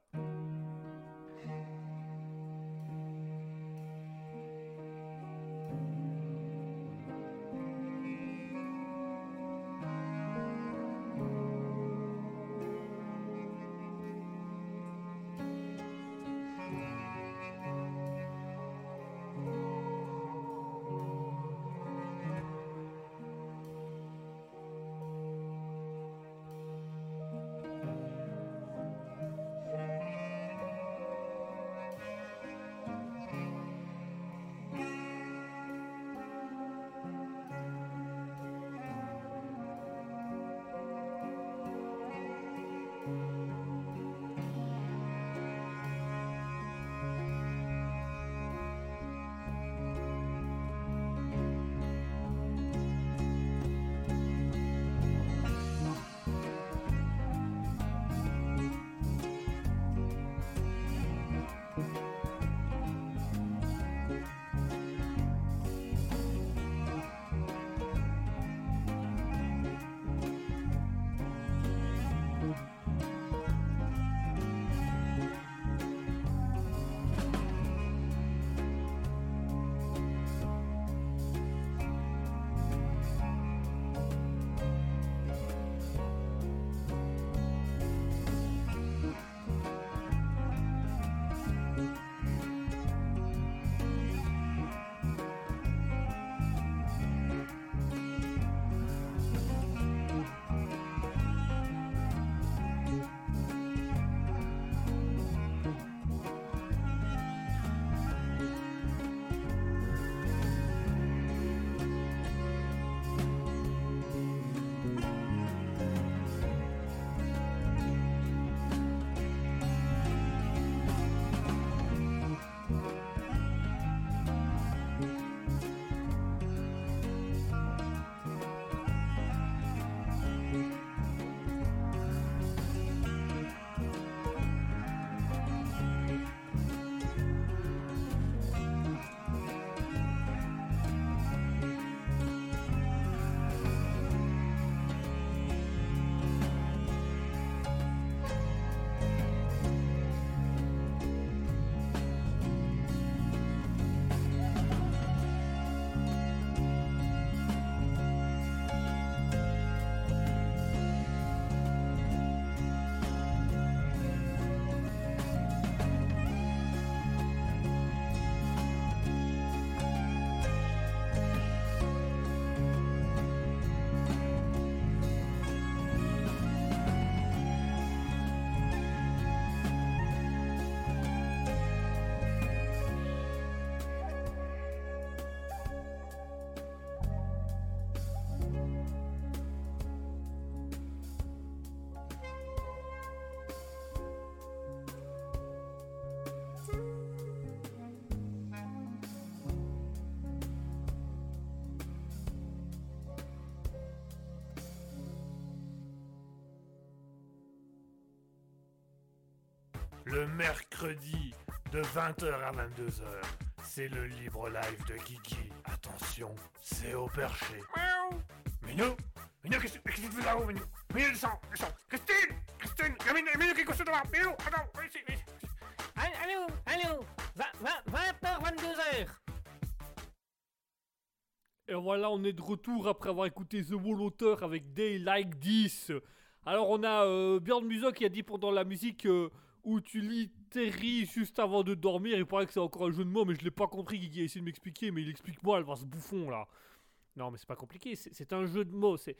A: Mercredi de 20h à 22h. C'est le libre live de Kiki. Attention, c'est au perché.
B: Miaou.
A: Minou Minou, qu'est-ce qu'est-ce que tu fais là-haut, Minou? Minou, descends, descends Christine Christine Il y a Minou, Minou qui est couché devant Minou, attends, viens ici, viens ici.
B: Allô, allô, allô. 20h, 22h.
C: Et voilà, on est de retour après avoir écouté The Wall Auteur avec Day Like This. Alors, on a euh, Björn Muso qui a dit pendant la musique euh, où tu lis Terry juste avant de dormir. Il paraît que c'est encore un jeu de mots, mais je l'ai pas compris. Guigui a essayé de m'expliquer, mais il explique moi, ce bouffon là. Non, mais c'est pas compliqué. C'est un jeu de mots. C'est,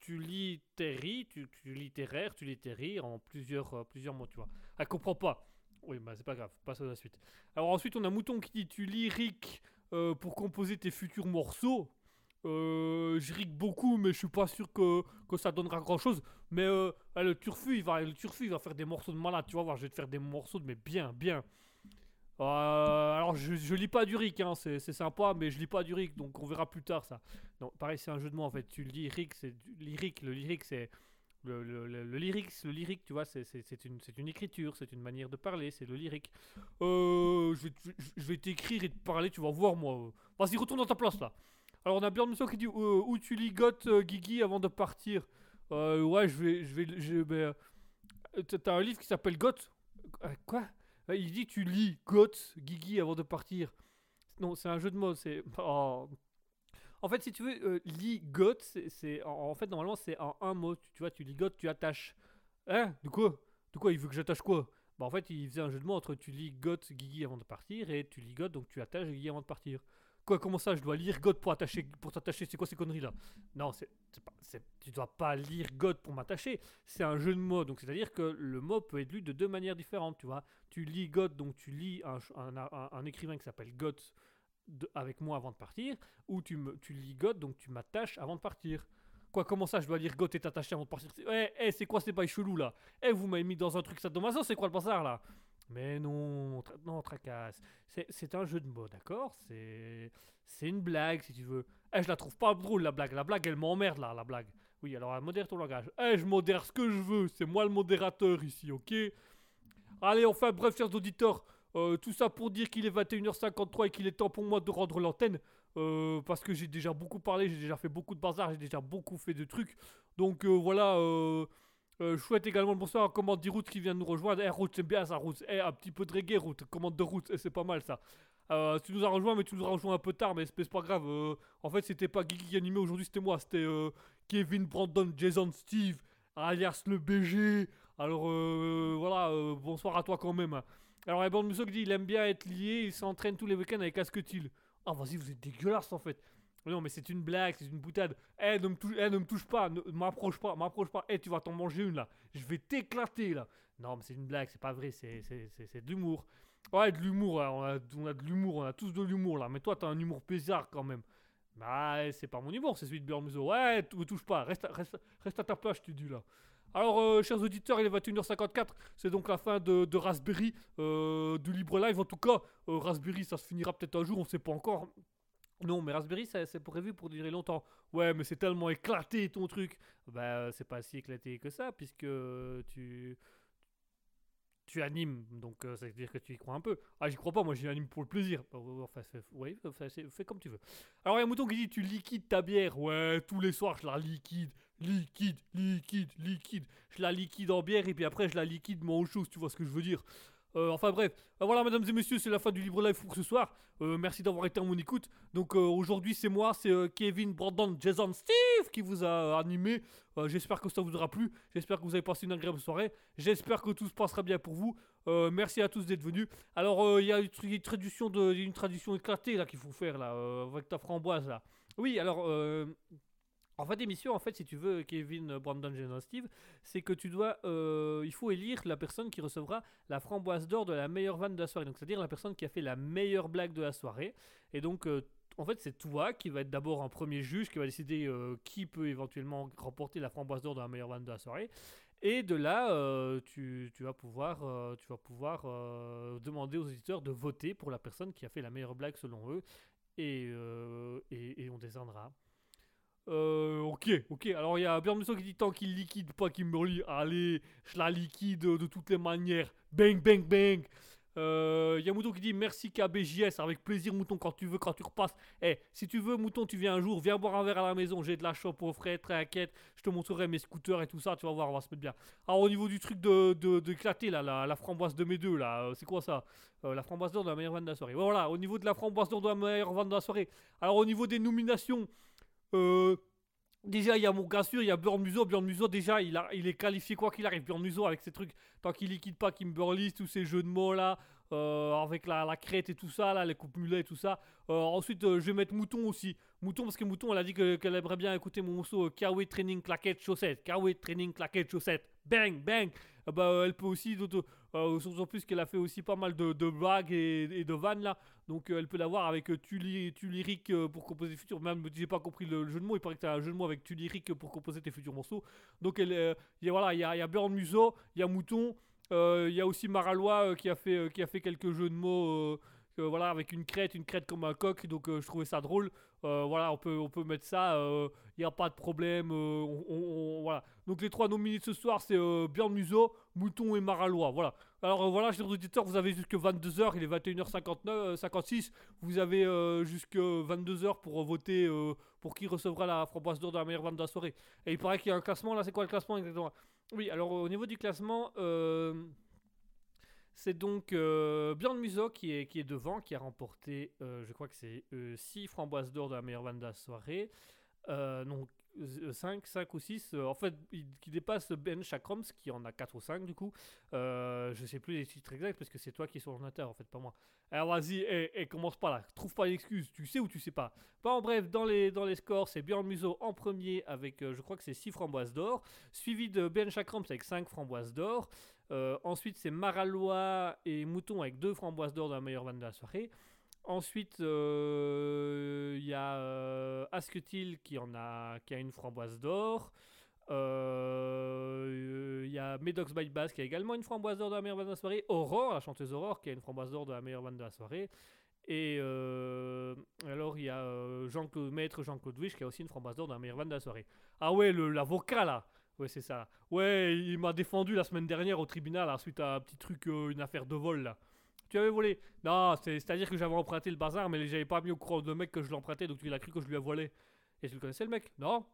C: tu lis Terry, tu, littéraire, tu lis Terry en plusieurs, euh, plusieurs mots, tu vois. Elle comprend pas. Oui, bah c'est pas grave. Passe à la suite. Alors ensuite, on a Mouton qui dit tu lis Rick euh, pour composer tes futurs morceaux. Euh, je rigue beaucoup, mais je suis pas sûr que, que ça donnera grand chose. Mais euh, le turfu, il va, le turfu, il va faire des morceaux de malade. Tu vas voir, je vais te faire des morceaux de mais bien, bien. Euh, alors je, lis pas du Rick, hein, c'est sympa, mais je lis pas du Rick, donc on verra plus tard ça. Non, pareil, c'est un jeu de mots en fait. Tu lis Rick, c'est lyrique. Le lyrique, c'est le, le, le, le le lyrique, tu vois, c'est une, une écriture, c'est une manière de parler, c'est le lyrique. Euh, je vais, t'écrire et te parler, tu vas voir moi. Vas-y, retourne dans ta place là. Alors on a Björn Musso qui dit où tu ligotes Guigui avant de partir? Euh, ouais, je vais, je vais, euh, t'as- un livre qui s'appelle Goth. Euh, quoi? Il dit tu lis Goth Guigui avant de partir. Non, c'est un jeu de mots. C'est. oh. En fait, si tu veux, euh, lis Goth, c'est- en, fait normalement c'est en un mot. Tu, tu vois, tu lis Goth, tu attaches. Hein? De quoi? De quoi Il veut que j'attache quoi? Bah en fait, il faisait un jeu de mots entre tu lis Goth Guigui avant de partir et tu lis Goth donc tu attaches Guigui avant de partir. Quoi, comment ça, je dois lire God pour attacher, pour t'attacher C'est quoi ces conneries là Non, c'est, pas, tu dois pas lire God pour m'attacher. C'est un jeu de mots, donc c'est-à-dire que le mot peut être lu de deux manières différentes, tu vois. Tu lis God, donc tu lis un, écrivain qui s'appelle God de- avec moi avant de partir, ou tu, me, tu lis God, donc tu m'attaches avant de partir. Quoi, comment ça, je dois lire God et t'attacher avant de partir? Eh, eh, c'est quoi ces bails chelous là? Eh, vous m'avez mis dans un truc sadomaso, c'est quoi le bazar là? Mais non, non, tracasse. C'est, un jeu de mots, d'accord? C'est, une blague, si tu veux. Eh, je la trouve pas drôle, la blague. La blague, elle m'emmerde, là, la blague. Oui, alors, modère ton langage. Eh, je modère ce que je veux. C'est moi le modérateur ici, ok? Allez, enfin, bref, chers auditeurs. euh, tout ça pour dire qu'il est 21h53 et qu'il est temps pour moi de rendre l'antenne. euh, parce que j'ai déjà beaucoup parlé, j'ai déjà fait beaucoup de bazar, j'ai déjà beaucoup fait de trucs. Donc euh, voilà, euh, souhaite également le bonsoir à Commande Route qui vient nous rejoindre. Eh, Route, c'est bien ça, Route. Eh, un petit peu de reggae, Route. Commande de Route, eh, c'est pas mal ça. Euh, tu nous as rejoint, mais tu nous as rejoint un peu tard, mais c'est pas grave. euh, en fait, c'était pas qui animait aujourd'hui, c'était moi. C'était euh, Kevin, Brandon, Jason, Steve, alias le BG. Alors voilà, bonsoir à toi quand même. Alors, Eban Musso qui dit il aime bien être lié, il s'entraîne tous les week-ends avec Asketil. Ah, vas-y, vous êtes dégueulasse en fait. Non, mais c'est une blague, c'est une boutade. Eh, ne me touche, eh, ne me touche pas, ne m'approche pas, m'approche pas. Eh, tu vas t'en manger une là. Je vais t'éclater là. Non, mais c'est une blague, c'est pas vrai, c'est, de l'humour. Ouais, de l'humour, hein, on, a, on a de l'humour, on a tous de l'humour là. Mais toi, t'as un humour bizarre quand même. Bah, c'est pas mon humour, c'est celui de Björn Musso. Ouais, me touches pas, reste, reste, reste à ta place, je te dis là. Alors, euh, chers auditeurs, il est 21h54, c'est donc la fin de, de Raspberry, euh, du libre live. En tout cas, euh, Raspberry, ça se finira peut-être un jour, on sait pas encore. Non, mais Raspberry, c'est prévu pour durer longtemps. Ouais, mais c'est tellement éclaté ton truc. Bah, euh, c'est pas si éclaté que ça, puisque euh, tu. Tu animes, donc euh, ça veut dire que tu y crois un peu. Ah, j'y crois pas, moi j'y anime pour le plaisir. Bah, Enfin, c'est- fais comme tu veux. Alors, il y a un mouton qui dit Tu liquides ta bière. Ouais, tous les soirs, je la liquide. Liquide, liquide, liquide. Je la liquide en bière et puis après, je la liquide moi aux choses, tu vois ce que je veux dire. Euh, enfin bref, Euh, voilà mesdames et messieurs, c'est la fin du libre live pour ce soir. Euh, merci d'avoir été à mon écoute. Donc aujourd'hui c'est moi, c'est Kevin, Brandon, Jason, Steve qui vous a animé. J'espère que ça vous aura plu. J'espère que vous avez passé une agréable soirée. J'espère que tout se passera bien pour vous. Merci à tous d'être venus. Alors il y a une, tr- une tradition de, éclatée là qu'il faut faire avec ta framboise là. Oui alors. En fin d'émission, en fait, si tu veux, Kevin, Brandon, Jason, Steve, c'est que tu dois, euh, il faut élire la personne qui recevra la framboise d'or de la meilleure vanne de la soirée. Donc, c'est-à-dire la personne qui a fait la meilleure blague de la soirée. Et donc, euh, en fait, c'est toi qui va être d'abord un premier juge qui va décider euh, qui peut éventuellement remporter la framboise d'or de la meilleure vanne de la soirée. Et de là, tu, vas pouvoir, tu vas pouvoir demander aux auditeurs de voter pour la personne qui a fait la meilleure blague selon eux. Et on descendra. Euh, ok, ok. Alors il y a Bjorn Musso qui dit tant qu'il liquide pas Kimberly, allez, je la liquide de toutes les manières. Bang, bang, bang. Euh, y a Mouton qui dit merci KBJS, avec plaisir Mouton quand tu veux, quand tu repasses. Eh, si tu veux Mouton, tu viens un jour, viens boire un verre à la maison, j'ai de la chope au frais, t'inquiète, je te montrerai mes scooters et tout ça, tu vas voir, on va se mettre bien. Alors au niveau du truc de, de, là, la, framboise de mes deux, là, euh, c'est quoi ça? Euh, La framboise d'or de la meilleure vente de la soirée. Voilà, au niveau de la framboise d'or de la meilleure vente de la soirée. Alors au niveau des nominations, euh, Déjà, il y a mon gars sûr, il y a Bjorn Muso. Bjorn Muso, déjà, il est qualifié quoi qu'il arrive. Bjorn Muso, avec ses trucs, tant qu'il liquide pas Kimberly, tous ces jeux de mots là, euh, avec la, la crête et tout ça, là, les coupes mulets et tout ça. Euh, ensuite, euh, je vais mettre Mouton aussi. Mouton, parce que Mouton, elle a dit que- qu'elle aimerait bien écouter mon morceau Kawaii Training Claquette Chaussette. Kawaii Training Claquette Chaussette. Bang, bang. Bah, elle peut aussi, d'autres- surtout plus qu'elle a fait aussi pas mal de, de blagues et, de vannes là. Donc elle peut l'avoir avec Tuli, Tullyric euh, pour composer des futurs. Même j'ai pas compris le, le jeu de mots, il paraît que t'as un jeu de mots avec Tullyric pour composer tes futurs morceaux. Donc elle, il y a, voilà, il y a, y a Bjorn Muso, il y a Mouton, il y a aussi Maralois euh, qui a fait euh, qui a fait quelques jeux de mots. euh, euh, voilà, avec une crête, une crête comme un coq, donc euh, je trouvais ça drôle. Euh, voilà, on peut, on peut mettre ça, il n'y a pas de problème. euh, on, voilà. Donc les trois nominés de ce soir, c'est euh, Bjorn Muso, Mouton et Maralois. Voilà. Alors euh, voilà, chers auditeurs, vous avez jusque 22h, il est 21h59, euh, 56. Vous avez euh, jusque 22h pour euh, voter euh, pour qui recevra la framboise d'or de la meilleure vente de la soirée. Et il paraît qu'il y a un classement, là c'est quoi le classement exactement? Oui, alors au niveau du classement, euh, c'est donc euh, Bjorn Muso qui est, devant, qui a remporté, euh, je crois que c'est 6 framboises d'or de la meilleure vente de la soirée. Non, 5, 5 ou 6. en fait, il, qui dépasse Ben Chakroms, qui en a 4 ou 5 du coup. Euh, je sais plus les titres exacts parce que c'est toi qui es sur l'ordinateur en fait, pas moi. Alors vas-y, et, et commence pas là, trouve pas d'excuses, tu sais ou tu sais pas. Bon, en bref, dans les, dans les scores, c'est Bjorn Muso en premier avec, euh, je crois que c'est 6 framboises d'or, suivi de Ben Chakroms avec 5 framboises d'or. Euh, ensuite, c'est Maralois et Mouton avec 2 framboises d'or de la meilleure vanne de la soirée. Ensuite, euh, il y a euh, Asketil qui, en a, qui a une framboise d'or. Euh, Il y a Medox by Bass qui a également une framboise d'or de la meilleure vanne de la soirée. Aurore, la chanteuse Aurore, qui a une framboise d'or de la meilleure vanne de la soirée. Et alors, il y a Jean-Claude Maître, Jean-Claude Wish, qui a aussi une framboise d'or de la meilleure vanne de la soirée. Ah ouais, l'avocat là Ouais, c'est ça. Ouais, il m'a défendu la semaine dernière au tribunal suite à un petit truc, une affaire de vol là. Tu avais volé Non, c'est- c'est-à-dire que j'avais emprunté le bazar, mais j'avais pas mis au courant de mec que je l'empruntais, donc il a cru que je lui ai volé. Et tu le connaissais le mec? Non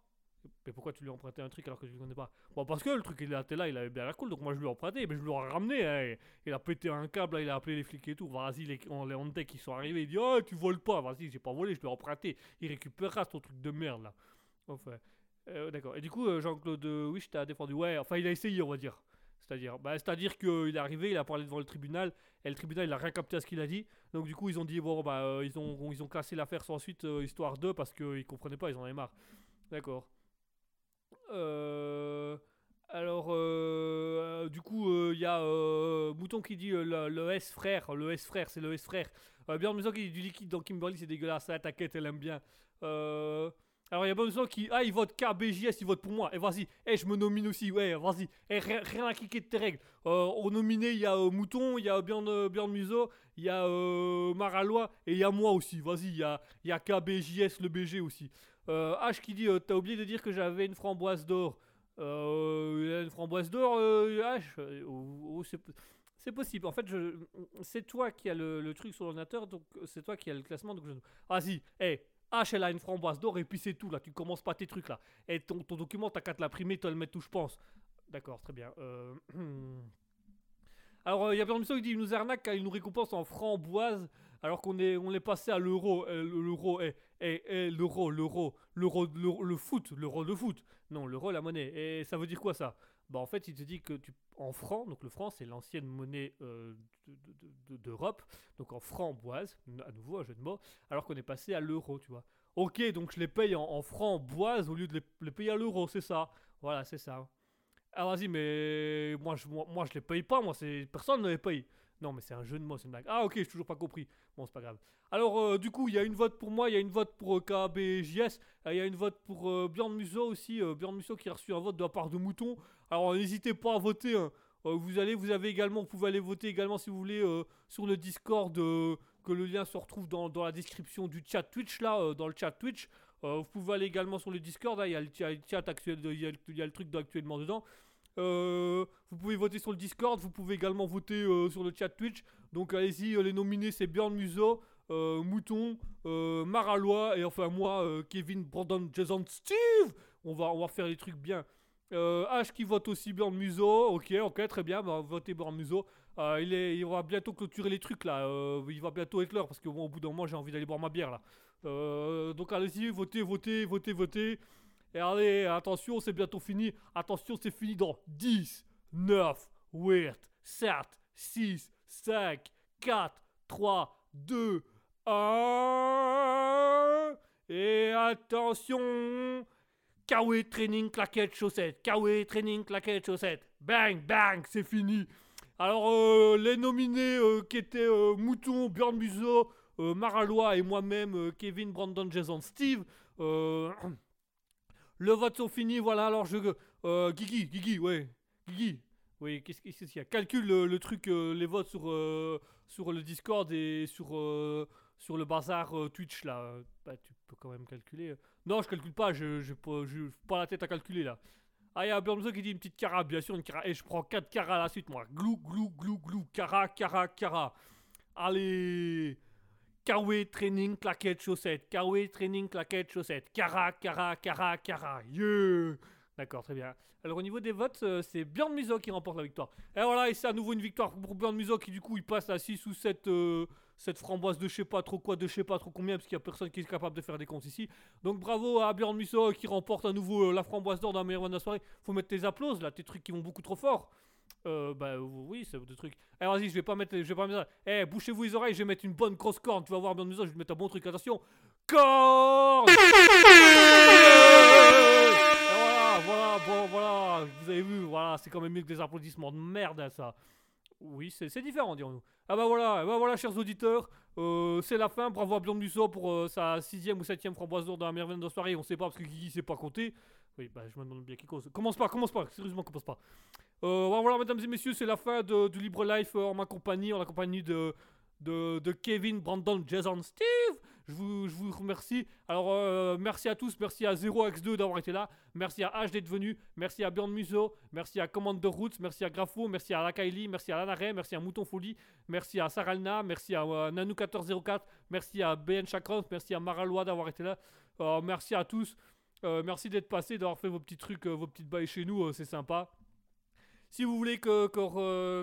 C: Mais pourquoi tu lui as emprunté un truc alors que tu le connais pas? Bon, parce que le truc il était là, il avait bien la cool, donc moi je lui ai emprunté, mais je lui ai ramené. hein. Il a pété un câble, il a appelé les flics et tout. Vas-y, les, les on deck qui sont arrivés, il dit Oh, tu voles pas, vas-y, j'ai pas volé, je lui ai emprunté. Il récupérera ton truc de merde là. Enfin, euh, d'accord. Et du coup, euh, Jean-Claude euh, Wish t'a défendu. Ouais, enfin, il a essayé, on va dire. C'est-à-dire, bah, c'est-à-dire qu'il est arrivé, il a parlé devant le tribunal, et le tribunal il a rien capté à ce qu'il a dit. Donc du coup ils ont dit bon bah euh, ils ont ils ont l'affaire sans suite euh, histoire d'eux parce qu'ils comprenaient pas, ils en avaient marre. D'accord. Euh, alors du coup il y a euh, Mouton qui dit le, S frère, le S frère, c'est le S frère. Euh, Bjorn Musso qui dit du liquide dans Kimberly c'est dégueulasse, ça t'inquiète elle aime bien. Euh, alors il y a Bonzo qui ah il vote KBJS, il vote pour moi. Et vas-y, eh je me nomine aussi, ouais vas-y. Et rien, à cliquer de tes règles. Euh, au nominé il y a euh, Mouton, il y a Bjorn, euh, Bjorn Musso, il y a euh, Maralois et il y a moi aussi. Vas-y, il y a, y a KBJS le BG aussi. Euh, H qui dit euh, t'as oublié de dire que j'avais une framboise d'or. Euh, une framboise d'or euh, H? Euh, oh, c'est possible. En fait, c'est toi qui as le, le truc sur l'ordinateur, donc euh, c'est toi qui as le classement. Donc je... Vas-y, hé, H, elle a une framboise d'or et puis c'est tout là. Tu commences pas tes trucs là. Et ton, document, t'as qu'à te l'imprimer, toi le mettre où je pense. D'accord, très bien. Euh... [clears throat] Alors, il y a Bjorn Musso qui dit il nous arnaque car il nous récompense en framboise alors qu'on est, on est passé à l'euro. Euh, l'euro, eh, eh, eh, l'euro, l'euro, l'euro, le foot, l'euro de foot. Non, l'euro, la monnaie. Et ça veut dire quoi ça? Bah, en fait, il te dit que tu, en franc, donc le franc, c'est l'ancienne monnaie euh, de- de- de- d'Europe, donc en framboise, à nouveau un jeu de mots, alors qu'on est passé à l'euro, tu vois. Ok, donc je les paye en, en framboise au lieu de les, payer à l'euro, c'est ça. Voilà, c'est ça. Ah vas-y, mais moi je, moi, je les paye pas, moi c'est personne ne les paye. Non mais c'est un jeu de mots, c'est une blague. Ah ok, j'ai toujours pas compris. Bon c'est pas grave. Alors euh, du coup, il y a une vote pour moi, il y a une vote pour euh, KBJS, il y a une vote pour euh, Bjorn Musso aussi, Bjorn Musso qui a reçu un vote de la part de Mouton. Alors n'hésitez pas à voter. hein. Euh, vous allez, vous avez également, vous pouvez aller voter également si vous voulez euh, sur le Discord, euh, que le lien se retrouve dans, dans la description du chat Twitch là, dans le chat Twitch. Vous pouvez aller également sur le Discord, hein, il y a le chat- actuel, il y, a le- truc d'actuellement dedans. Vous pouvez voter sur le Discord, vous pouvez également voter sur le chat Twitch. Donc allez-y, les nominés c'est Björn Muso, euh, Mouton, Maralois et enfin moi, Kevin, Brandon, Jason, Steve. On va, on va faire les trucs bien. Euh, H qui vote aussi Björn Muso, ok, ok, très bien, bah, votez Björn Muso. Euh, il, est, il va bientôt clôturer les trucs là, euh, il va bientôt être l'heure parce bon, au bout d'un moment j'ai envie d'aller boire ma bière là. Euh, donc allez-y, votez, votez, votez, votez. Et allez, attention, c'est bientôt fini. Attention, c'est fini dans 10, 9, 8, 7, 6, 5, 4, 3, 2, 1. Et attention, Kawe Training Claquette Chaussette. Kawe Training Claquette Chaussette. Bang, bang, c'est fini. Alors, euh, les nominés euh, qui étaient euh, Mouton, Björn Muso, euh, Maralois et moi-même, Kevin, Brandon, Jason, Steve. [clears throat] le vote sont finis, voilà. Alors, je. Guigui, Guigui, ouais. Guigui. Oui, qu'est-ce qu'il y a? Calcule le, truc, les votes sur, sur le Discord et sur, sur le bazar Twitch là. Bah, tu peux quand même calculer. Non, je calcule pas, je j'ai pas, la tête à calculer là. Ah, il y a Björnzo qui dit une petite cara, bien sûr, une cara. Et je prends 4 caras à la suite, moi. Glou, glou, glou, glou. Cara, cara, cara. Allez. Kawe Training Claquette Chaussette. Kawe Training Claquette Chaussette. Cara, cara, cara, cara. Yeah. D'accord, très bien. Alors au niveau des votes, euh, c'est Muso qui remporte la victoire. Et voilà, et c'est à nouveau une victoire pour Muso qui du coup il passe à 6 ou 7 euh, cette framboise de je sais pas trop quoi, de je sais pas trop combien, parce qu'il y a personne qui est capable de faire des comptes ici. Donc bravo à Björn Musso qui remporte à nouveau euh, la framboise d'or dans la meilleure de la soirée. Faut mettre tes applauses là, tes trucs qui vont beaucoup trop fort. Euh, bah oui, c'est des trucs. Eh vas-y, je vais pas mettre, je vais pas mettre ça. Eh, bouchez-vous les oreilles, je vais mettre une bonne grosse corne. Tu vas voir Björn Musso, je vais te mettre un bon truc. Attention, corne. [laughs] Et voilà, voilà, bon, voilà. Vous avez vu, voilà, c'est quand même mieux que des applaudissements de merde hein, ça. Oui, c'est différent, dirons-nous. Ah bah voilà, eh bah voilà, chers auditeurs, euh, c'est la fin. Bravo à Björn Musso pour euh, sa sixième ou septième framboise d'or dans la merveille de soirée. On sait pas parce que Guigui sait pas compter. Oui, bah je me demande bien qui cause. Commence pas, commence pas, sérieusement, commence pas. Euh, voilà, voilà, mesdames et messieurs, c'est la fin de, du Libre Life euh, en ma compagnie, en la compagnie de, de Kevin, Brandon, Jason, Steve. Je vous, remercie. Alors, euh, merci à tous. Merci à 0x2 d'avoir été là. Merci à H d'être venu. Merci à Björn Musso. Merci à Commander Roots. Merci à Grafo. Merci à Lakaili. Merci à Lanare. Merci à Mouton Folie. Merci à Saralna. Merci à euh, Nanou1404. Merci à BN Chakrof. Merci à Maralois d'avoir été là. Euh, merci à tous. Euh, merci d'être passé, d'avoir fait vos petits trucs, euh, vos petites bails chez nous. euh, C'est sympa. Si vous voulez euh,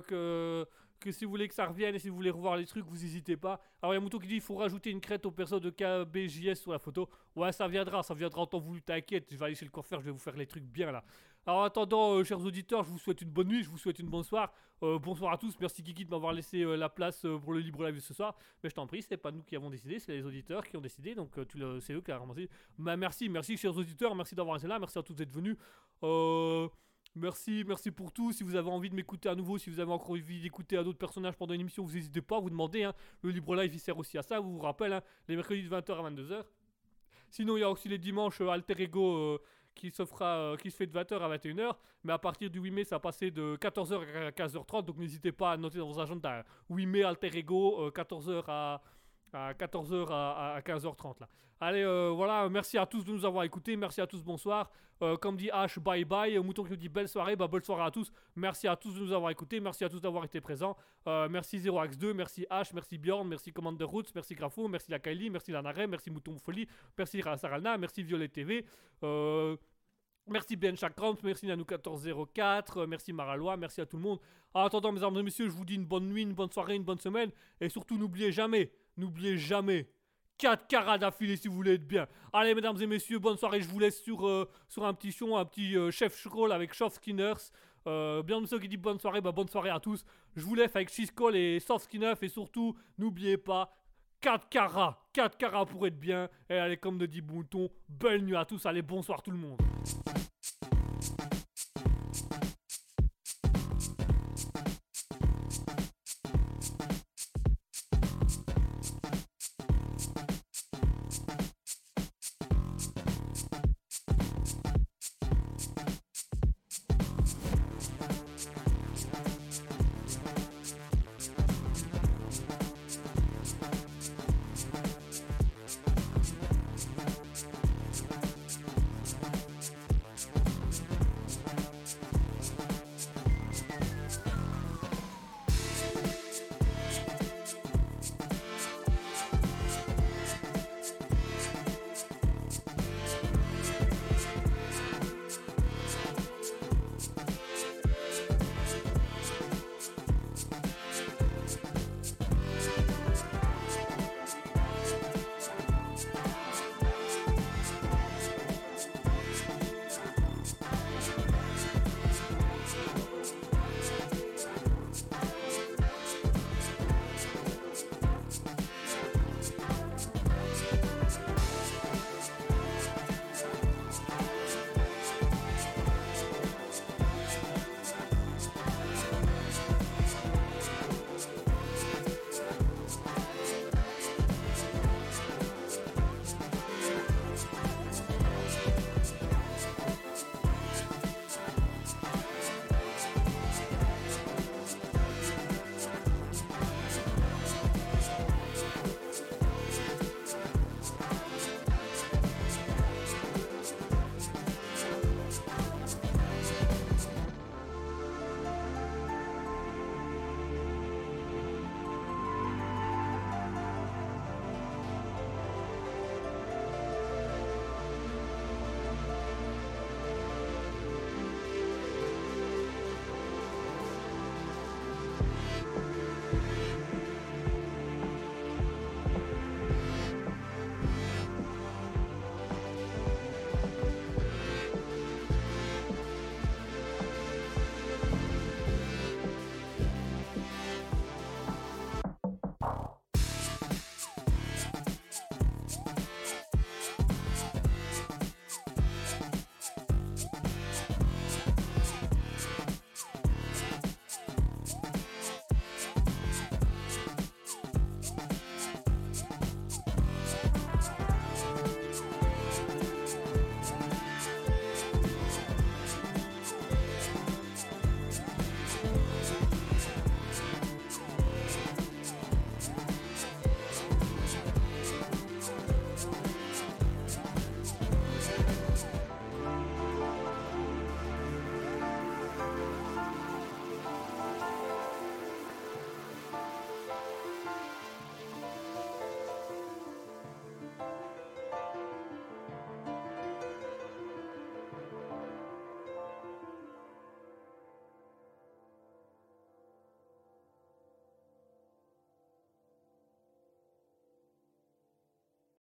C: que, que si vous voulez que ça revienne et si vous voulez revoir les trucs, vous n'hésitez pas. Alors il y a Mouton qui dit il faut rajouter une crête au perso de KBJS sur la photo. Ouais, ça viendra, ça viendra en temps voulu, t'inquiète. Je vais aller chez le coiffeur, je vais vous faire les trucs bien là. Alors en attendant, euh, chers auditeurs, je vous souhaite une bonne nuit, je vous souhaite une bonne soirée. Euh, bonsoir à tous, merci Kiki de m'avoir laissé euh, la place pour le libre live ce soir. Mais je t'en prie, c'est pas nous qui avons décidé, c'est les auditeurs qui ont décidé, donc c'est eux qui ont ramassé. Bah, merci, merci chers auditeurs, merci d'avoir été là, merci à tous d'être venus. Merci, merci pour tout. Si vous avez envie de m'écouter à nouveau, si vous avez encore envie d'écouter à d'autres personnages pendant une émission, vous n'hésitez pas à vous demander. hein. Le libre live, il sert aussi à ça. Vous vous rappelez, hein, les mercredis de 20h à 22h. Sinon, il y a aussi les dimanches euh, Alter Ego euh, qui, se euh, qui se fait de 20h à 21h. Mais à partir du 8 mai, ça a passé de 14h à 15h30. Donc n'hésitez pas à noter dans vos agendas. hein. 8 mai Alter Ego, euh, 14h à, à 14h à, à 15h30 là. Allez, euh, voilà, merci à tous de nous avoir écoutés, merci à tous, bonsoir. Euh, comme dit H, bye bye. Mouton qui nous dit belle soirée, bah bonne soirée à tous. Merci à tous de nous avoir écoutés, merci à tous d'avoir été présents. Euh, merci 0x2, merci H, merci Bjorn, merci Commander Roots, merci Grafo, merci la Kylie, merci la Naré, merci Mouton Folie, merci Saralna, merci Violet TV. Merci Ben Chakramp, merci Nanou1404, euh, merci Maralois, merci à tout le monde. En attendant, mes amis et messieurs, je vous dis une bonne nuit, une bonne soirée, une bonne semaine. Et surtout, n'oubliez jamais, n'oubliez jamais, 4 carats d'affilée si vous voulez être bien. Allez, mesdames et messieurs, bonne soirée. Je vous laisse sur, euh, sur un petit son, un petit euh, chef scroll avec Soft Skinners. Euh, bien ceux qui dit bonne soirée, bah bonne soirée à tous. Je vous laisse avec Chiscol et Soft Skinners. Et surtout, n'oubliez pas, 4 carats. 4 carats pour être bien. Et allez, comme le dit Bouton, belle nuit à tous. Allez, bonsoir tout le monde.